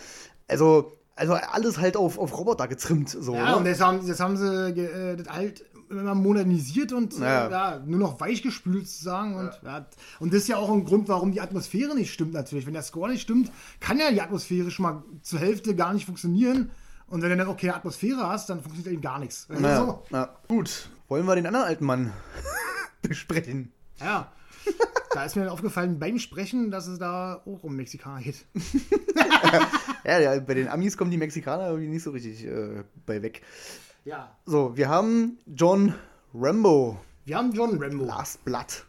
Also, also alles halt auf, auf Roboter getrimmt, so. Ja, und ne? jetzt haben, jetzt haben sie äh, das halt immer modernisiert und Ja. äh, ja, nur noch weichgespült sozusagen. Und, ja. und das ist ja auch ein Grund, warum die Atmosphäre nicht stimmt natürlich. Wenn der Score nicht stimmt, kann ja die Atmosphäre schon mal zur Hälfte gar nicht funktionieren. Und wenn du dann auch keine Atmosphäre hast, dann funktioniert eben gar nichts. Ja, so. ja. Gut, wollen wir den anderen alten Mann besprechen? ja. Da ist mir dann aufgefallen beim Sprechen, dass es da auch um Mexikaner geht. Ja, ja, bei den Amis kommen die Mexikaner irgendwie nicht so richtig äh, bei weg. Ja. So, wir haben John Rambo, Wir haben John Rambo. Last Blood.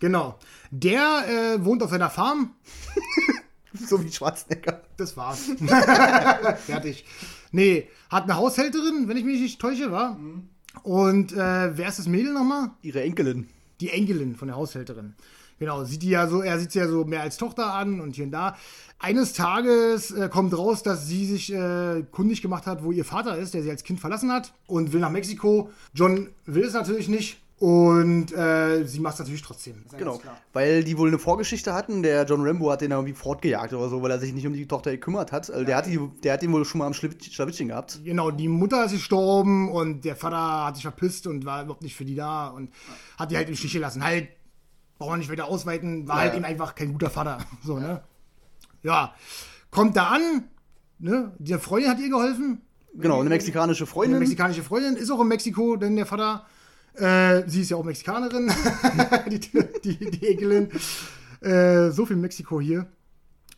Genau. Der äh, wohnt auf seiner Farm. So wie Schwarzenegger. Das war's. Fertig. Nee, hat eine Haushälterin, wenn ich mich nicht täusche, war. Und äh, wer ist das Mädel nochmal? Ihre Enkelin. Die Enkelin von der Haushälterin. Genau, sieht die ja so, er sieht sie ja so mehr als Tochter an und hier und da. Eines Tages äh, kommt raus, dass sie sich äh, kundig gemacht hat, wo ihr Vater ist, der sie als Kind verlassen hat und will nach Mexiko. John will es natürlich nicht und äh, sie macht es natürlich trotzdem. Ja Genau, weil die wohl eine Vorgeschichte hatten. Der John Rambo hat den irgendwie fortgejagt oder so, weil er sich nicht um die Tochter gekümmert hat. Also der, hat die, der hat den wohl schon mal am Schlawitt- Schlawittchen gehabt. Genau, die Mutter ist gestorben und der Vater hat sich verpisst und war überhaupt nicht für die da und hat die halt im Stich gelassen. Halt, brauchen wir nicht weiter ausweiten, war Ja. halt eben einfach kein guter Vater. So, ne? Ja, kommt da an, ne? Die Freundin hat ihr geholfen. Genau, eine mexikanische Eine Freundin. mexikanische Freundin ist auch in Mexiko, denn der Vater, äh, sie ist ja auch Mexikanerin, die, die, die Enkelin. Äh, so viel Mexiko hier.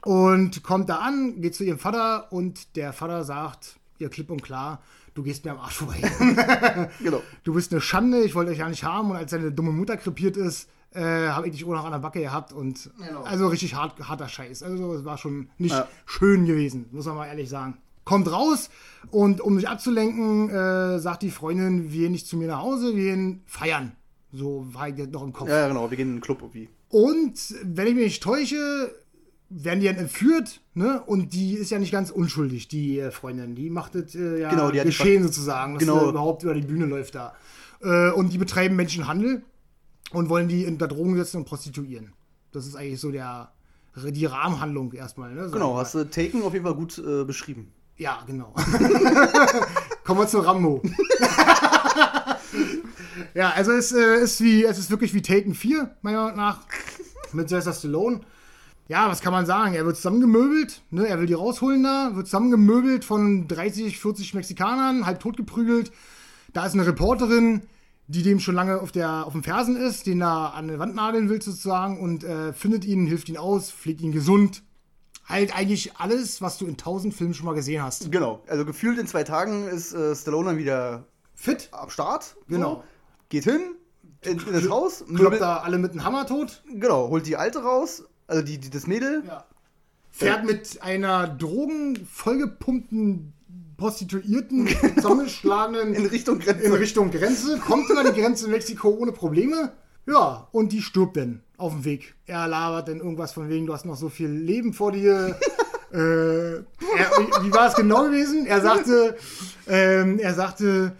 Und kommt da an, geht zu ihrem Vater und der Vater sagt ihr klipp und klar, du gehst mir am Arsch vorbei. genau. du bist eine Schande, ich wollte euch ja nicht haben und als seine dumme Mutter krepiert ist, äh, habe ich dich auch noch an der Backe gehabt und Genau. also richtig hart, harter Scheiß. Also es war schon nicht Ja. schön gewesen, muss man mal ehrlich sagen. Kommt raus und um sich abzulenken, äh, sagt die Freundin, wir gehen nicht zu mir nach Hause, wir gehen feiern. So war ich noch im Kopf. Ja, genau, wir gehen in den Club irgendwie. Und wenn ich mich nicht täusche, werden die dann entführt, ne? Und die ist ja nicht ganz unschuldig, die äh, Freundin. Die macht das äh, ja Genau, geschehen sozusagen, dass Genau. sie überhaupt über die Bühne läuft da. Äh, und die betreiben Menschenhandel und wollen die unter Drogen setzen und prostituieren. Das ist eigentlich so der die Rahmenhandlung erstmal. Ne? Genau, hast du Taken auf jeden Fall gut äh, beschrieben. Ja, genau. Kommen wir zu Rambo. ja, also es äh, ist wie, es ist wirklich wie Taken 4, meiner Meinung nach, mit Sylvester Stallone. Ja, was kann man sagen? Er wird zusammengemöbelt, ne? er will die rausholen da, wird zusammengemöbelt von 30, 40 Mexikanern, halb totgeprügelt. Da ist eine Reporterin, die dem schon lange auf, der, auf dem Fersen ist, den da an eine Wand nageln will sozusagen und äh, findet ihn, hilft ihn aus, pflegt ihn gesund. Halt eigentlich alles, was du in tausend Filmen schon mal gesehen hast. Genau, also gefühlt in zwei Tagen ist äh, Stallone dann wieder Fit, am Start. Genau. So, geht hin, in, in das Haus, kloppt da alle mit einem Hammer tot, genau, holt die Alte raus, also die, die das Mädel. fährt mit einer Drogen vollgepumpten Prostituierten zusammengeschlagenen In Richtung Grenze. in Richtung Grenze, kommt über die Grenze in Mexiko ohne Probleme. Ja, und die stirbt dann auf dem Weg. Er labert dann irgendwas von wegen, du hast noch so viel Leben vor dir. äh, er, wie, war es genau gewesen? Er sagte, ähm, er sagte,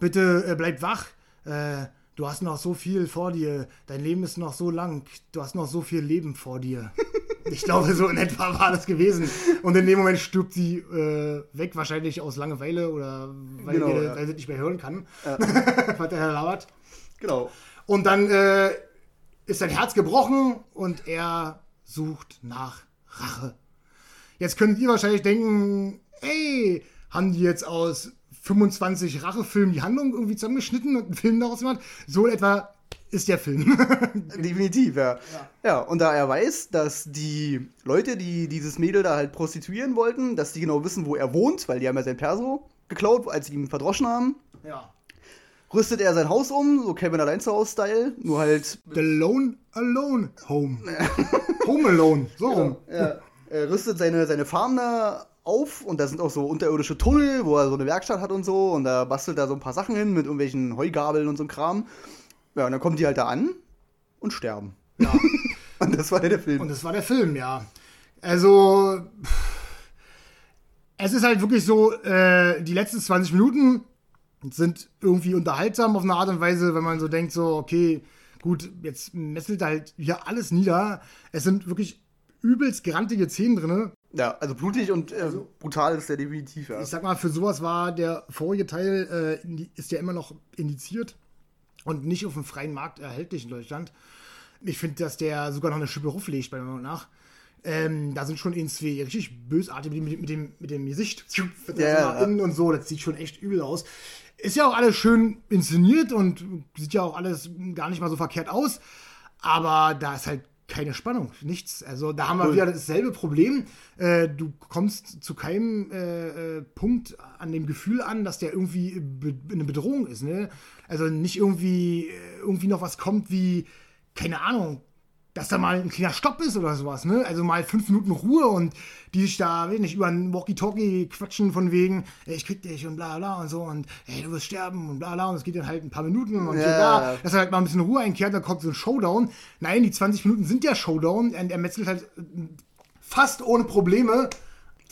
bitte äh, bleib wach. Äh, du hast noch so viel vor dir. Dein Leben ist noch so lang. Du hast noch so viel Leben vor dir. Ich glaube, so in etwa war das gewesen. Und in dem Moment stirbt sie äh, weg, wahrscheinlich aus Langeweile oder weil, Genau, er, ja. weil sie nicht mehr hören kann, was der Herr labert. Genau. Und dann äh, ist sein Herz gebrochen und er sucht nach Rache. Jetzt könnt ihr wahrscheinlich denken, ey, haben die jetzt aus 25 Rachefilmen die Handlung irgendwie zusammengeschnitten und einen Film daraus gemacht? So in etwa ist der Film. Definitiv, ja. ja. ja. und da er weiß, dass die Leute, die dieses Mädel da halt prostituieren wollten, dass die genau wissen, wo er wohnt, weil die haben ja sein Perso geklaut, als sie ihn verdroschen haben. Ja. Rüstet er sein Haus um, so Kevin allein zu Hause-Style, nur halt. The Lone Alone Home. home Alone, so rum. Ja, Er rüstet seine, seine Farm da auf und da sind auch so unterirdische Tunnel, wo er so eine Werkstatt hat und so und da bastelt er so ein paar Sachen hin mit irgendwelchen Heugabeln und so Kram. Ja, und dann kommen die halt da an und sterben. Ja. und das war der Film. Und das war der Film, ja. Also, es ist halt wirklich so, äh, die letzten 20 Minuten sind irgendwie unterhaltsam auf eine Art und Weise, wenn man so denkt, so, okay, gut, jetzt messelt halt hier alles nieder. Es sind wirklich übelst grantige Szenen drin. Ja, also blutig und äh, also, brutal ist der definitiv, ja. Ich sag mal, für sowas war der vorige Teil, äh, ist ja immer noch indiziert und nicht auf dem freien Markt erhältlich in Deutschland. Ich finde, dass der sogar noch eine Schippe legt, bei Meinung nach. Ähm, da sind schon in zwei richtig bösartig mit, mit, dem, mit dem Gesicht ja, innen und so. Das sieht schon echt übel aus. Ist ja auch alles schön inszeniert und sieht ja auch alles gar nicht mal so verkehrt aus. Aber da ist halt keine Spannung, nichts. Also da haben wir wieder dasselbe Problem. Äh, du kommst zu keinem äh, äh, Punkt an dem Gefühl an, dass der irgendwie be eine Bedrohung ist. Ne? Also nicht irgendwie, äh, irgendwie noch was kommt wie, keine Ahnung, dass da mal ein kleiner Stopp ist oder sowas, ne? Also mal fünf Minuten Ruhe und die sich da, weiß nicht, über ein Walkie-Talkie quatschen von wegen, ey, ich krieg dich und bla bla und so und ey, du wirst sterben und bla bla und es geht dann halt ein paar Minuten und ja. so da, dass er halt mal ein bisschen Ruhe einkehrt, dann kommt so ein Showdown. Nein, die 20 Minuten sind ja Showdown, er, er metzelt halt fast ohne Probleme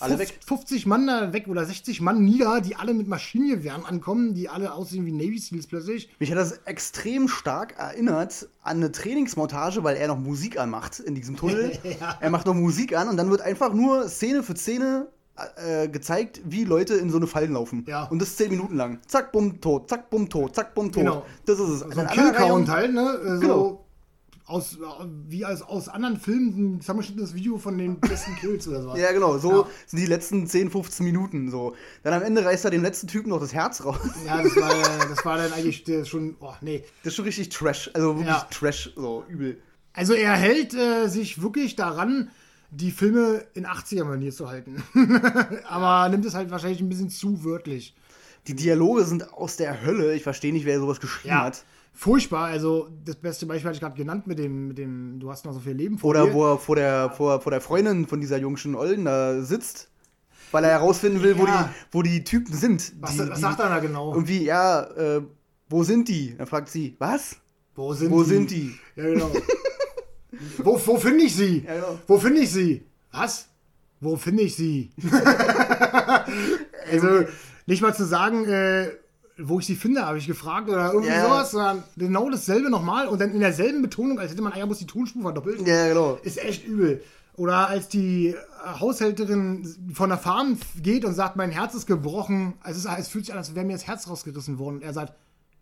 alle 50, weg. 50 Mann da weg oder 60 Mann nieder, die alle mit Maschinengewehren ankommen, die alle aussehen wie Navy Seals plötzlich. Mich hat das extrem stark erinnert an eine Trainingsmontage, weil er noch Musik anmacht in diesem Tunnel. ja. Er macht noch Musik an und dann wird einfach nur Szene für Szene äh, gezeigt, wie Leute in so eine Fallen laufen. Ja. Und das zehn Minuten lang. Zack, bumm, tot, zack, bumm, tot, zack, bumm, tot. Genau. Das ist es. So ein Killcount halt, ne? So genau aus, wie als aus anderen Filmen ein zusammengeschnittenes Video von den besten Kills oder so. Ja, genau, so ja. sind die letzten 10, 15 Minuten so. Dann am Ende reißt er dem letzten Typen noch das Herz raus. Ja, das war, das war dann eigentlich schon, oh, nee. Das ist schon richtig Trash, also wirklich ja. Trash, so übel. Also er hält äh, sich wirklich daran, die Filme in 80er-Manier zu halten. Aber nimmt es halt wahrscheinlich ein bisschen zu wörtlich. Die Dialoge sind aus der Hölle. Ich verstehe nicht, wer sowas geschrieben ja. hat furchtbar. Also das beste Beispiel hatte ich gerade genannt mit dem, mit dem, du hast noch so viel Leben vor Oder dir. wo er vor der, vor, vor der Freundin von dieser jungen Olden da sitzt. Weil er herausfinden will, ja. wo, die, wo die Typen sind. Was, die, was sagt er da genau? Irgendwie, ja, äh, wo sind die? Dann fragt sie, was? Wo sind wo die? Sind die? Ja, genau. wo wo finde ich sie? Ja, genau. Wo finde ich sie? Was? Wo finde ich sie? also, nicht mal zu sagen, äh, wo ich sie finde, habe ich gefragt oder irgendwie yeah. sowas, sondern genau dasselbe nochmal und dann in derselben Betonung, als hätte man eigentlich die Tonspur verdoppelt. Ja, genau. Ist echt übel. Oder als die Haushälterin von der Farm geht und sagt, mein Herz ist gebrochen, es, es fühlt sich an, als wäre mir das Herz rausgerissen worden. Und er sagt,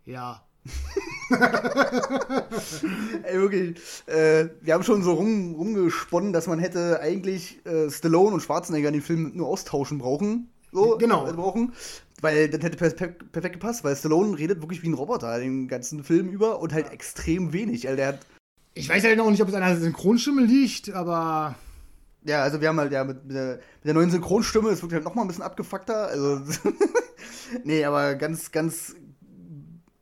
ja. Ey, wirklich. Äh, wir haben schon so rum, rumgesponnen, dass man hätte eigentlich äh, Stallone und Schwarzenegger in den Film nur austauschen brauchen. So, genau. Äh, brauchen. Weil das hätte perfekt, perfekt gepasst, weil Stallone redet wirklich wie ein Roboter den ganzen Film über und halt extrem wenig. Also der hat ich weiß halt noch nicht, ob es an der Synchronstimme liegt, aber. Ja, also wir haben halt ja mit, mit, der, mit der, neuen Synchronstimme, es wird halt noch mal ein bisschen abgefuckter. Also. nee, aber ganz, ganz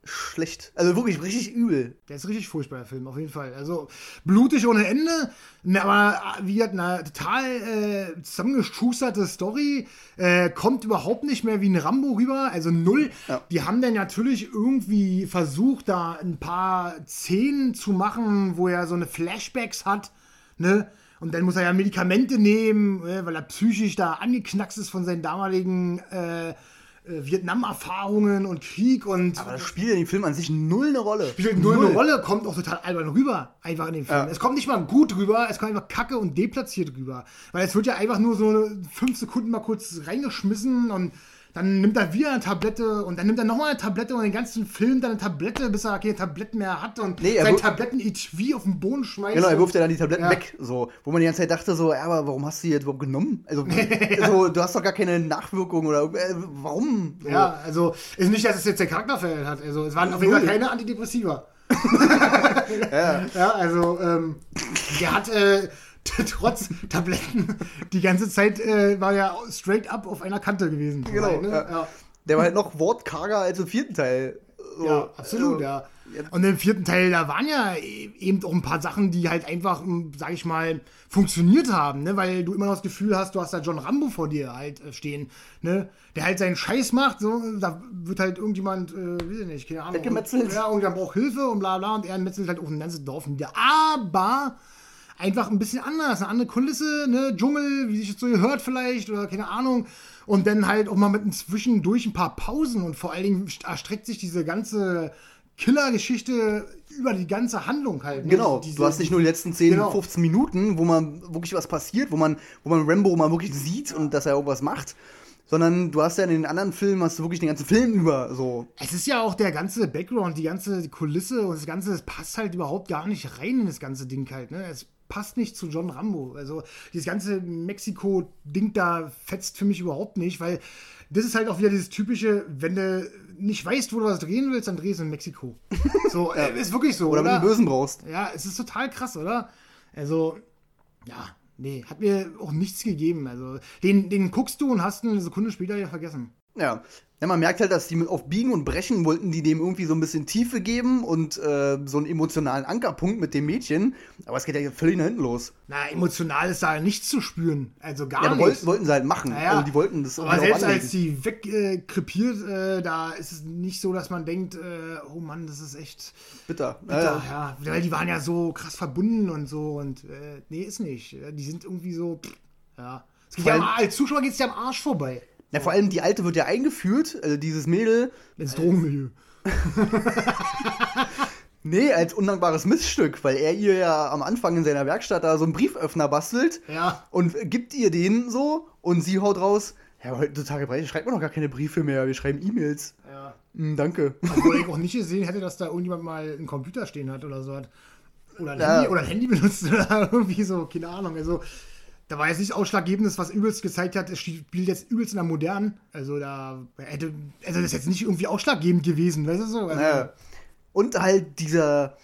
schlecht. Also wirklich richtig übel. Der ist richtig furchtbar, der Film, auf jeden Fall. Also blutig ohne Ende, ne, aber wie gesagt, eine total äh, zusammengeschusterte Story. Äh, kommt überhaupt nicht mehr wie ein Rambo rüber, also null. Ja. Die haben dann natürlich irgendwie versucht, da ein paar Szenen zu machen, wo er so eine Flashbacks hat, ne? Und dann muss er ja Medikamente nehmen, äh, weil er psychisch da angeknackst ist von seinen damaligen äh, Vietnam-Erfahrungen und Krieg und. Aber das spielt in dem Film an sich null eine Rolle. Spielt null, null, eine Rolle, kommt auch total albern rüber, einfach in dem Film. Ja. Es kommt nicht mal gut rüber, es kommt einfach kacke und deplatziert rüber. Weil es wird ja einfach nur so fünf Sekunden mal kurz reingeschmissen und Dann nimmt er wieder eine Tablette und dann nimmt er nochmal eine Tablette und den ganzen Film dann eine Tablette, bis er keine Tabletten mehr hat und Nee, er sein wu- Tabletten-Etui auf den Boden schmeißt. Genau, er wirft ja dann die Tabletten Ja. weg, so, wo man die ganze Zeit dachte, so, ja, aber warum hast du die jetzt überhaupt genommen? Also, so, du hast doch gar keine Nachwirkung oder äh, warum? So. Ja, also ist nicht, dass es jetzt der Charakter verändert hat. Also es waren auf jeden Fall keine Antidepressiva. Ja. Ja, also ähm, der hat äh, trotz Tabletten die ganze Zeit äh, war ja straight up auf einer Kante gewesen. Genau, Ne? ja. Ja. Der war halt noch wortkarger als im vierten Teil. So, Ja, absolut, also, ja. Und im vierten Teil, da waren ja e- eben auch ein paar Sachen, die halt einfach, m, sag ich mal, funktioniert haben, ne? Weil du immer noch das Gefühl hast, du hast da John Rambo vor dir halt äh, stehen, ne? Der halt seinen Scheiß macht, so, da wird halt irgendjemand, äh, weiß ich nicht, keine Ahnung. Weggemetzelt. Ja, irgendjemand braucht Hilfe und bla bla und er metzelt halt auch ein ganzes Dorf nieder. Aber einfach ein bisschen anders, eine andere Kulisse, ne, Dschungel, wie sich das so gehört vielleicht oder keine Ahnung. Und dann halt auch mal mit zwischendurch ein paar Pausen und vor allen Dingen erstreckt sich diese ganze Killer-Geschichte über die ganze Handlung halt. ne? Genau, Diese- du hast nicht nur die letzten 10, Genau. 15 Minuten, wo man wirklich was passiert, wo man, wo man Rambo mal wirklich sieht und dass er irgendwas macht, sondern du hast ja in den anderen Filmen, hast du wirklich den ganzen Film über so. Es ist ja auch der ganze Background, die ganze Kulisse und das Ganze, das passt halt überhaupt gar nicht rein in das ganze Ding halt. Ne? Es passt nicht zu John Rambo. Also dieses ganze Mexiko-Ding da fetzt für mich überhaupt nicht, weil das ist halt auch wieder dieses typische, wenn du nicht weißt, wo du was drehen willst, dann drehst du in Mexiko. So, äh, ist wirklich so, Oder oder? wenn du Bösen brauchst. Ja, es ist total krass, oder? Also, ja, nee, hat mir auch nichts gegeben. Also, den, den guckst du und hast eine Sekunde später wieder vergessen. Ja. ja, man merkt halt, dass die mit auf Biegen und Brechen wollten die dem irgendwie so ein bisschen Tiefe geben und äh, so einen emotionalen Ankerpunkt mit dem Mädchen, aber es geht ja völlig nach hinten los. Na, emotional ist da nichts zu spüren. Also gar Ja, nichts. wollten, sie halt machen. Naja. Also die wollten das Aber selbst als sie wegkrepiert, äh, da ist es nicht so, dass man denkt, äh, oh Mann, das ist echt bitter. bitter. Äh, Ja, weil die waren ja so krass verbunden und so und äh, nee, ist nicht. Die sind irgendwie so, pff, ja. Es geht ja als Zuschauer geht es ja am Arsch vorbei. Ja, vor allem die Alte wird ja eingeführt, also dieses Mädel, Ins Drogenmilieu. Nee, als undankbares Missstück, weil er ihr ja am Anfang in seiner Werkstatt da so einen Brieföffner bastelt Ja. und gibt ihr den so und sie haut raus, ja, heutzutage schreibt man doch gar keine Briefe mehr, wir schreiben E-Mails. Ja. Hm, danke. Obwohl ich auch nicht gesehen hätte, dass da irgendjemand mal einen Computer stehen hat oder so hat. Oder ein, Ja. Handy, oder ein Handy benutzt oder irgendwie so, keine Ahnung. Also, da war jetzt nicht ausschlaggebendes, was übelst gezeigt hat, es spielt jetzt übelst in der modernen. Also, da hätte, also das ist jetzt nicht irgendwie ausschlaggebend gewesen, weißt du so? Also, Ja. Und halt dieser,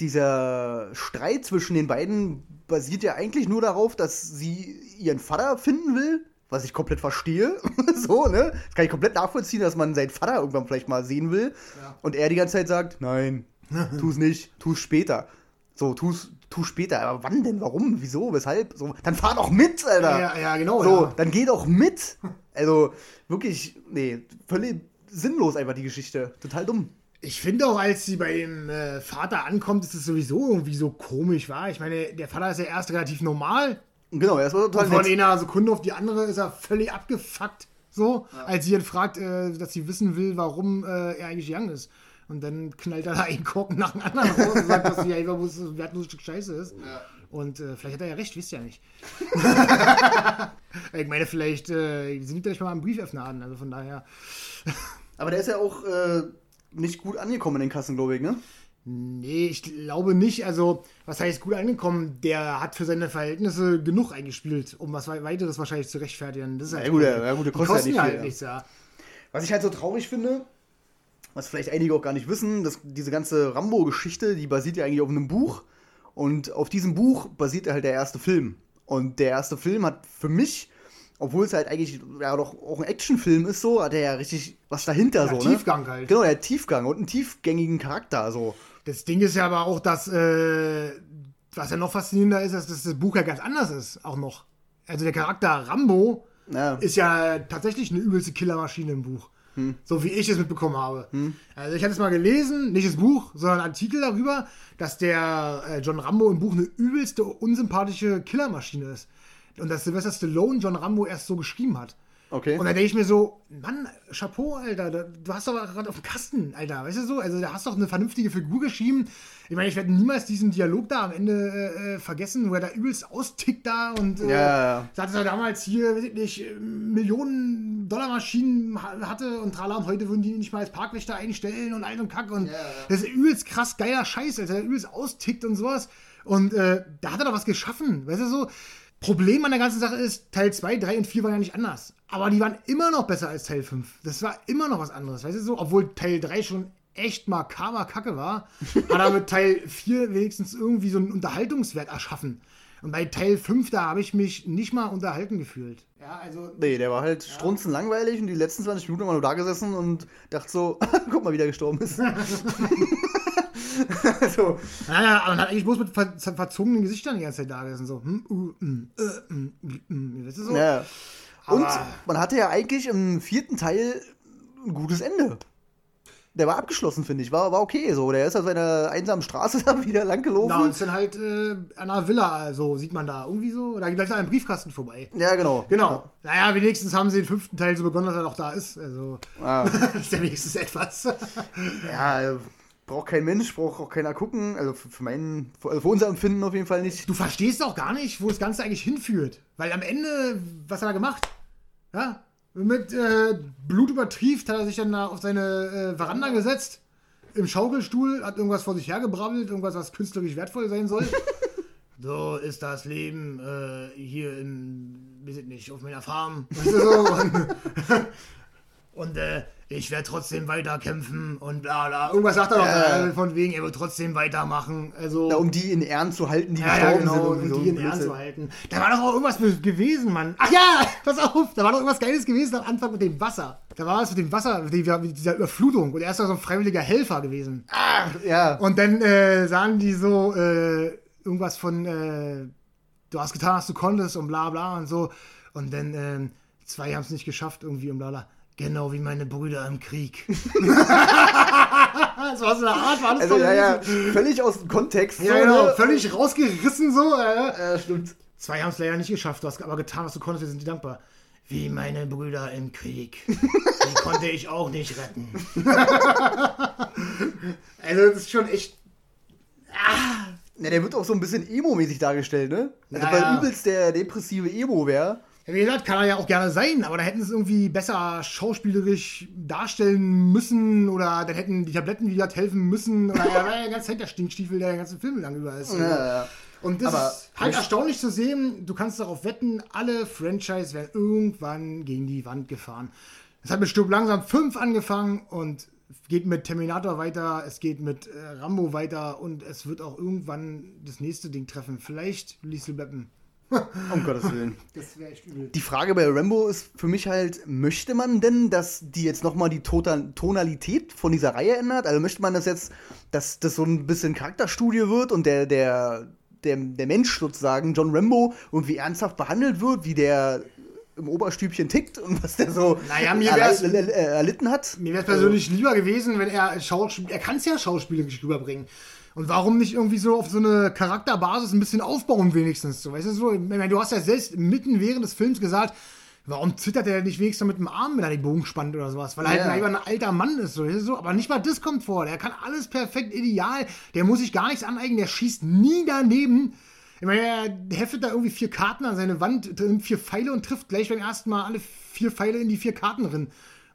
dieser Streit zwischen den beiden basiert ja eigentlich nur darauf, dass sie ihren Vater finden will, was ich komplett verstehe. so, ne? Das kann ich komplett nachvollziehen, dass man seinen Vater irgendwann vielleicht mal sehen will. Ja. Und er die ganze Zeit sagt, nein, tu's nicht, tu's später. So, tu's, tu später. Aber wann denn? Warum? Wieso? Weshalb? So, dann fahr doch mit, Alter. Ja, ja, genau. So, ja. dann geh doch mit. Also, wirklich, nee, völlig sinnlos einfach die Geschichte. Total dumm. Ich finde auch, als sie bei dem äh, Vater ankommt, ist es sowieso irgendwie so komisch, war. Ich meine, der Vater ist ja erst relativ normal. Genau, er ist total Von nett. einer Sekunde auf die andere ist er völlig abgefuckt. So, als sie ihn fragt, äh, dass sie wissen will, warum äh, er eigentlich young ist. Und dann knallt er da einen Korken nach dem anderen raus und sagt, dass sie einfach bloß ein wertloses Stück Scheiße ist. Und äh, vielleicht hat er ja recht, wisst ihr ja nicht. ich meine, vielleicht äh, sind die gleich mal am Brieföffner an, also von daher. Aber der ist ja auch äh, nicht gut angekommen in den Kassen, glaube ich, ne? Nee, ich glaube nicht. Also, was heißt gut angekommen? Der hat für seine Verhältnisse genug eingespielt, um was wei- weiteres wahrscheinlich zu rechtfertigen. Das ist halt Ja, gut, ja, ja, gut, kostet ja nicht ja viel, halt ja. nichts, ja. Was ich halt so traurig finde, was vielleicht einige auch gar nicht wissen, dass diese ganze Rambo-Geschichte, die basiert ja eigentlich auf einem Buch. Und auf diesem Buch basiert halt der erste Film. Und der erste Film hat für mich, obwohl es halt eigentlich ja doch auch ein Actionfilm ist, so, hat er ja richtig was dahinter Ja, so, ne? Tiefgang halt. Genau, der Tiefgang und einen tiefgängigen Charakter, so. Das Ding ist ja aber auch, dass, äh, was ja noch faszinierender ist, dass das Buch ja ganz anders ist, auch noch. Also der Charakter Rambo Ja. ist ja tatsächlich eine übelste Killermaschine im Buch. Hm. So wie ich es mitbekommen habe. Also ich hatte es mal gelesen, nicht das Buch, sondern einen Artikel darüber, dass der äh, John Rambo im Buch eine übelste unsympathische Killermaschine ist. Und dass Sylvester Stallone John Rambo erst so geschrieben hat. Okay. Und dann denke ich mir so, Mann, Chapeau, Alter, da- du hast doch gerade auf dem Kasten, Alter, weißt du so? Also da hast doch eine vernünftige Figur geschrieben. Ich meine, ich werde niemals diesen Dialog da am Ende äh, äh, vergessen, wo er da übelst austickt da und äh, Ja, ja, ja. sagt, dass er damals hier, weiß ich nicht, Millionen Dollar Maschinen ha- hatte und trala und heute würden die nicht mal als Parkwächter einstellen und all ein Kack und das ist übelst krass geiler Scheiß, Alter, der übelst austickt und sowas. Und äh, da hat er doch was geschaffen, weißt du so? Problem an der ganzen Sache ist, Teil 2, 3 und 4 waren ja nicht anders. Aber die waren immer noch besser als Teil 5. Das war immer noch was anderes, weißt du so? Obwohl Teil 3 schon echt makaber Kacke war, hat er mit Teil 4 wenigstens irgendwie so einen Unterhaltungswert erschaffen. Und bei Teil 5, da habe ich mich nicht mal unterhalten gefühlt. Ja, also. Nee, der war halt strunzenlangweilig und die letzten 20 Minuten immer nur da gesessen und dachte so, guck mal, wie der gestorben ist. so, Naja, aber man hat eigentlich bloß mit ver ver verzogenen Gesichtern die ganze Zeit da gesessen. So, hm, uh, äh, hm, hm, hm, weißt du so? ja. Und man hatte ja eigentlich im vierten Teil ein gutes Ende. Der war abgeschlossen, finde ich. War, war okay so. Der ist auf seiner einsamen Straße da wieder lang gelaufen. Na, und ist dann halt äh, an einer Villa, so sieht man da irgendwie so. Da geht gleich an einem Briefkasten vorbei. ja, genau. Genau. Naja, wenigstens haben sie den fünften Teil so begonnen, dass er auch da ist. Also, Ah, das ist ja wenigstens etwas. ja, braucht kein Mensch, braucht auch keiner gucken. Also für, für meinen, für, also für unser Empfinden auf jeden Fall nicht. Du verstehst auch gar nicht, wo das Ganze eigentlich hinführt. Weil am Ende, was hat er gemacht? Ja, mit äh, Blut übertrieft hat er sich dann da auf seine äh, Veranda gesetzt, im Schaukelstuhl, hat irgendwas vor sich hergebrabbelt, irgendwas, was künstlerisch wertvoll sein soll. so ist das Leben äh, hier in, weiß ich nicht, auf meiner Farm. Weißt du so? Und, äh, ich werde trotzdem weiter kämpfen und bla bla. Irgendwas sagt er Ja. da, von wegen, er wird trotzdem weitermachen. Also, Na, um die in Ehren zu halten, die ja, ja, gestorben genau, sind. irgendwie so die in Ehren zu halten. Da war doch auch irgendwas gewesen, Mann. Ach ja, pass auf, da war doch irgendwas Geiles gewesen am Anfang mit dem Wasser. Da war was mit dem Wasser, mit dieser- mit dieser Überflutung. Und er ist doch so ein freiwilliger Helfer gewesen. Ach, ja. Und dann äh, sagen die so äh, irgendwas von, äh, du hast getan, was du konntest und bla bla und so. Und dann ähm, zwei haben es nicht geschafft irgendwie und bla bla. Genau wie meine Brüder im Krieg. das war so eine Art, war das Also, ja, ja, völlig aus dem Kontext. Ja, so, genau, ne? völlig rausgerissen so. Äh. Ja, stimmt. Zwei haben es leider nicht geschafft, du hast aber getan, was du konntest, wir sind dir dankbar. Wie meine Brüder im Krieg. Die konnte ich auch nicht retten. also das ist schon echt. Ja, der wird auch so ein bisschen Emo-mäßig dargestellt, ne? Also, Ja, weil übelst der depressive Emo wäre. Ja, Wie gesagt, kann er ja auch gerne sein, aber da hätten sie es irgendwie besser schauspielerisch darstellen müssen oder dann hätten die Tabletten wieder helfen müssen. Oder er war ja Zeit der Stinkstiefel, der den ganzen Film lang über ist. Ja, ja. Und das Aber ist halt erstaunlich zu sehen. Du kannst darauf wetten, alle Franchise werden irgendwann gegen die Wand gefahren. Es hat mit Stirb langsam 5 angefangen und geht mit Terminator weiter, es geht mit äh, Rambo weiter und es wird auch irgendwann das nächste Ding treffen. Vielleicht Liesel Beppen. Um Gottes Willen. Das wäre echt übel. Die Frage bei Rambo ist für mich halt, möchte man denn, dass die jetzt nochmal die Total Tonalität von dieser Reihe ändert? Also möchte man das jetzt, dass das so ein bisschen Charakterstudie wird und der, der, der, der Mensch sozusagen, John Rambo, irgendwie ernsthaft behandelt wird, wie der im Oberstübchen tickt und was der so Naja, mir wär's- erlitten hat? Mir wäre es persönlich lieber gewesen, wenn er Schauspiel, er kann es ja schauspielerisch rüberbringen. Und warum nicht irgendwie so auf so eine Charakterbasis ein bisschen aufbauen wenigstens? So, weißt du, so, ich meine, du hast ja selbst mitten während des Films gesagt, warum zittert er nicht wenigstens mit dem Arm, wenn er den Bogen spannt oder sowas? Weil er Ja. halt ein, ein alter Mann ist, so, so. Aber nicht mal das kommt vor. Der kann alles perfekt ideal. Der muss sich gar nichts aneignen. Der schießt nie daneben. Ich meine, er heftet da irgendwie vier Karten an seine Wand, vier Pfeile und trifft gleich beim ersten Mal alle vier Pfeile in die vier Karten drin.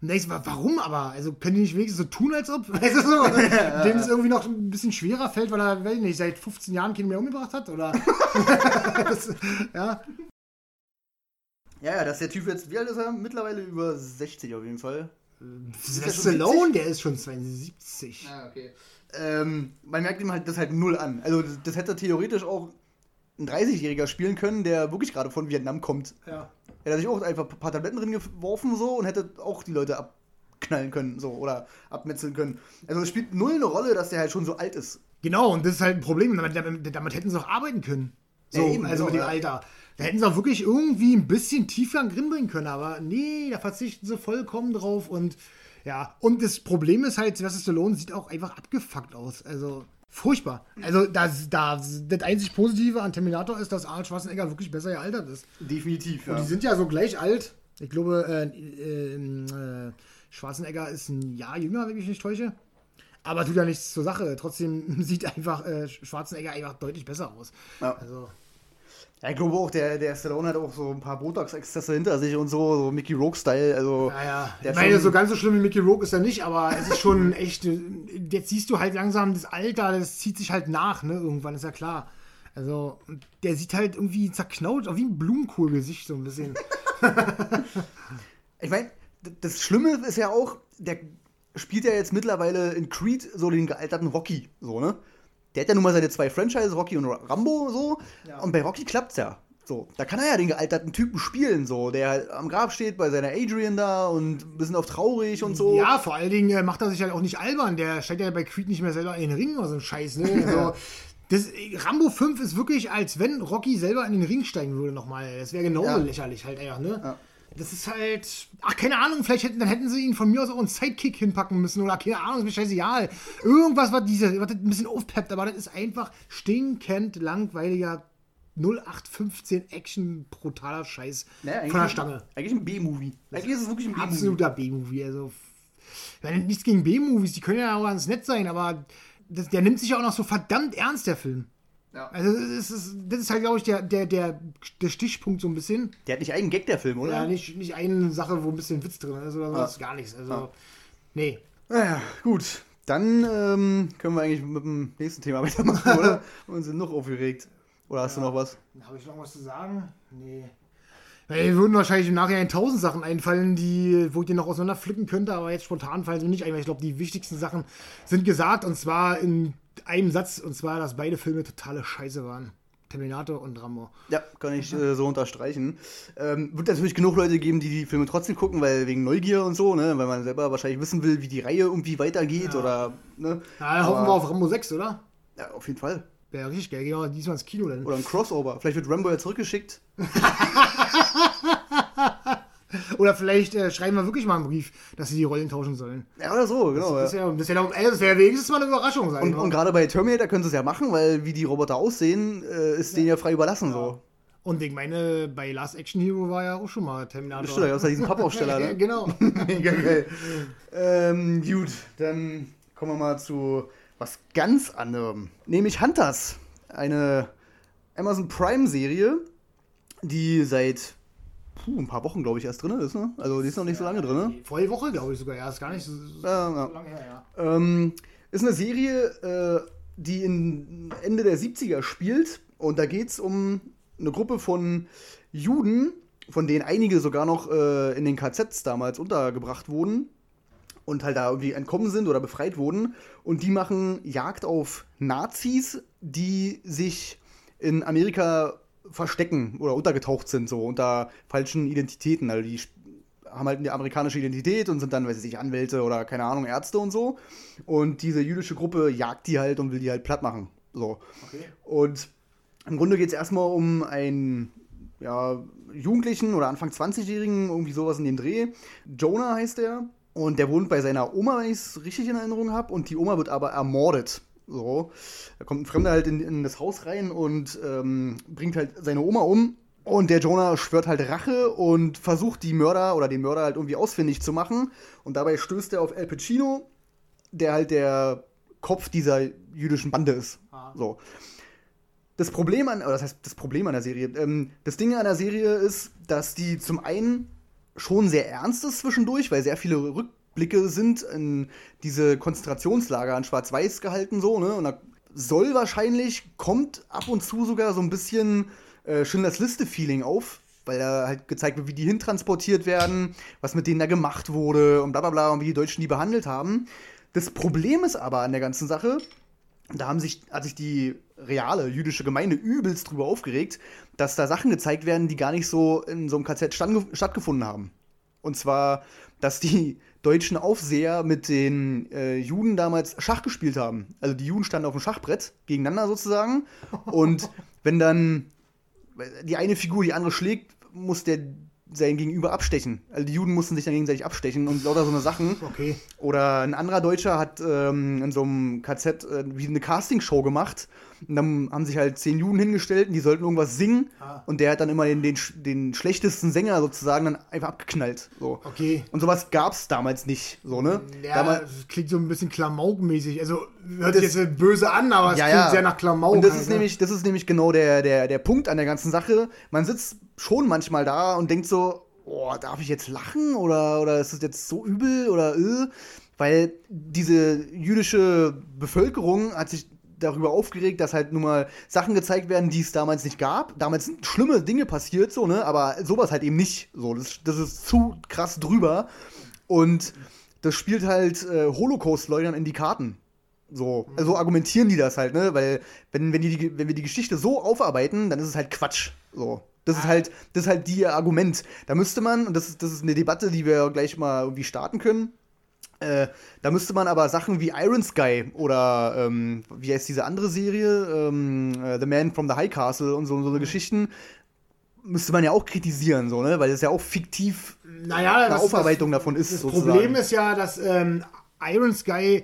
Und denkst, wa- warum aber? Also können die nicht wenigstens so tun, als ob? Weißt du so? Dem es irgendwie noch ein bisschen schwerer fällt, weil er, weiß ich nicht, seit 15 Jahren keinen mehr umgebracht hat? Oder? das, ja. Ja, ja, dass der Typ jetzt, wie alt ist er? Mittlerweile über 60 auf jeden Fall. Schon Stallone, der ist schon 72. Ah, okay. Ähm, man merkt ihm halt das halt null an. Also das, das hätte theoretisch auch ein 30-Jähriger spielen können, der wirklich gerade von Vietnam kommt. Ja. Hätte er sich auch einfach ein paar Tabletten drin geworfen so und hätte auch die Leute abknallen können so oder abmetzeln können. Also es spielt null eine Rolle, dass der halt schon so alt ist. Genau, und das ist halt ein Problem. Damit, damit, damit hätten sie auch arbeiten können. So, Ja, eben, also mit dem genau. Alter. Da hätten sie auch wirklich irgendwie ein bisschen Tiefgang drinbringen können, aber nee, da verzichten sie vollkommen drauf und ja. Und das Problem ist halt, Sylvester Stallone sieht auch einfach abgefuckt aus. Also furchtbar. Also das, das, das einzig Positive an Terminator ist, dass Arnold Schwarzenegger wirklich besser gealtert ist. Definitiv, ja. Die sind ja so gleich alt. Ich glaube, äh, äh, äh, Schwarzenegger ist ein Jahr jünger, wenn ich mich nicht täusche. Aber tut ja nichts zur Sache. Trotzdem sieht einfach äh, Schwarzenegger einfach deutlich besser aus. Ja. Also, Ja, ich glaube auch, der, der Stallone hat auch so ein paar Botox-Exzesse hinter sich und so, so Mickey Rogue-Style. Also, naja, ich meine, so ganz so schlimm wie Mickey Rogue ist er nicht, aber es ist schon echt. Jetzt siehst du halt langsam das Alter, das zieht sich halt nach, ne? Irgendwann ist ja klar. Also, der sieht halt irgendwie zerknautscht, wie ein Blumenkohlgesicht, so ein bisschen. Ich meine, das Schlimme ist ja auch, der spielt ja jetzt mittlerweile in Creed so den gealterten Rocky, so, ne? Der hat ja nun mal seine zwei Franchises, Rocky und Rambo, so. Ja. Und bei Rocky klappt's ja. So, da kann er ja den gealterten Typen spielen, so, der am Grab steht bei seiner Adrian da und ein bisschen auf traurig und so. Ja, vor allen Dingen äh, macht er sich halt auch nicht albern. Der steigt ja bei Creed nicht mehr selber in den Ring oder so ein Scheiß, ne? Also, das, Rambo 5 ist wirklich, als wenn Rocky selber in den Ring steigen würde nochmal. Das wäre genauso Ja. lächerlich halt einfach, ne? Ja. Das ist halt. Ach, keine Ahnung, vielleicht hätten, dann hätten sie ihn von mir aus auch einen Sidekick hinpacken müssen oder keine Ahnung, ist mir scheißegal. Irgendwas, was diese, was das ein bisschen aufpeppt, aber das ist einfach stinkend langweiliger 0815 Action brutaler Scheiß Naja, von der Stange. Eigentlich ein B-Movie. Eigentlich ist es wirklich ein B-Movie. Absoluter B-Movie. Also, nichts gegen B-Movies, die können ja auch ganz nett sein, aber das, der nimmt sich ja auch noch so verdammt ernst, der Film. Ja. Also, das ist, das ist halt, glaube ich, der, der, der, der Stichpunkt so ein bisschen. Der hat nicht einen Gag, der Film, oder? Ja, nicht, nicht eine Sache, wo ein bisschen Witz drin ist oder sowas, gar nichts. Also, nee. Naja, gut. Dann ähm, können wir eigentlich mit dem nächsten Thema weitermachen, oder? Und sind noch aufgeregt. Oder hast du noch was? Habe ich noch was zu sagen? Nee. Mir würden wahrscheinlich im Nachhinein tausend Sachen einfallen, die, wo ich den noch auseinanderpflücken könnte, aber jetzt spontan fallen sie mir nicht ein, weil ich glaube, die wichtigsten Sachen sind gesagt und zwar in einem Satz, und zwar, dass beide Filme totale Scheiße waren. Terminator und Rambo. Ja, kann ich äh, so unterstreichen. Ähm, wird natürlich genug Leute geben, die die Filme trotzdem gucken, weil wegen Neugier und so, ne? Weil man selber wahrscheinlich wissen will, wie die Reihe irgendwie weitergeht Ja. oder, ne? Dann hoffen wir auf Rambo 6, oder? Ja, auf jeden Fall. Wäre richtig geil. Gehen wir diesmal ins Kino dann. Oder ein Crossover. Vielleicht wird Rambo ja zurückgeschickt. Oder vielleicht äh, schreiben wir wirklich mal einen Brief, dass sie die Rollen tauschen sollen. Ja, oder so, genau. Das ja. wäre das wär, doch- ey, das wär wenigstens mal eine Überraschung sein. Und, und gerade bei Terminator können sie es ja machen, weil wie die Roboter aussehen, äh, ist denen ja frei überlassen so. Und ich meine, bei Last Action Hero war ja auch schon mal Terminator. Stimmt, außer diesen Pappaufsteller, Ja, ne? genau. Mega geil. ähm, gut, dann kommen wir mal zu was ganz anderem. Nämlich Hunters. Eine Amazon Prime-Serie, die seit puh, ein paar Wochen, glaube ich, erst drin ist. Ne? Also die ist noch nicht so lange drin. Ne? Voll Woche, glaube ich sogar. Ja, ist gar nicht so, so ja. lange her, ja. Ähm, ist eine Serie, äh, die in Ende der 70er spielt. Und da geht es um eine Gruppe von Juden, von denen einige sogar noch äh, in den KZs damals untergebracht wurden und halt da irgendwie entkommen sind oder befreit wurden. Und die machen Jagd auf Nazis, die sich in Amerika verstecken oder untergetaucht sind, so unter falschen Identitäten. Also die haben halt eine amerikanische Identität und sind dann, weiß ich nicht, Anwälte oder keine Ahnung, Ärzte und so. Und diese jüdische Gruppe jagt die halt und will die halt platt machen. So. Okay. Und im Grunde geht es erstmal um einen ja, Jugendlichen oder Anfang 20-Jährigen, irgendwie sowas in dem Dreh. Jonah heißt er. Und der wohnt bei seiner Oma, wenn ich es richtig in Erinnerung habe. Und die Oma wird aber ermordet. So. Da kommt ein Fremder halt in, in das Haus rein und ähm, bringt halt seine Oma um. Und der Jonah schwört halt Rache und versucht die Mörder oder den Mörder halt irgendwie ausfindig zu machen. Und dabei stößt er auf El Pacino, der halt der Kopf dieser jüdischen Bande ist. Ah. So. Das Problem an, oder das heißt das Problem an der Serie, ähm, das Ding an der Serie ist, dass die zum einen schon sehr ernst ist zwischendurch, weil sehr viele Rückblicke sind in diese Konzentrationslager an Schwarz-Weiß gehalten, so, ne? Und da soll wahrscheinlich, kommt ab und zu sogar so ein bisschen äh, Schindlers Liste-Feeling auf, weil da halt gezeigt wird, wie die hintransportiert werden, was mit denen da gemacht wurde und bla bla bla und wie die Deutschen die behandelt haben. Das Problem ist aber an der ganzen Sache, da haben sich, hat sich die reale jüdische Gemeinde übelst drüber aufgeregt, dass da Sachen gezeigt werden, die gar nicht so in so einem KZ stattgefunden haben. Und zwar, dass die deutschen Aufseher mit den äh, Juden damals Schach gespielt haben. Also die Juden standen auf dem Schachbrett gegeneinander sozusagen. Und wenn dann die eine Figur die andere schlägt, muss der sein Gegenüber abstechen. Also die Juden mussten sich dann gegenseitig abstechen und lauter so eine Sachen. Okay. Oder ein anderer Deutscher hat ähm, in so einem KZ äh, wie eine Castingshow gemacht. Und dann haben sich halt zehn Juden hingestellt und die sollten irgendwas singen. Ah. Und der hat dann immer den, den, den schlechtesten Sänger sozusagen dann einfach abgeknallt. So. Okay. Und sowas gab es damals nicht. So, ne? Ja, Damals, das klingt so ein bisschen Klamauk-mäßig. Also hört sich jetzt böse an, aber es Ja, klingt ja. sehr nach Klamauk. Und das halt, ist ne? nämlich, das ist nämlich genau der, der, der Punkt an der ganzen Sache. Man sitzt schon manchmal da und denkt so, oh, darf ich jetzt lachen oder, oder ist das jetzt so übel oder äh? Weil diese jüdische Bevölkerung hat sich darüber aufgeregt, dass halt nun mal Sachen gezeigt werden, die es damals nicht gab. Damals sind schlimme Dinge passiert, so, ne? Aber sowas halt eben nicht. So, das, das ist zu krass drüber. Und das spielt halt äh, Holocaust-Leugnern in die Karten. So, also argumentieren die das halt, ne? Weil, wenn, wenn, die, wenn wir die Geschichte so aufarbeiten, dann ist es halt Quatsch. So. Das ist halt, das ist halt die Argument. Da müsste man, und das ist, das ist eine Debatte, die wir gleich mal irgendwie starten können. Äh, da müsste man aber Sachen wie Iron Sky oder ähm, wie heißt diese andere Serie, ähm, äh, The Man from the High Castle und so, so eine Geschichten, müsste man ja auch kritisieren, so, ne? Weil das ja auch fiktiv naja, eine das, Aufarbeitung davon ist. Das sozusagen. Problem ist ja, dass ähm, Iron Sky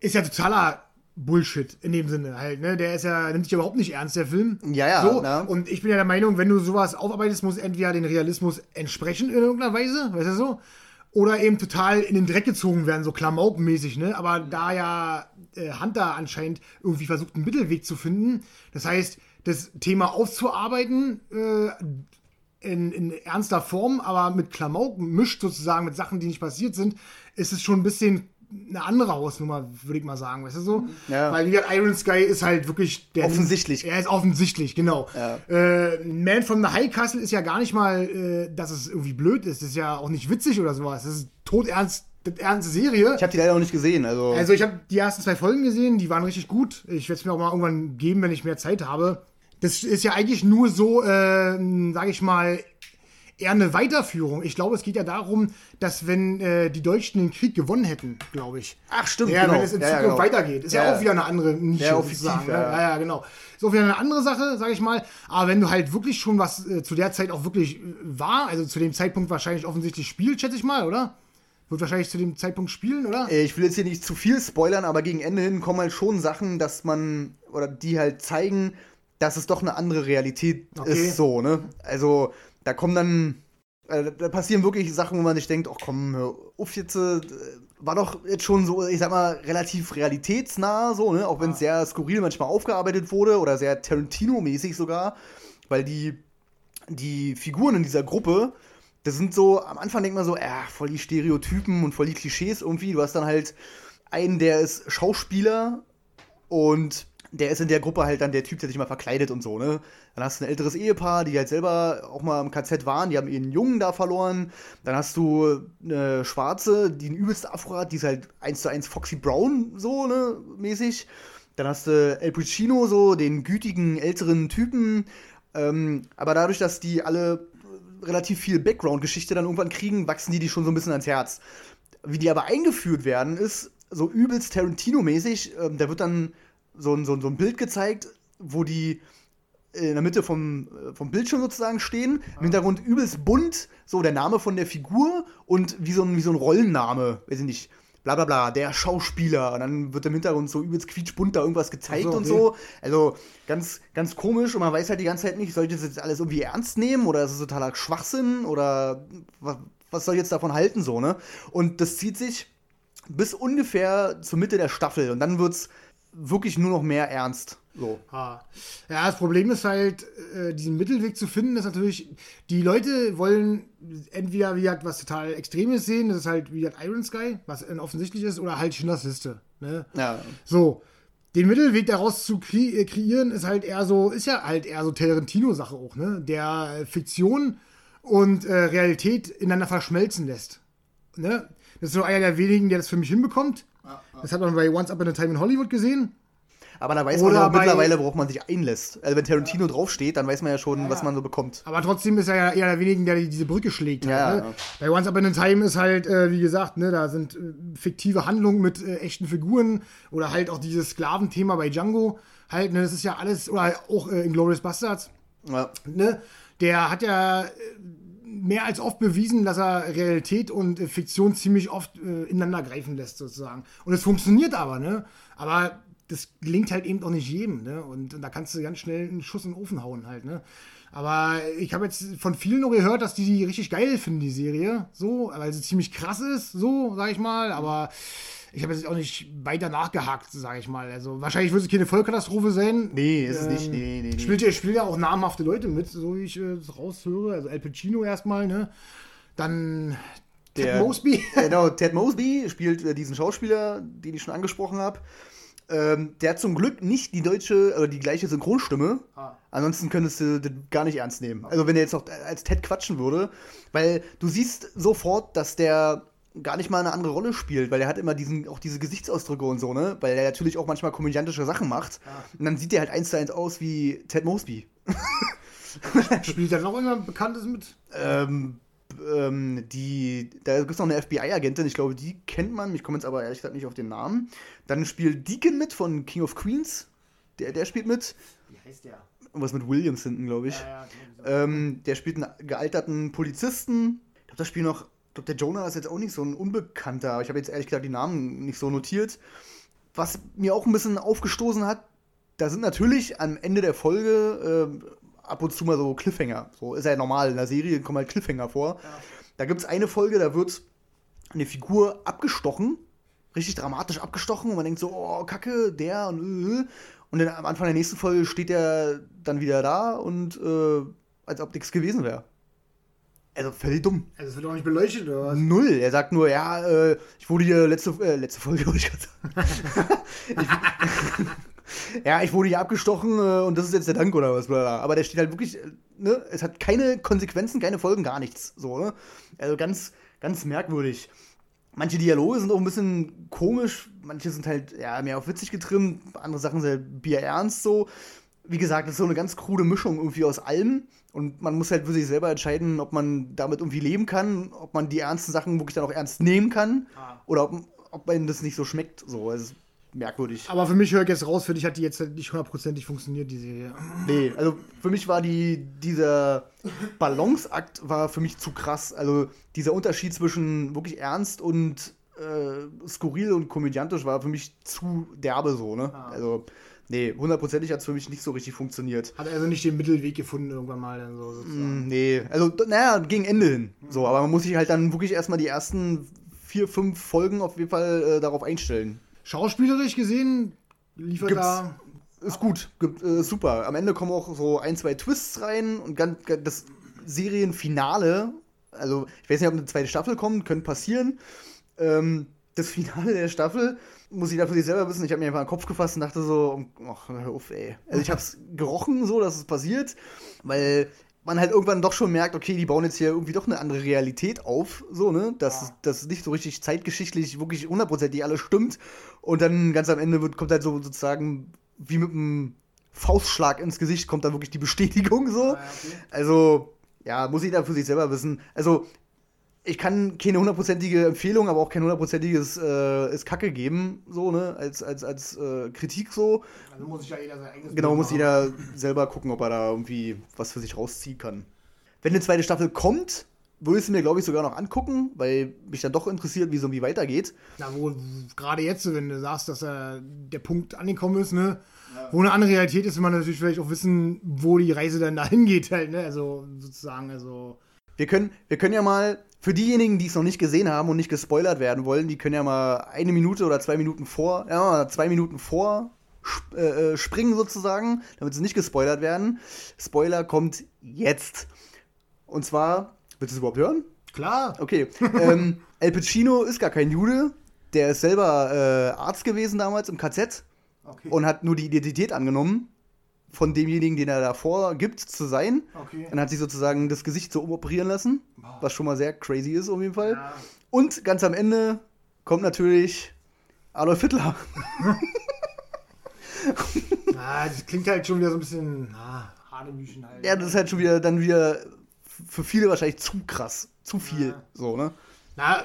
ist ja totaler Bullshit in dem Sinne halt, ne? Der ist ja, nimmt sich überhaupt nicht ernst, der Film. Ja, ja, So, und ich bin ja der Meinung, wenn du sowas aufarbeitest, muss entweder den Realismus entsprechen in irgendeiner Weise, weißt du so? Oder eben total in den Dreck gezogen werden, so Klamauk-mäßig, ne? Aber da ja äh, Hunter anscheinend irgendwie versucht, einen Mittelweg zu finden, das heißt, das Thema aufzuarbeiten, äh, in, in ernster Form, aber mit Klamauk mischt sozusagen mit Sachen, die nicht passiert sind, ist es schon ein bisschen eine andere Hausnummer, würde ich mal sagen, weißt du so? Ja. Weil wie gesagt, Iron Sky ist halt wirklich der Offensichtlich. Er ist offensichtlich, genau. Ja. Äh, Man from the High Castle ist ja gar nicht mal, äh, dass es irgendwie blöd ist. Das ist ja auch nicht witzig oder sowas. Das ist todernst, das ernste Serie. Ich habe die leider noch nicht gesehen, also. Also ich habe die ersten zwei Folgen gesehen, die waren richtig gut. Ich werde es mir auch mal irgendwann geben, wenn ich mehr Zeit habe. Das ist ja eigentlich nur so, äh, sage ich mal, eher eine Weiterführung. Ich glaube, es geht ja darum, dass wenn äh, die Deutschen den Krieg gewonnen hätten, glaube ich. Ach, stimmt, Ja, genau. wenn es in Ja, ja, Zukunft genau. weitergeht. Ist ja, Ja, auch wieder eine andere Nische. Ja, sozusagen, ne? ja. ja, ja, genau. Ist auch wieder eine andere Sache, sage ich mal. Aber wenn du halt wirklich schon was äh, zu der Zeit auch wirklich äh, war, also zu dem Zeitpunkt wahrscheinlich offensichtlich spielt, schätze ich mal, oder? Wird wahrscheinlich zu dem Zeitpunkt spielen, oder? Äh, Ich will jetzt hier nicht zu viel spoilern, aber gegen Ende hin kommen halt schon Sachen, dass man, oder die halt zeigen, dass es doch eine andere Realität Okay. ist, so, ne? Also, da kommen dann, äh, da passieren wirklich Sachen, wo man sich denkt, ach komm, hör auf jetzt, äh, war doch jetzt schon so, ich sag mal, relativ realitätsnah, so, ne? Auch wenn es sehr skurril manchmal aufgearbeitet wurde oder sehr Tarantino-mäßig sogar, weil die, die Figuren in dieser Gruppe, das sind so, am Anfang denkt man so, äh, voll die Stereotypen und voll die Klischees irgendwie. Du hast dann halt einen, der ist Schauspieler und der ist in der Gruppe halt dann der Typ, der sich mal verkleidet und so, ne? Dann hast du ein älteres Ehepaar, die halt selber auch mal im KZ waren, die haben ihren Jungen da verloren. Dann hast du eine Schwarze, die einen übelsten Afro hat, die ist halt eins zu eins Foxy Brown, so, ne, mäßig. Dann hast du El Pacino, so, den gütigen älteren Typen. Ähm, aber dadurch, dass die alle relativ viel Background-Geschichte dann irgendwann kriegen, wachsen die die schon so ein bisschen ans Herz. Wie die aber eingeführt werden, ist so übelst Tarantino-mäßig. Ähm, da wird dann so ein, so, ein, so ein Bild gezeigt, wo die in der Mitte vom, äh, vom Bildschirm sozusagen stehen. Im Hintergrund übelst bunt, so der Name von der Figur und wie so ein, wie so ein Rollenname, weiß ich nicht. Bla bla bla, der Schauspieler. Und dann wird im Hintergrund so übelst quietschbunt da irgendwas gezeigt so, und so. Also ganz, ganz komisch und man weiß halt die ganze Zeit nicht, soll ich das jetzt alles irgendwie ernst nehmen oder ist es totaler Schwachsinn oder was, was soll ich jetzt davon halten, so, ne? Und das zieht sich bis ungefähr zur Mitte der Staffel und dann wird's wirklich nur noch mehr ernst. So. Ah. Ja, das Problem ist halt, äh, diesen Mittelweg zu finden, ist natürlich, die Leute wollen entweder, wie gesagt, was total Extremes sehen, das ist halt, wie gesagt, Iron Sky, was offensichtlich ist, oder halt Schindlers Liste. Ne? Ja. So, den Mittelweg daraus zu kre äh, kreieren, ist halt eher so, ist ja halt eher so Tarantino-Sache auch, ne? Der äh, Fiktion und äh, Realität ineinander verschmelzen lässt. Ne? Das ist so einer der wenigen, der das für mich hinbekommt. Das hat man bei Once Upon a Time in Hollywood gesehen. Aber da weiß Oder man ja mittlerweile, worauf man sich einlässt. Also wenn Tarantino draufsteht, dann weiß man ja schon, was man so bekommt. Aber trotzdem ist er ja eher der wenigen, der die- diese Brücke schlägt. Ja, halt, ne? ja. Bei Once Upon a Time ist halt, äh, wie gesagt, ne, da sind äh, fiktive Handlungen mit äh, echten Figuren oder halt auch dieses Sklaventhema bei Django. Halt, ne, das ist ja alles, oder auch äh, in Glorious Bastards. Ja. Ne? der hat ja äh, mehr als oft bewiesen, dass er Realität und äh, Fiktion ziemlich oft äh, ineinander greifen lässt, sozusagen. Und es funktioniert aber, ne? Aber das gelingt halt eben auch nicht jedem, ne? Und, und da kannst du ganz schnell einen Schuss in den Ofen hauen halt, ne? Aber ich habe jetzt von vielen noch gehört, dass die die richtig geil finden, die Serie. So, weil sie ziemlich krass ist, so, sag ich mal. Aber ich habe jetzt auch nicht weiter nachgehakt, sage ich mal. Also wahrscheinlich wird es keine Vollkatastrophe sein. Nee, ist es nicht. Nee, nee, nee. Spielt, ja- spielt ja auch namhafte Leute mit, so wie ich äh, es raushöre. Also Al Pacino erstmal, ne? Dann Ted Der- Mosby. Genau, Ted Mosby spielt äh, diesen Schauspieler, den ich schon angesprochen habe. Ähm, der hat zum Glück nicht die deutsche oder die gleiche Synchronstimme. Ah. Ansonsten könntest du das gar nicht ernst nehmen. Also wenn er jetzt noch als Ted quatschen würde, weil du siehst sofort, dass der gar nicht mal eine andere Rolle spielt, weil er hat immer diesen auch diese Gesichtsausdrücke und so, ne? Weil er natürlich auch manchmal komödiantische Sachen macht. Und dann sieht er halt eins zu eins aus wie Ted Mosby. Spielt da noch irgendjemand Bekanntes mit? Ähm, ähm, die, da gibt es noch eine FBI-Agentin, ich glaube, die kennt man, ich komme jetzt aber ehrlich gesagt nicht auf den Namen. Dann spielt Deacon mit von King of Queens, der, der spielt mit. Wie heißt der? Irgendwas mit Williams hinten, glaube ich. Ja, ja, Ähm, der spielt einen gealterten Polizisten. Ich glaube, das Spiel noch. Glaube, der Jonah ist jetzt auch nicht so ein Unbekannter. Ich habe jetzt ehrlich gesagt die Namen nicht so notiert. Was mir auch ein bisschen aufgestoßen hat, da sind natürlich am Ende der Folge ähm, ab und zu mal so Cliffhanger. So ist ja normal, in der Serie kommen halt Cliffhanger vor. Da gibt es eine Folge, da wird eine Figur abgestochen, richtig dramatisch abgestochen und man denkt so, oh, Kacke, der und äh. und dann am Anfang der nächsten Folge steht der dann wieder da und äh, als ob nichts gewesen wäre. Also völlig dumm. Also es wird auch nicht beleuchtet, oder was? Null. Er sagt nur, ja, äh, ich wurde hier letzte, äh, letzte Folge, ich ja, ich wurde hier abgestochen äh, und das ist jetzt der Dank oder was. Bla bla. Aber der steht halt wirklich, äh, ne, es hat keine Konsequenzen, keine Folgen, gar nichts. So, ne? Also ganz, ganz merkwürdig. Manche Dialoge sind auch ein bisschen komisch, manche sind halt ja, mehr auf witzig getrimmt, andere Sachen sind halt bierernst so. Wie gesagt, das ist so eine ganz krude Mischung irgendwie aus allem. Und man muss halt für sich selber entscheiden, ob man damit irgendwie leben kann, ob man die ernsten Sachen wirklich dann auch ernst nehmen kann Ah. oder ob, ob einem das nicht so schmeckt. So, es ist merkwürdig. Aber für mich höre ich jetzt raus, für dich hat die jetzt halt nicht hundertprozentig funktioniert, die Serie. Nee, also für mich war die, dieser Balanceakt war für mich zu krass. Also dieser Unterschied zwischen wirklich ernst und äh, skurril und komödiantisch war für mich zu derbe so, ne? Ah. Also, nee, hundertprozentig hat es für mich nicht so richtig funktioniert. Hat also nicht den Mittelweg gefunden irgendwann mal. Dann so, sozusagen. Mm, Nee, also, naja, gegen Ende hin. So, aber man muss sich halt dann wirklich erstmal die ersten vier, fünf Folgen auf jeden Fall äh, darauf einstellen. Schauspielerisch gesehen liefert Gibt's- da. Ist gut, gibt, äh, super. Am Ende kommen auch so ein, zwei Twists rein und ganz, das Serienfinale, also ich weiß nicht, ob eine zweite Staffel kommt, könnte passieren. Ähm, das Finale der Staffel muss ich dafür sich selber wissen. Ich habe mir einfach den Kopf gefasst und dachte so, ach, hör auf, ey. Also ich habe es gerochen, so, dass es passiert, weil man halt irgendwann doch schon merkt, okay, die bauen jetzt hier irgendwie doch eine andere Realität auf, so, ne? Dass Ja. das nicht so richtig zeitgeschichtlich wirklich hundertprozentig alles stimmt. Und dann ganz am Ende wird, kommt halt so sozusagen wie mit einem Faustschlag ins Gesicht kommt dann wirklich die Bestätigung so. Ah, ja, okay. Also, ja, muss jeder für sich selber wissen. Also, ich kann keine hundertprozentige Empfehlung, aber auch kein hundertprozentiges äh, ist Kacke geben, so, ne, als, als, als äh, Kritik so. Also muss sich ja jeder sein eigenes Genau, muss jeder selber gucken, ob er da irgendwie was für sich rausziehen kann. Wenn eine zweite Staffel kommt, würde ich sie mir, glaube ich, sogar noch angucken, weil mich dann doch interessiert, wie es irgendwie weitergeht. Na, wo, gerade jetzt, wenn du sagst, dass äh, der Punkt angekommen ist, ne? Wo eine andere Realität ist, will man natürlich vielleicht auch wissen, wo die Reise dann dahin geht, halt, ne? Also sozusagen, also. Wir können, wir können ja mal, für diejenigen, die es noch nicht gesehen haben und nicht gespoilert werden wollen, die können ja mal eine Minute oder zwei Minuten vor, ja, zwei Minuten vor sp äh, äh, springen sozusagen, damit sie nicht gespoilert werden. Spoiler kommt jetzt. Und zwar, willst du es überhaupt hören? Klar. Okay. ähm, El Pacino ist gar kein Jude. Der ist selber äh, Arzt gewesen damals im KZ Okay. und hat nur die Identität angenommen von demjenigen, den er davor gibt, zu sein. okay. Dann hat sich sozusagen das Gesicht so umoperieren lassen, was schon mal sehr crazy ist auf jeden Fall. Ja. Und ganz am Ende kommt natürlich Adolf Hitler. Ah, das klingt halt schon wieder so ein bisschen, ah, Hanebüchen halt. Ja, das ist halt schon wieder dann wieder für viele wahrscheinlich zu krass, zu viel, Ja. so, ne? Na,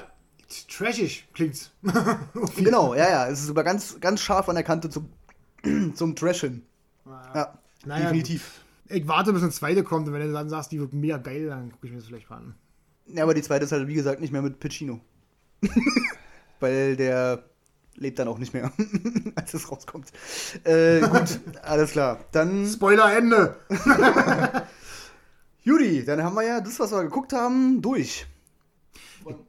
trashig klingt's. Genau, ja, ja, es ist aber ganz, ganz scharf an der Kante zum, zum Trashen. Ja, Naja, definitiv. Ich warte, bis eine zweite kommt und wenn du dann sagst, die wird mega geil, dann gucke ich mir das vielleicht mal an. Ja, aber die zweite ist halt, wie gesagt, nicht mehr mit Pacino. Weil der lebt dann auch nicht mehr, als es rauskommt. Äh, gut, alles klar. Dann, Spoiler Ende! Judy, dann haben wir ja das, was wir geguckt haben, durch.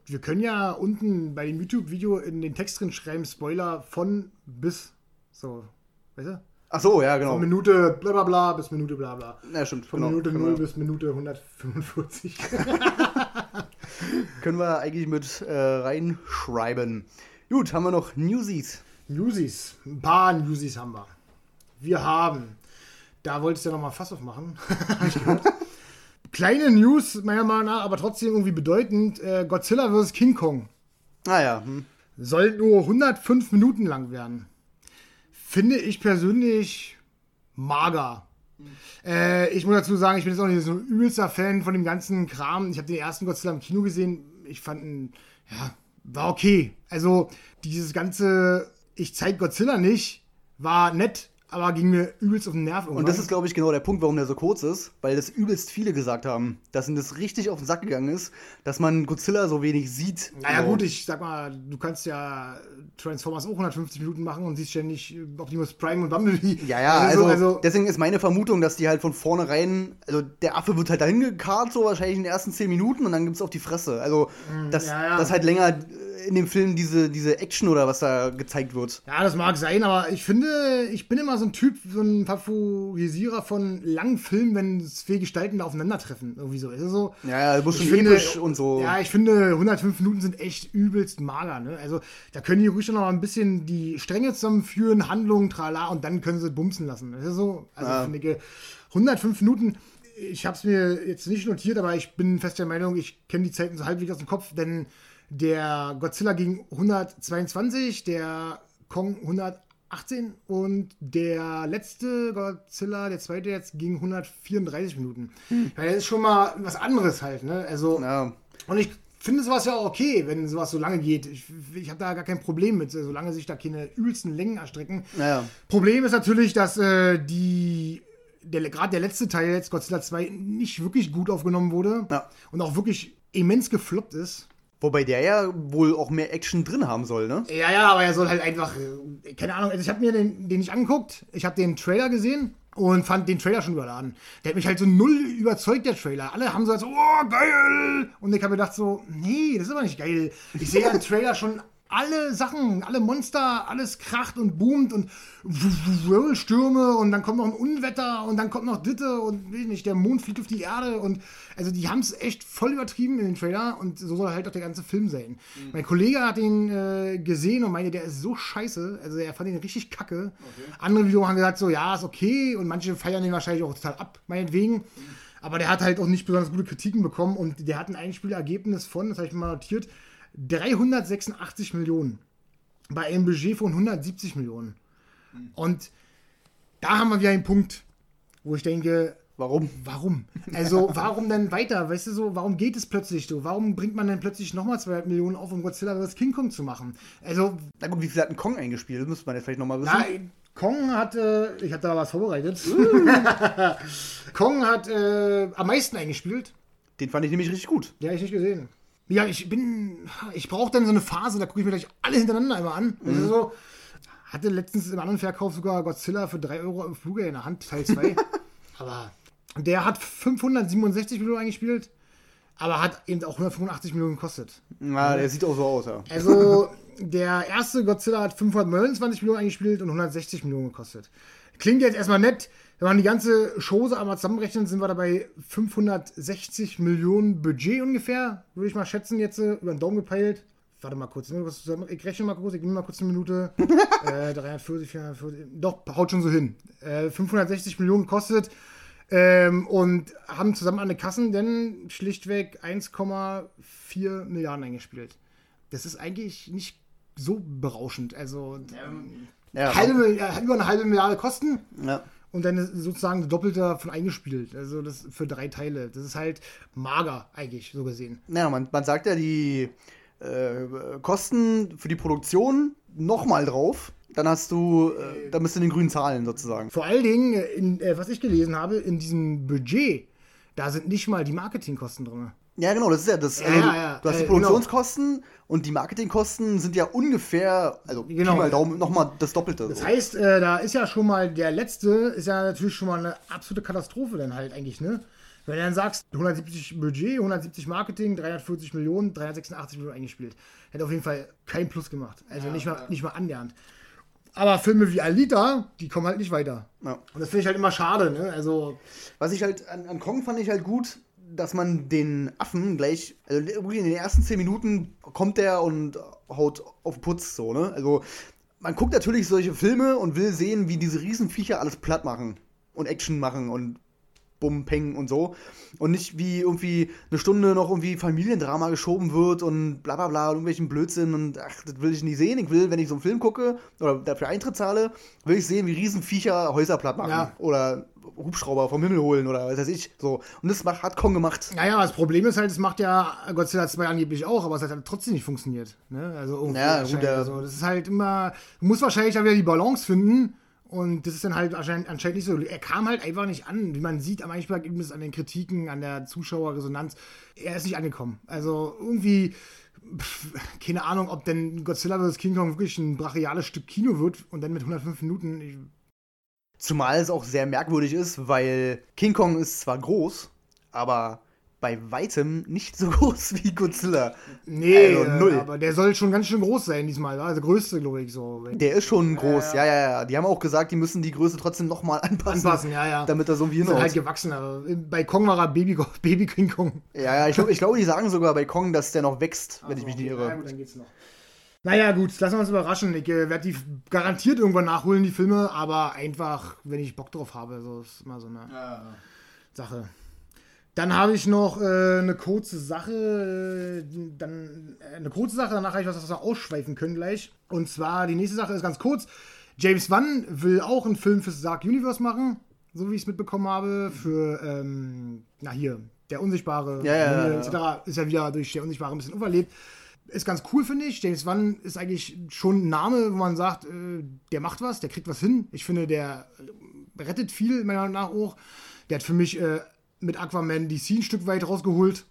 Wir können ja unten bei dem YouTube-Video in den Text drin schreiben, Spoiler von bis. So, weißt du? Ach so, ja, genau. Von Minute bla bla bla bis Minute bla bla. Ja, stimmt. Von genau. Minute können 0 wir, bis Minute 145. können wir eigentlich mit äh, reinschreiben. Gut, haben wir noch Newsies. Newsies. Ein paar Newsies haben wir. Wir haben, da wolltest du ja nochmal Fass aufmachen. Kleine News, meiner Meinung nach, aber trotzdem irgendwie bedeutend. Äh, Godzilla vs. King Kong Ah ja, hm. soll nur 105 Minuten lang werden. Finde ich persönlich mager. Äh, ich muss dazu sagen, ich bin jetzt auch nicht so ein übelster Fan von dem ganzen Kram. Ich habe den ersten Godzilla im Kino gesehen. Ich fand ihn, ja, war okay. Also dieses ganze, ich zeig Godzilla nicht, war nett, aber ging mir übelst auf den Nerv irgendwann. Und das ist, glaube ich, genau der Punkt, warum der so kurz ist, weil das übelst viele gesagt haben, dass ihnen das richtig auf den Sack gegangen ist, dass man Godzilla so wenig sieht. Naja, Genau. gut, ich sag mal, du kannst ja Transformers auch 150 Minuten machen und siehst ständig Optimus Prime und Bumblebee. Ja, ja, also, also deswegen ist meine Vermutung, dass die halt von vornherein, also der Affe wird halt dahin gekarrt, so wahrscheinlich in den ersten 10 Minuten und dann gibt's auf die Fresse. Also, dass, Mm, ja, ja. dass halt länger in dem Film diese, diese Action oder was da gezeigt wird. Ja, das mag sein, aber ich finde, ich bin immer so ein Typ, so ein Favorisierer von langen Filmen, wenn zwei Gestalten da aufeinandertreffen. Irgendwie so. Ist es so? Ja, ja, du musst Ich schon finde- episch und so. Ja, ich finde, 105 Minuten sind echt übelst mager. Ne? Also, da können die ruhig schon noch mal ein bisschen die Stränge zusammenführen, Handlungen, trala, und dann können sie bumsen lassen. Das ist so. Also, Ja. finde ich, 105 Minuten. Ich habe es mir jetzt nicht notiert, aber ich bin fest der Meinung, ich kenne die Zeiten so halbwegs aus dem Kopf, denn der Godzilla ging 122, der Kong 118 und der letzte Godzilla, der zweite jetzt, ging 134 Minuten. Ja, das ist schon mal was anderes halt, ne? Also, Ja. und ich finde sowas ja auch okay, wenn sowas so lange geht. Ich, ich habe da gar kein Problem mit, solange sich da keine übelsten Längen erstrecken. Naja. Problem ist natürlich, dass äh, die gerade der letzte Teil jetzt, Godzilla 2, nicht wirklich gut aufgenommen wurde Ja. und auch wirklich immens gefloppt ist. Wobei der ja wohl auch mehr Action drin haben soll, ne? Ja, ja, aber er soll halt einfach, äh, keine Ahnung, also ich habe mir den, den nicht angeguckt, ich habe den Trailer gesehen und fand den Trailer schon überladen. Der hat mich halt so null überzeugt, der Trailer. Alle haben so, als, oh, geil! Und ich habe mir gedacht so, nee, das ist aber nicht geil. Ich sehe ja im Trailer schon alle Sachen, alle Monster, alles kracht und boomt und Wirbelstürme und dann kommt noch ein Unwetter und dann kommt noch Ditte und weiß nicht, der Mond fliegt auf die Erde und also die haben es echt voll übertrieben in den Trailer und so soll halt auch der ganze Film sein. Mein Kollege hat den äh, gesehen und meinte, der ist so scheiße, also er fand ihn richtig kacke. Andere wiederum haben gesagt so, ja, ist okay und manche feiern den wahrscheinlich auch total ab, meinetwegen. Aber der hat halt auch nicht besonders gute Kritiken bekommen und der hat ein Einspielergebnis von, das habe ich mir mal notiert, 386 Millionen. Bei einem Budget von 170 Millionen. Und da haben wir wieder einen Punkt, wo ich denke, Warum? warum? Also, warum denn weiter? Weißt du so, warum geht es plötzlich so? Warum bringt man denn plötzlich nochmal 200 Millionen auf, um Godzilla vs. King Kong zu machen? Also, Na gut, wie viel hat ein Kong eingespielt? Das müsste man jetzt vielleicht nochmal wissen. na, Kong hat, äh, ich habe da was vorbereitet. Kong hat äh, am meisten eingespielt. Den fand ich nämlich richtig gut. Ja, ich nicht gesehen. Ja, ich bin. Ich brauche dann so eine Phase, da gucke ich mir gleich alle hintereinander einmal an. Das ist so. Hatte letztens im anderen Verkauf sogar Godzilla für 3 Euro im Fluge in der Hand, Teil 2. aber der hat 567 Millionen eingespielt, aber hat eben auch 185 Millionen gekostet. Na, der sieht auch so aus, ja. Also der erste Godzilla hat 529 Millionen eingespielt und 160 Millionen gekostet. Klingt jetzt erstmal nett. Wenn man die ganze Chose einmal zusammenrechnet, sind wir dabei 560 Millionen Budget ungefähr, würde ich mal schätzen, jetzt äh, über den Daumen gepeilt. Warte mal kurz, ich rechne mal kurz, ich nehme mal kurz eine Minute. äh, 340, 440, doch, haut schon so hin. Äh, 560 Millionen kostet ähm, und haben zusammen an den Kassen denn schlichtweg 1,4 Milliarden eingespielt. Das ist eigentlich nicht so berauschend. Also Ja, halbe, Milliarde- über eine halbe Milliarde Kosten ja. Und dann ist sozusagen doppelt davon eingespielt. Also das für drei Teile. Das ist halt mager eigentlich, so gesehen. Ja, man, man sagt ja, die äh, Kosten für die Produktion nochmal drauf dann hast du, äh, dann bist du in den grünen Zahlen sozusagen. Vor allen Dingen, äh, in, äh, was ich gelesen habe, in diesem Budget, da sind nicht mal die Marketingkosten drin. Ja, genau, das ist ja das. Ja, Also, ja, ja, du hast die äh, genau. Produktionskosten und die Marketingkosten sind ja ungefähr, also Genau. Mal Daumen, nochmal das Doppelte. Das so. heißt, äh, da ist ja schon mal der letzte, ist ja natürlich schon mal eine absolute Katastrophe dann halt eigentlich, ne? Wenn du dann sagst, 170 Budget, 170 Marketing, 340 Millionen, 386 Millionen eingespielt. Hätte auf jeden Fall kein Plus gemacht. Also nicht, mal, nicht mal annähernd. Aber Filme wie Alita, die kommen halt nicht weiter. Ja. Und das finde ich halt immer schade, ne? Also, Was ich halt an, an Kong fand ich halt gut, dass man den Affen gleich, also in den ersten zehn Minuten kommt der und haut auf den Putz so, ne? Also man guckt natürlich solche Filme und will sehen, wie diese Riesenviecher alles platt machen und Action machen und Bum, Peng und so. Und nicht wie irgendwie eine Stunde noch irgendwie Familiendrama geschoben wird und bla bla bla und irgendwelchen Blödsinn und ach, das will ich nicht sehen. Ich will, wenn ich so einen Film gucke oder dafür Eintritt zahle, will ich sehen, wie Riesenviecher Häuser platt machen. Ja. Oder Hubschrauber vom Himmel holen oder was weiß ich. So. Und das macht, hat Kong gemacht. naja, das Problem ist halt, es macht ja Godzilla 2 angeblich auch, aber es hat halt trotzdem nicht funktioniert. Ne? Also irgendwie Ja, gut, der- also, das ist halt immer, du musst wahrscheinlich da wieder die Balance finden. Und das ist dann halt anscheinend, nicht so. Er kam halt einfach nicht an. Wie man sieht am Einspielergebnis, an den Kritiken, an der Zuschauerresonanz. Er ist nicht angekommen. Also irgendwie, pff, keine Ahnung, ob denn Godzilla vs. King Kong wirklich ein brachiales Stück Kino wird und dann mit 105 Minuten. Ich, Zumal es auch sehr merkwürdig ist, weil King Kong ist zwar groß, aber bei weitem nicht so groß wie Godzilla. nee, Also äh, null. aber der soll schon ganz schön groß sein diesmal. wa? Also größte, glaube ich, so. Der ist schon groß, ja, ja, ja. Die haben auch gesagt, die müssen die Größe trotzdem nochmal anpassen, Anpassen, ja, ja. damit er so wie Ist halt hinhaut. gewachsen, aber bei Kong war er Baby, Baby King Kong. Ja, ja, ich glaube, ich glaub, die sagen sogar bei Kong, dass der noch wächst, wenn ich mich nicht Ja, irre. gut, dann geht's noch. Naja, gut, lassen wir uns überraschen. Ich äh, werde die garantiert irgendwann nachholen, die Filme, aber einfach, wenn ich Bock drauf habe. So ist immer so eine Sache. Dann habe ich noch äh, eine kurze Sache, äh, dann äh, eine kurze Sache, danach habe ich was, was wir ausschweifen können gleich. Und zwar, die nächste Sache ist ganz kurz. James Wan will auch einen Film fürs Dark Universe machen, so wie ich es mitbekommen habe, für, ähm, na hier, der Unsichtbare, Ja, ja, ja, etc. ist ja wieder durch der Unsichtbare ein bisschen überlebt. Ist ganz cool, finde ich. James Wan ist eigentlich schon ein Name, wo man sagt, äh, der macht was, der kriegt was hin. Ich finde, der äh, rettet viel, meiner Meinung nach auch. Der hat für mich äh, mit Aquaman DC ein Stück weit rausgeholt.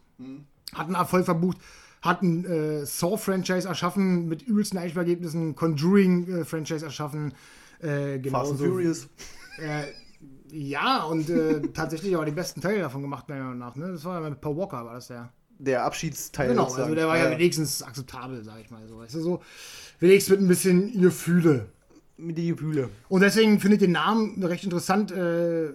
Hat einen Erfolg verbucht. Hat ein äh, Saw-Franchise erschaffen mit übelsten Einspielergebnissen. Conjuring-Franchise erschaffen. Äh, Fast and Furious. äh, ja, und äh, tatsächlich auch den besten Teil davon gemacht, meiner Meinung nach. Ne? Das war ja mit Paul Walker, war das der. Der Abschiedsteil. Genau, sozusagen. also der war ja, wenigstens akzeptabel, sag ich mal so. Weißt du, so wenigstens mit ein bisschen Gefühle. Mit die Gefühle. Und deswegen finde ich den Namen recht interessant. Äh,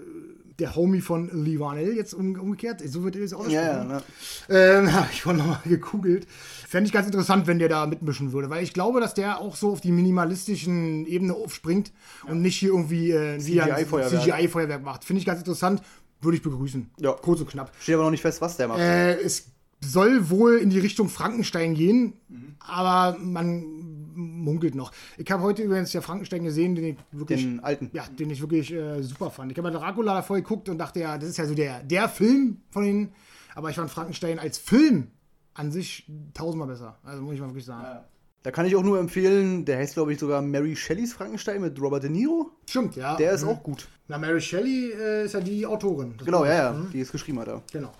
der Homie von Lee Varnell jetzt um, umgekehrt. So wird er jetzt ausgesprochen. Ja, ja, ne? Ähm, hab ich vorhin nochmal gegoogelt. Fände ich ganz interessant, wenn der da mitmischen würde, weil ich glaube, dass der auch so auf die minimalistischen Ebene aufspringt und nicht hier irgendwie äh, CGI-Feuerwerk. CGI-Feuerwerk macht. Finde ich ganz interessant. Würde ich begrüßen. Ja. Kurz und knapp. Steht aber noch nicht fest, was der macht. Äh, es soll wohl in die Richtung Frankenstein gehen, Mhm. aber man munkelt noch. Ich habe heute übrigens ja Frankenstein gesehen, den ich wirklich, Den alten. ja, den ich wirklich äh, super fand. Ich habe ja Dracula davor geguckt und dachte ja, das ist ja so der, der Film von den, aber ich fand Frankenstein als Film an sich tausendmal besser. Also muss ich mal wirklich sagen. Da kann ich auch nur empfehlen, der heißt, glaube ich, sogar Mary Shelleys Frankenstein mit Robert De Niro. Stimmt, ja. Der ist Mhm. auch gut. Na, Mary Shelley äh, ist ja die Autorin. Genau, ja, ja. Die es geschrieben hat. Ja. Genau.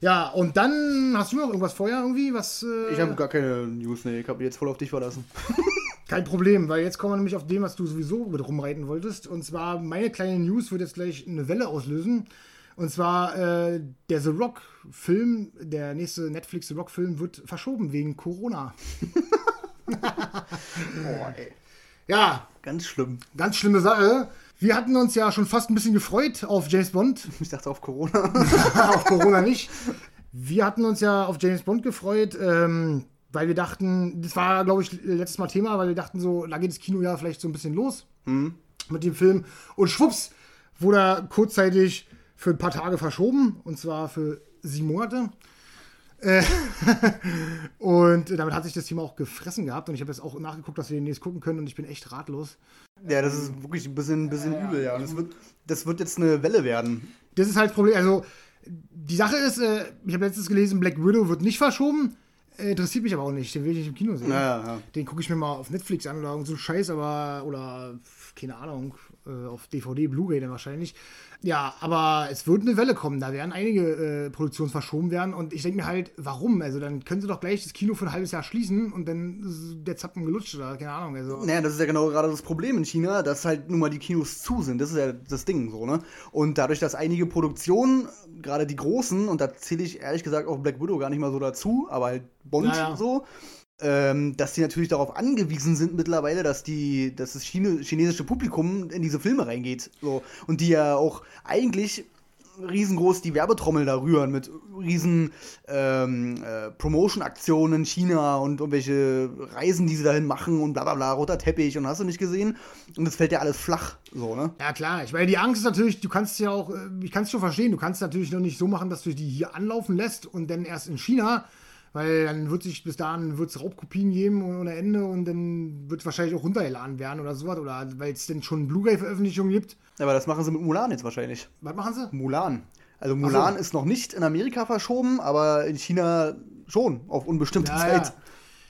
Ja, und dann hast du noch irgendwas vorher irgendwie, was. Äh, Ich habe gar keine News, nee. Ich habe jetzt voll auf dich verlassen. Kein Problem, weil jetzt kommen wir nämlich auf dem, was du sowieso mit rumreiten wolltest. Und zwar, meine kleine News wird jetzt gleich eine Welle auslösen. Und zwar, äh, der The Rock-Film, der nächste Netflix The Rock-Film wird verschoben wegen Corona. Boah, ey. Ja, Ganz schlimm. ganz schlimme Sache. Wir hatten uns ja schon fast ein bisschen gefreut auf James Bond. Ich dachte auf Corona. auf Corona nicht. Wir hatten uns ja auf James Bond gefreut, ähm, weil wir dachten, das war, glaube ich, letztes Mal Thema, weil wir dachten so, da geht das Kino ja vielleicht so ein bisschen los mit dem Film. Und schwupps, wurde er kurzzeitig für ein paar Tage verschoben, und zwar für sieben Monate. Äh, und damit hat sich das Thema auch gefressen gehabt und ich habe jetzt auch nachgeguckt, dass wir den nächst gucken können und ich bin echt ratlos. Ja, das ist wirklich ein bisschen, bisschen übel, ja. Und das wird, das wird jetzt eine Welle werden. Das ist halt das Problem. Also, die Sache ist, äh, ich habe letztens gelesen, Black Widow wird nicht verschoben. Äh, interessiert mich aber auch nicht, den will ich nicht im Kino sehen. Ja, ja. Den gucke ich mir mal auf Netflix an oder so Scheiß, aber, oder, keine Ahnung, äh, auf DVD, Blu-ray dann wahrscheinlich. Ja, aber es wird eine Welle kommen, da werden einige äh, Produktionen verschoben werden und ich denke mir halt, warum? Also dann können sie doch gleich das Kino für ein halbes Jahr schließen und dann ist der Zappen gelutscht oder keine Ahnung. Also. Naja, das ist ja genau gerade das Problem in China, dass halt nun mal die Kinos zu sind. Das ist ja das Ding so, ne? Und dadurch, dass einige Produktionen, gerade die großen, und da zähle ich ehrlich gesagt auch Black Widow gar nicht mal so dazu, aber halt Bond Ja, ja. so, ähm, dass die natürlich darauf angewiesen sind mittlerweile, dass die, dass das Chine, chinesische Publikum in diese Filme reingeht. So. Und die ja auch eigentlich riesengroß die Werbetrommel da rühren mit riesen ähm, äh, Promotion-Aktionen in China und irgendwelche Reisen, die sie dahin machen und bla bla bla, roter Teppich und hast du nicht gesehen. Und das fällt ja alles flach, so, ne? Ja, klar. Ich meine, die Angst ist natürlich, du kannst ja auch, äh, ich kann es schon verstehen, du kannst natürlich noch nicht so machen, dass du die hier anlaufen lässt und dann erst in China, weil dann wird sich bis dahin wird's Raubkopien geben ohne Ende und dann wird wahrscheinlich auch runtergeladen werden oder sowas oder weil es denn schon Blu-ray-Veröffentlichungen gibt. Aber das machen sie mit Mulan jetzt wahrscheinlich. Was machen sie? Mulan. Also Mulan so. ist noch nicht in Amerika verschoben, aber in China schon, auf unbestimmte Ja, Zeit. ja.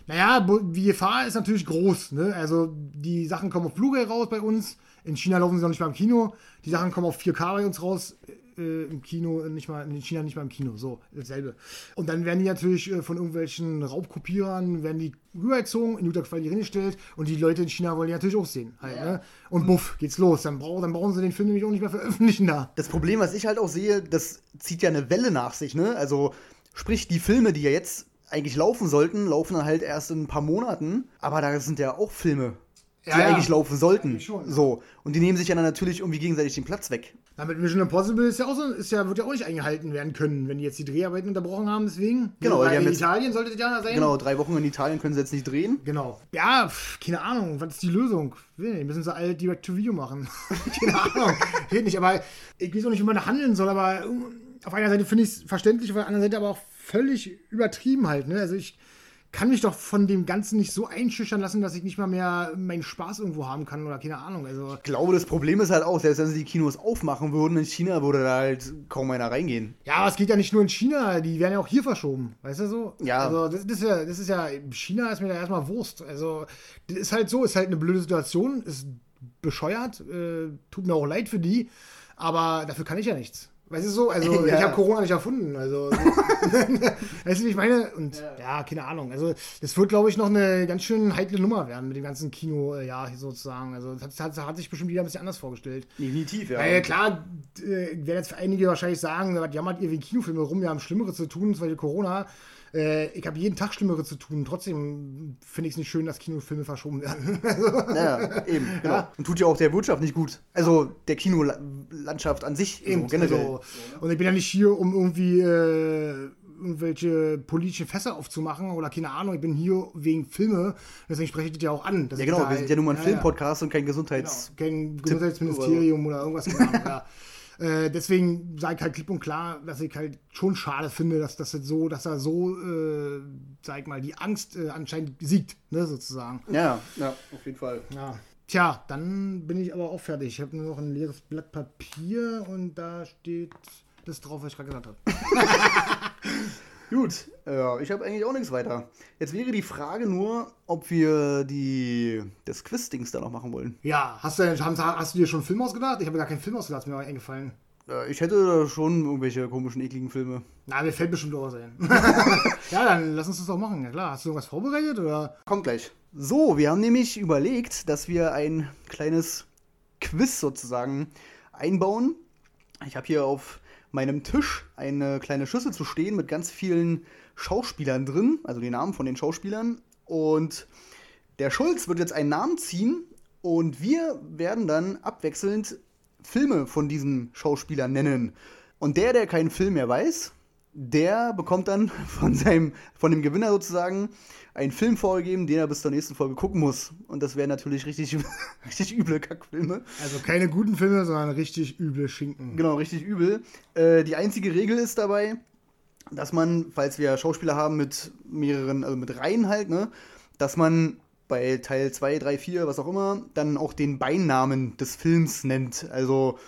Naja, die Gefahr ist natürlich groß. Ne? Also die Sachen kommen auf Blu-ray raus bei uns. In China laufen sie noch nicht mal im Kino. Die Sachen kommen auf 4K bei uns raus. Äh, Im Kino, nicht mal, in China nicht mal im Kino. So, dasselbe. Und dann werden die natürlich äh, von irgendwelchen Raubkopierern, werden die rübergezogen, in guter Qualität hingestellt. Und die Leute in China wollen die natürlich auch sehen. Halt, ne? Und buff, geht's los. Dann, brauch, dann brauchen sie den Film nämlich auch nicht mehr veröffentlichen da. Das Problem, was ich halt auch sehe, das zieht ja eine Welle nach sich, ne? Also, sprich, die Filme, die ja jetzt eigentlich laufen sollten, laufen dann halt erst in ein paar Monaten. Aber da sind ja auch Filme, die Ja, ja. eigentlich laufen sollten. Eigentlich schon, ja. So. Und die nehmen sich ja dann natürlich irgendwie gegenseitig den Platz weg. Na, mit Mission Impossible ist ja auch so, ist ja, wird ja auch nicht eingehalten werden können, wenn die jetzt die Dreharbeiten unterbrochen haben, deswegen. Genau, haben in Italien sollte es ja sein. Genau, drei Wochen in Italien können sie jetzt nicht drehen. Genau. Ja, pf, keine Ahnung, was ist die Lösung? Nicht, müssen sie alle Direct-to-Video machen. keine Ahnung, geht nicht, aber ich weiß auch nicht, wie man da handeln soll, aber ähm, auf einer Seite finde ich es verständlich, auf der anderen Seite aber auch völlig übertrieben halt, ne? Also ich kann mich doch von dem Ganzen nicht so einschüchtern lassen, dass ich nicht mal mehr meinen Spaß irgendwo haben kann oder keine Ahnung, also... Ich glaube, das Problem ist halt auch, selbst wenn sie die Kinos aufmachen würden, in China würde da halt kaum einer reingehen. Ja, aber es geht ja nicht nur in China, die werden ja auch hier verschoben, weißt du so? Ja. Also das, das, ist ja, das ist ja, China ist mir da erstmal Wurst. Also das ist halt so, ist halt eine blöde Situation, ist bescheuert, äh, tut mir auch leid für die, aber dafür kann ich ja nichts. Weißt du so? Also Ja. ich habe Corona nicht erfunden. Also weißt du, wie ich meine? Und ja. keine Ahnung. Also das wird, glaube ich, noch eine ganz schön heikle Nummer werden mit dem ganzen Kino, äh, ja, sozusagen. Also das hat, hat, hat sich bestimmt jeder ein bisschen anders vorgestellt. Definitiv, ja. Weil klar, äh, werden jetzt einige wahrscheinlich sagen, was jammert ihr wegen Kinofilme rum, wir haben Schlimmere zu tun, zum Beispiel Corona. Äh, ich habe jeden Tag Schlimmere zu tun. Trotzdem finde ich es nicht schön, dass Kinofilme verschoben werden. Ja, eben, genau. Und tut ja auch der Wirtschaft nicht gut. Also der Kinolandschaft an sich, so, Eben, generell. also, und ich bin ja nicht hier, um irgendwie äh, irgendwelche politischen Fässer aufzumachen oder keine Ahnung. Ich bin hier wegen Filme. Deswegen spreche ich das ja auch an. Ja, genau, wir sind ja nun mal ein ja, Filmpodcast und kein Genau, Gesundheits... kein Gesundheitsministerium oder irgendwas. keine Ahnung, ja. Äh, deswegen sage ich halt klipp und klar, dass ich halt schon schade finde, dass das jetzt so, dass da so, äh, sag ich mal, die Angst äh, anscheinend siegt, ne, sozusagen. Ja, ja, auf jeden Fall. Ja. Tja, dann bin ich aber auch fertig. Ich habe nur noch ein leeres Blatt Papier und da steht das drauf, was ich gerade gesagt habe. Gut, ja, ich habe eigentlich auch nichts weiter. Jetzt wäre die Frage nur, ob wir die, das Quiz-Dings da noch machen wollen. Ja, hast du, denn- hast, hast du dir schon einen Film ausgedacht? Ich habe mir gar keinen Film ausgedacht, ist mir eingefallen. Äh, Ich hätte schon irgendwelche komischen, ekligen Filme. Na, mir fällt bestimmt auch was ein. ja, dann lass uns das doch machen. Ja klar, hast du irgendwas vorbereitet oder? Kommt gleich. So, wir haben nämlich überlegt, dass wir ein kleines Quiz sozusagen einbauen. Ich habe hier auf meinem Tisch eine kleine Schüssel zu stehen mit ganz vielen Schauspielern drin, also die Namen von den Schauspielern. Und der Schulz wird jetzt einen Namen ziehen und wir werden dann abwechselnd Filme von diesen Schauspielern nennen. Und der, der keinen Film mehr weiß, der bekommt dann von seinem, von dem Gewinner sozusagen einen Film vorgegeben, den er bis zur nächsten Folge gucken muss. Und das wären natürlich richtig, richtig üble Kackfilme. Also keine guten Filme, sondern richtig üble Schinken. Genau, richtig übel. Äh, die einzige Regel ist dabei, dass man, falls wir Schauspieler haben mit mehreren, also mit Reihen halt, ne, dass man bei Teil 2, 3, 4, was auch immer, dann auch den Beinamen des Films nennt. Also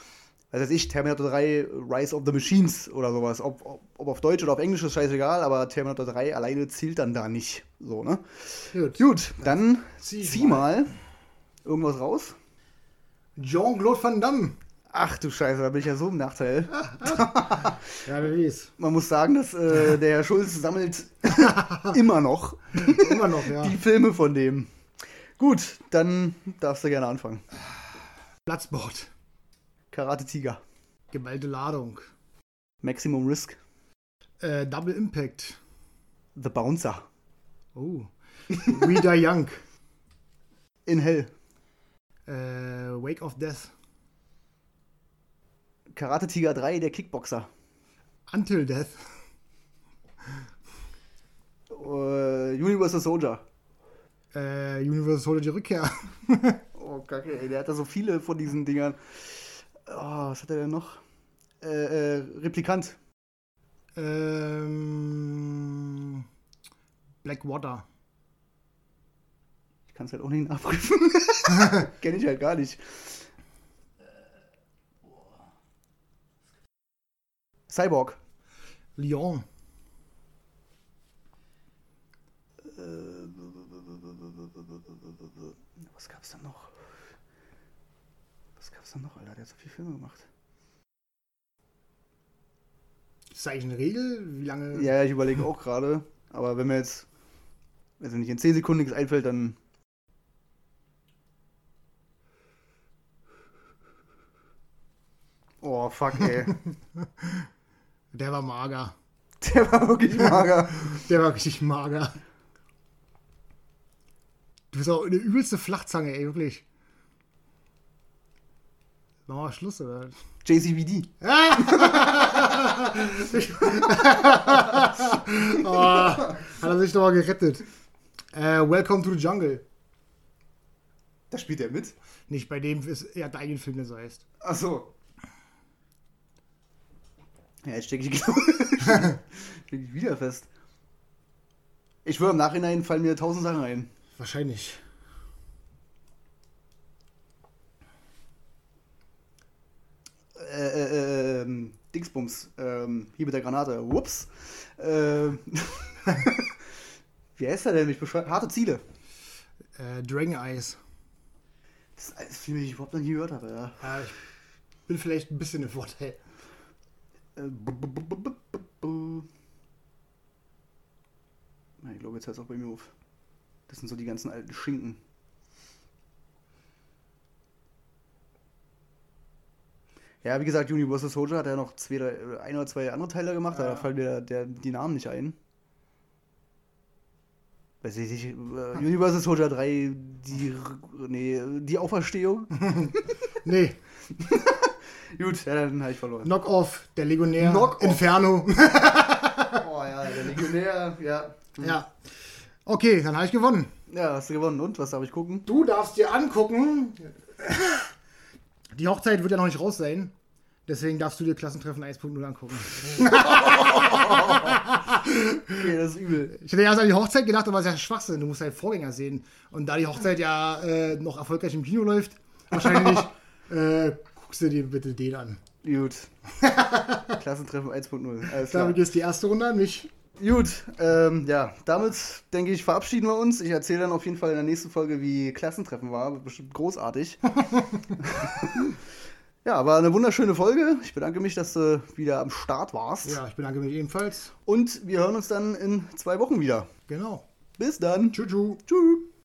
was weiß ich, Terminator 3 Rise of the Machines oder sowas. Ob, ob, ob auf Deutsch oder auf Englisch ist scheißegal, aber Terminator 3 alleine zielt dann da nicht. So, ne? Gut. Gut, dann zieh zieh, ich mal. irgendwas raus. Jean-Claude Van Damme. Ach du Scheiße, da bin ich ja so im Nachteil. Ja, wer weiß. Man muss sagen, dass äh, der Herr Schulz sammelt immer noch Immer noch, ja. die Filme von dem. Gut, dann darfst du gerne anfangen. Platzbord. Karate Tiger, Geballte Ladung. Maximum Risk, Äh, Double Impact. The Bouncer, Oh. We Die Young. In Hell, Äh, Wake of Death. Karate Tiger 3, der Kickboxer, Until Death. äh, Universal Soldier. Äh, Universal Soldier die Rückkehr. Oh, kacke, ey, der hat da so viele von diesen Dingern. Oh, was hat er denn noch? Äh, äh, Replikant, ähm, Blackwater. ich kann es halt auch nicht nachprüfen. Kenn ich halt gar nicht. Cyborg. Lyon. Was gab's da noch? Gab's da noch, Alter? Der hat so viele Filme gemacht. Ist das eigentlich eine Regel? Wie lange? Ja, ich überlege auch gerade. Aber wenn mir jetzt, also nicht in 10 Sekunden nichts einfällt, dann. Oh, fuck, ey. Der war mager. Der war wirklich mager. Der war richtig mager. Du bist auch eine übelste Flachzange, ey, wirklich. Machen wir Schluss, oder? JCVD. Oh, hat er sich doch mal gerettet. Äh, Welcome to the Jungle. Da spielt er mit. Nicht bei dem, ist, er hat einen Film, der so heißt. Ach so. Ja, jetzt stecke ich, steck ich wieder fest. Ich schwöre, im Nachhinein fallen mir tausend Sachen ein. Wahrscheinlich. Äh, äh, ähm, Dingsbums. Ähm, hier mit der Granate. Whoops. Ähm, Wie heißt er denn? Bescheuert. Harte Ziele. Äh, Dragon Eyes. Das ist alles Filme, die ich überhaupt noch nie gehört habe. Ja. Ja, ich bin vielleicht ein bisschen im Vorteil. Äh, Ich glaube, jetzt hört es auch bei mir auf. Das sind so die ganzen alten Schinken. Ja, wie gesagt, Universal Soldier hat ja noch zwei, drei- ein oder zwei andere Teile gemacht, Ja. da fallen mir der, der, die Namen nicht ein. Weiß ich nicht, äh, Universal Soldier 3, die, nee, die Auferstehung. Nee, Gut, ja, dann habe ich verloren. Knock-Off, der Legionär, Knock-Off. Inferno. Oh ja, der Legionär, ja. ja. Okay, dann habe ich gewonnen. Ja, hast du gewonnen. Und, was darf ich gucken? Du darfst dir angucken. Die Hochzeit wird ja noch nicht raus sein. Deswegen darfst du dir Klassentreffen 1.0 angucken. Okay, das ist übel. Ich hätte erst an die Hochzeit gedacht, aber es ist ja Schwachsinn. Du musst deinen Vorgänger sehen. Und da die Hochzeit ja äh, noch erfolgreich im Kino läuft, wahrscheinlich äh, guckst du dir bitte den an. Gut. Klassentreffen 1.0. Alles klar. Damit ist die erste Runde an mich. Gut, ähm, ja, damit denke ich, verabschieden wir uns. Ich erzähle dann auf jeden Fall in der nächsten Folge, wie Klassentreffen war. Bestimmt großartig. ja, war eine wunderschöne Folge. Ich bedanke mich, dass du wieder am Start warst. Ja, ich bedanke mich ebenfalls. Und wir hören uns dann in zwei Wochen wieder. Genau. Bis dann. Tschüss. Tschüss.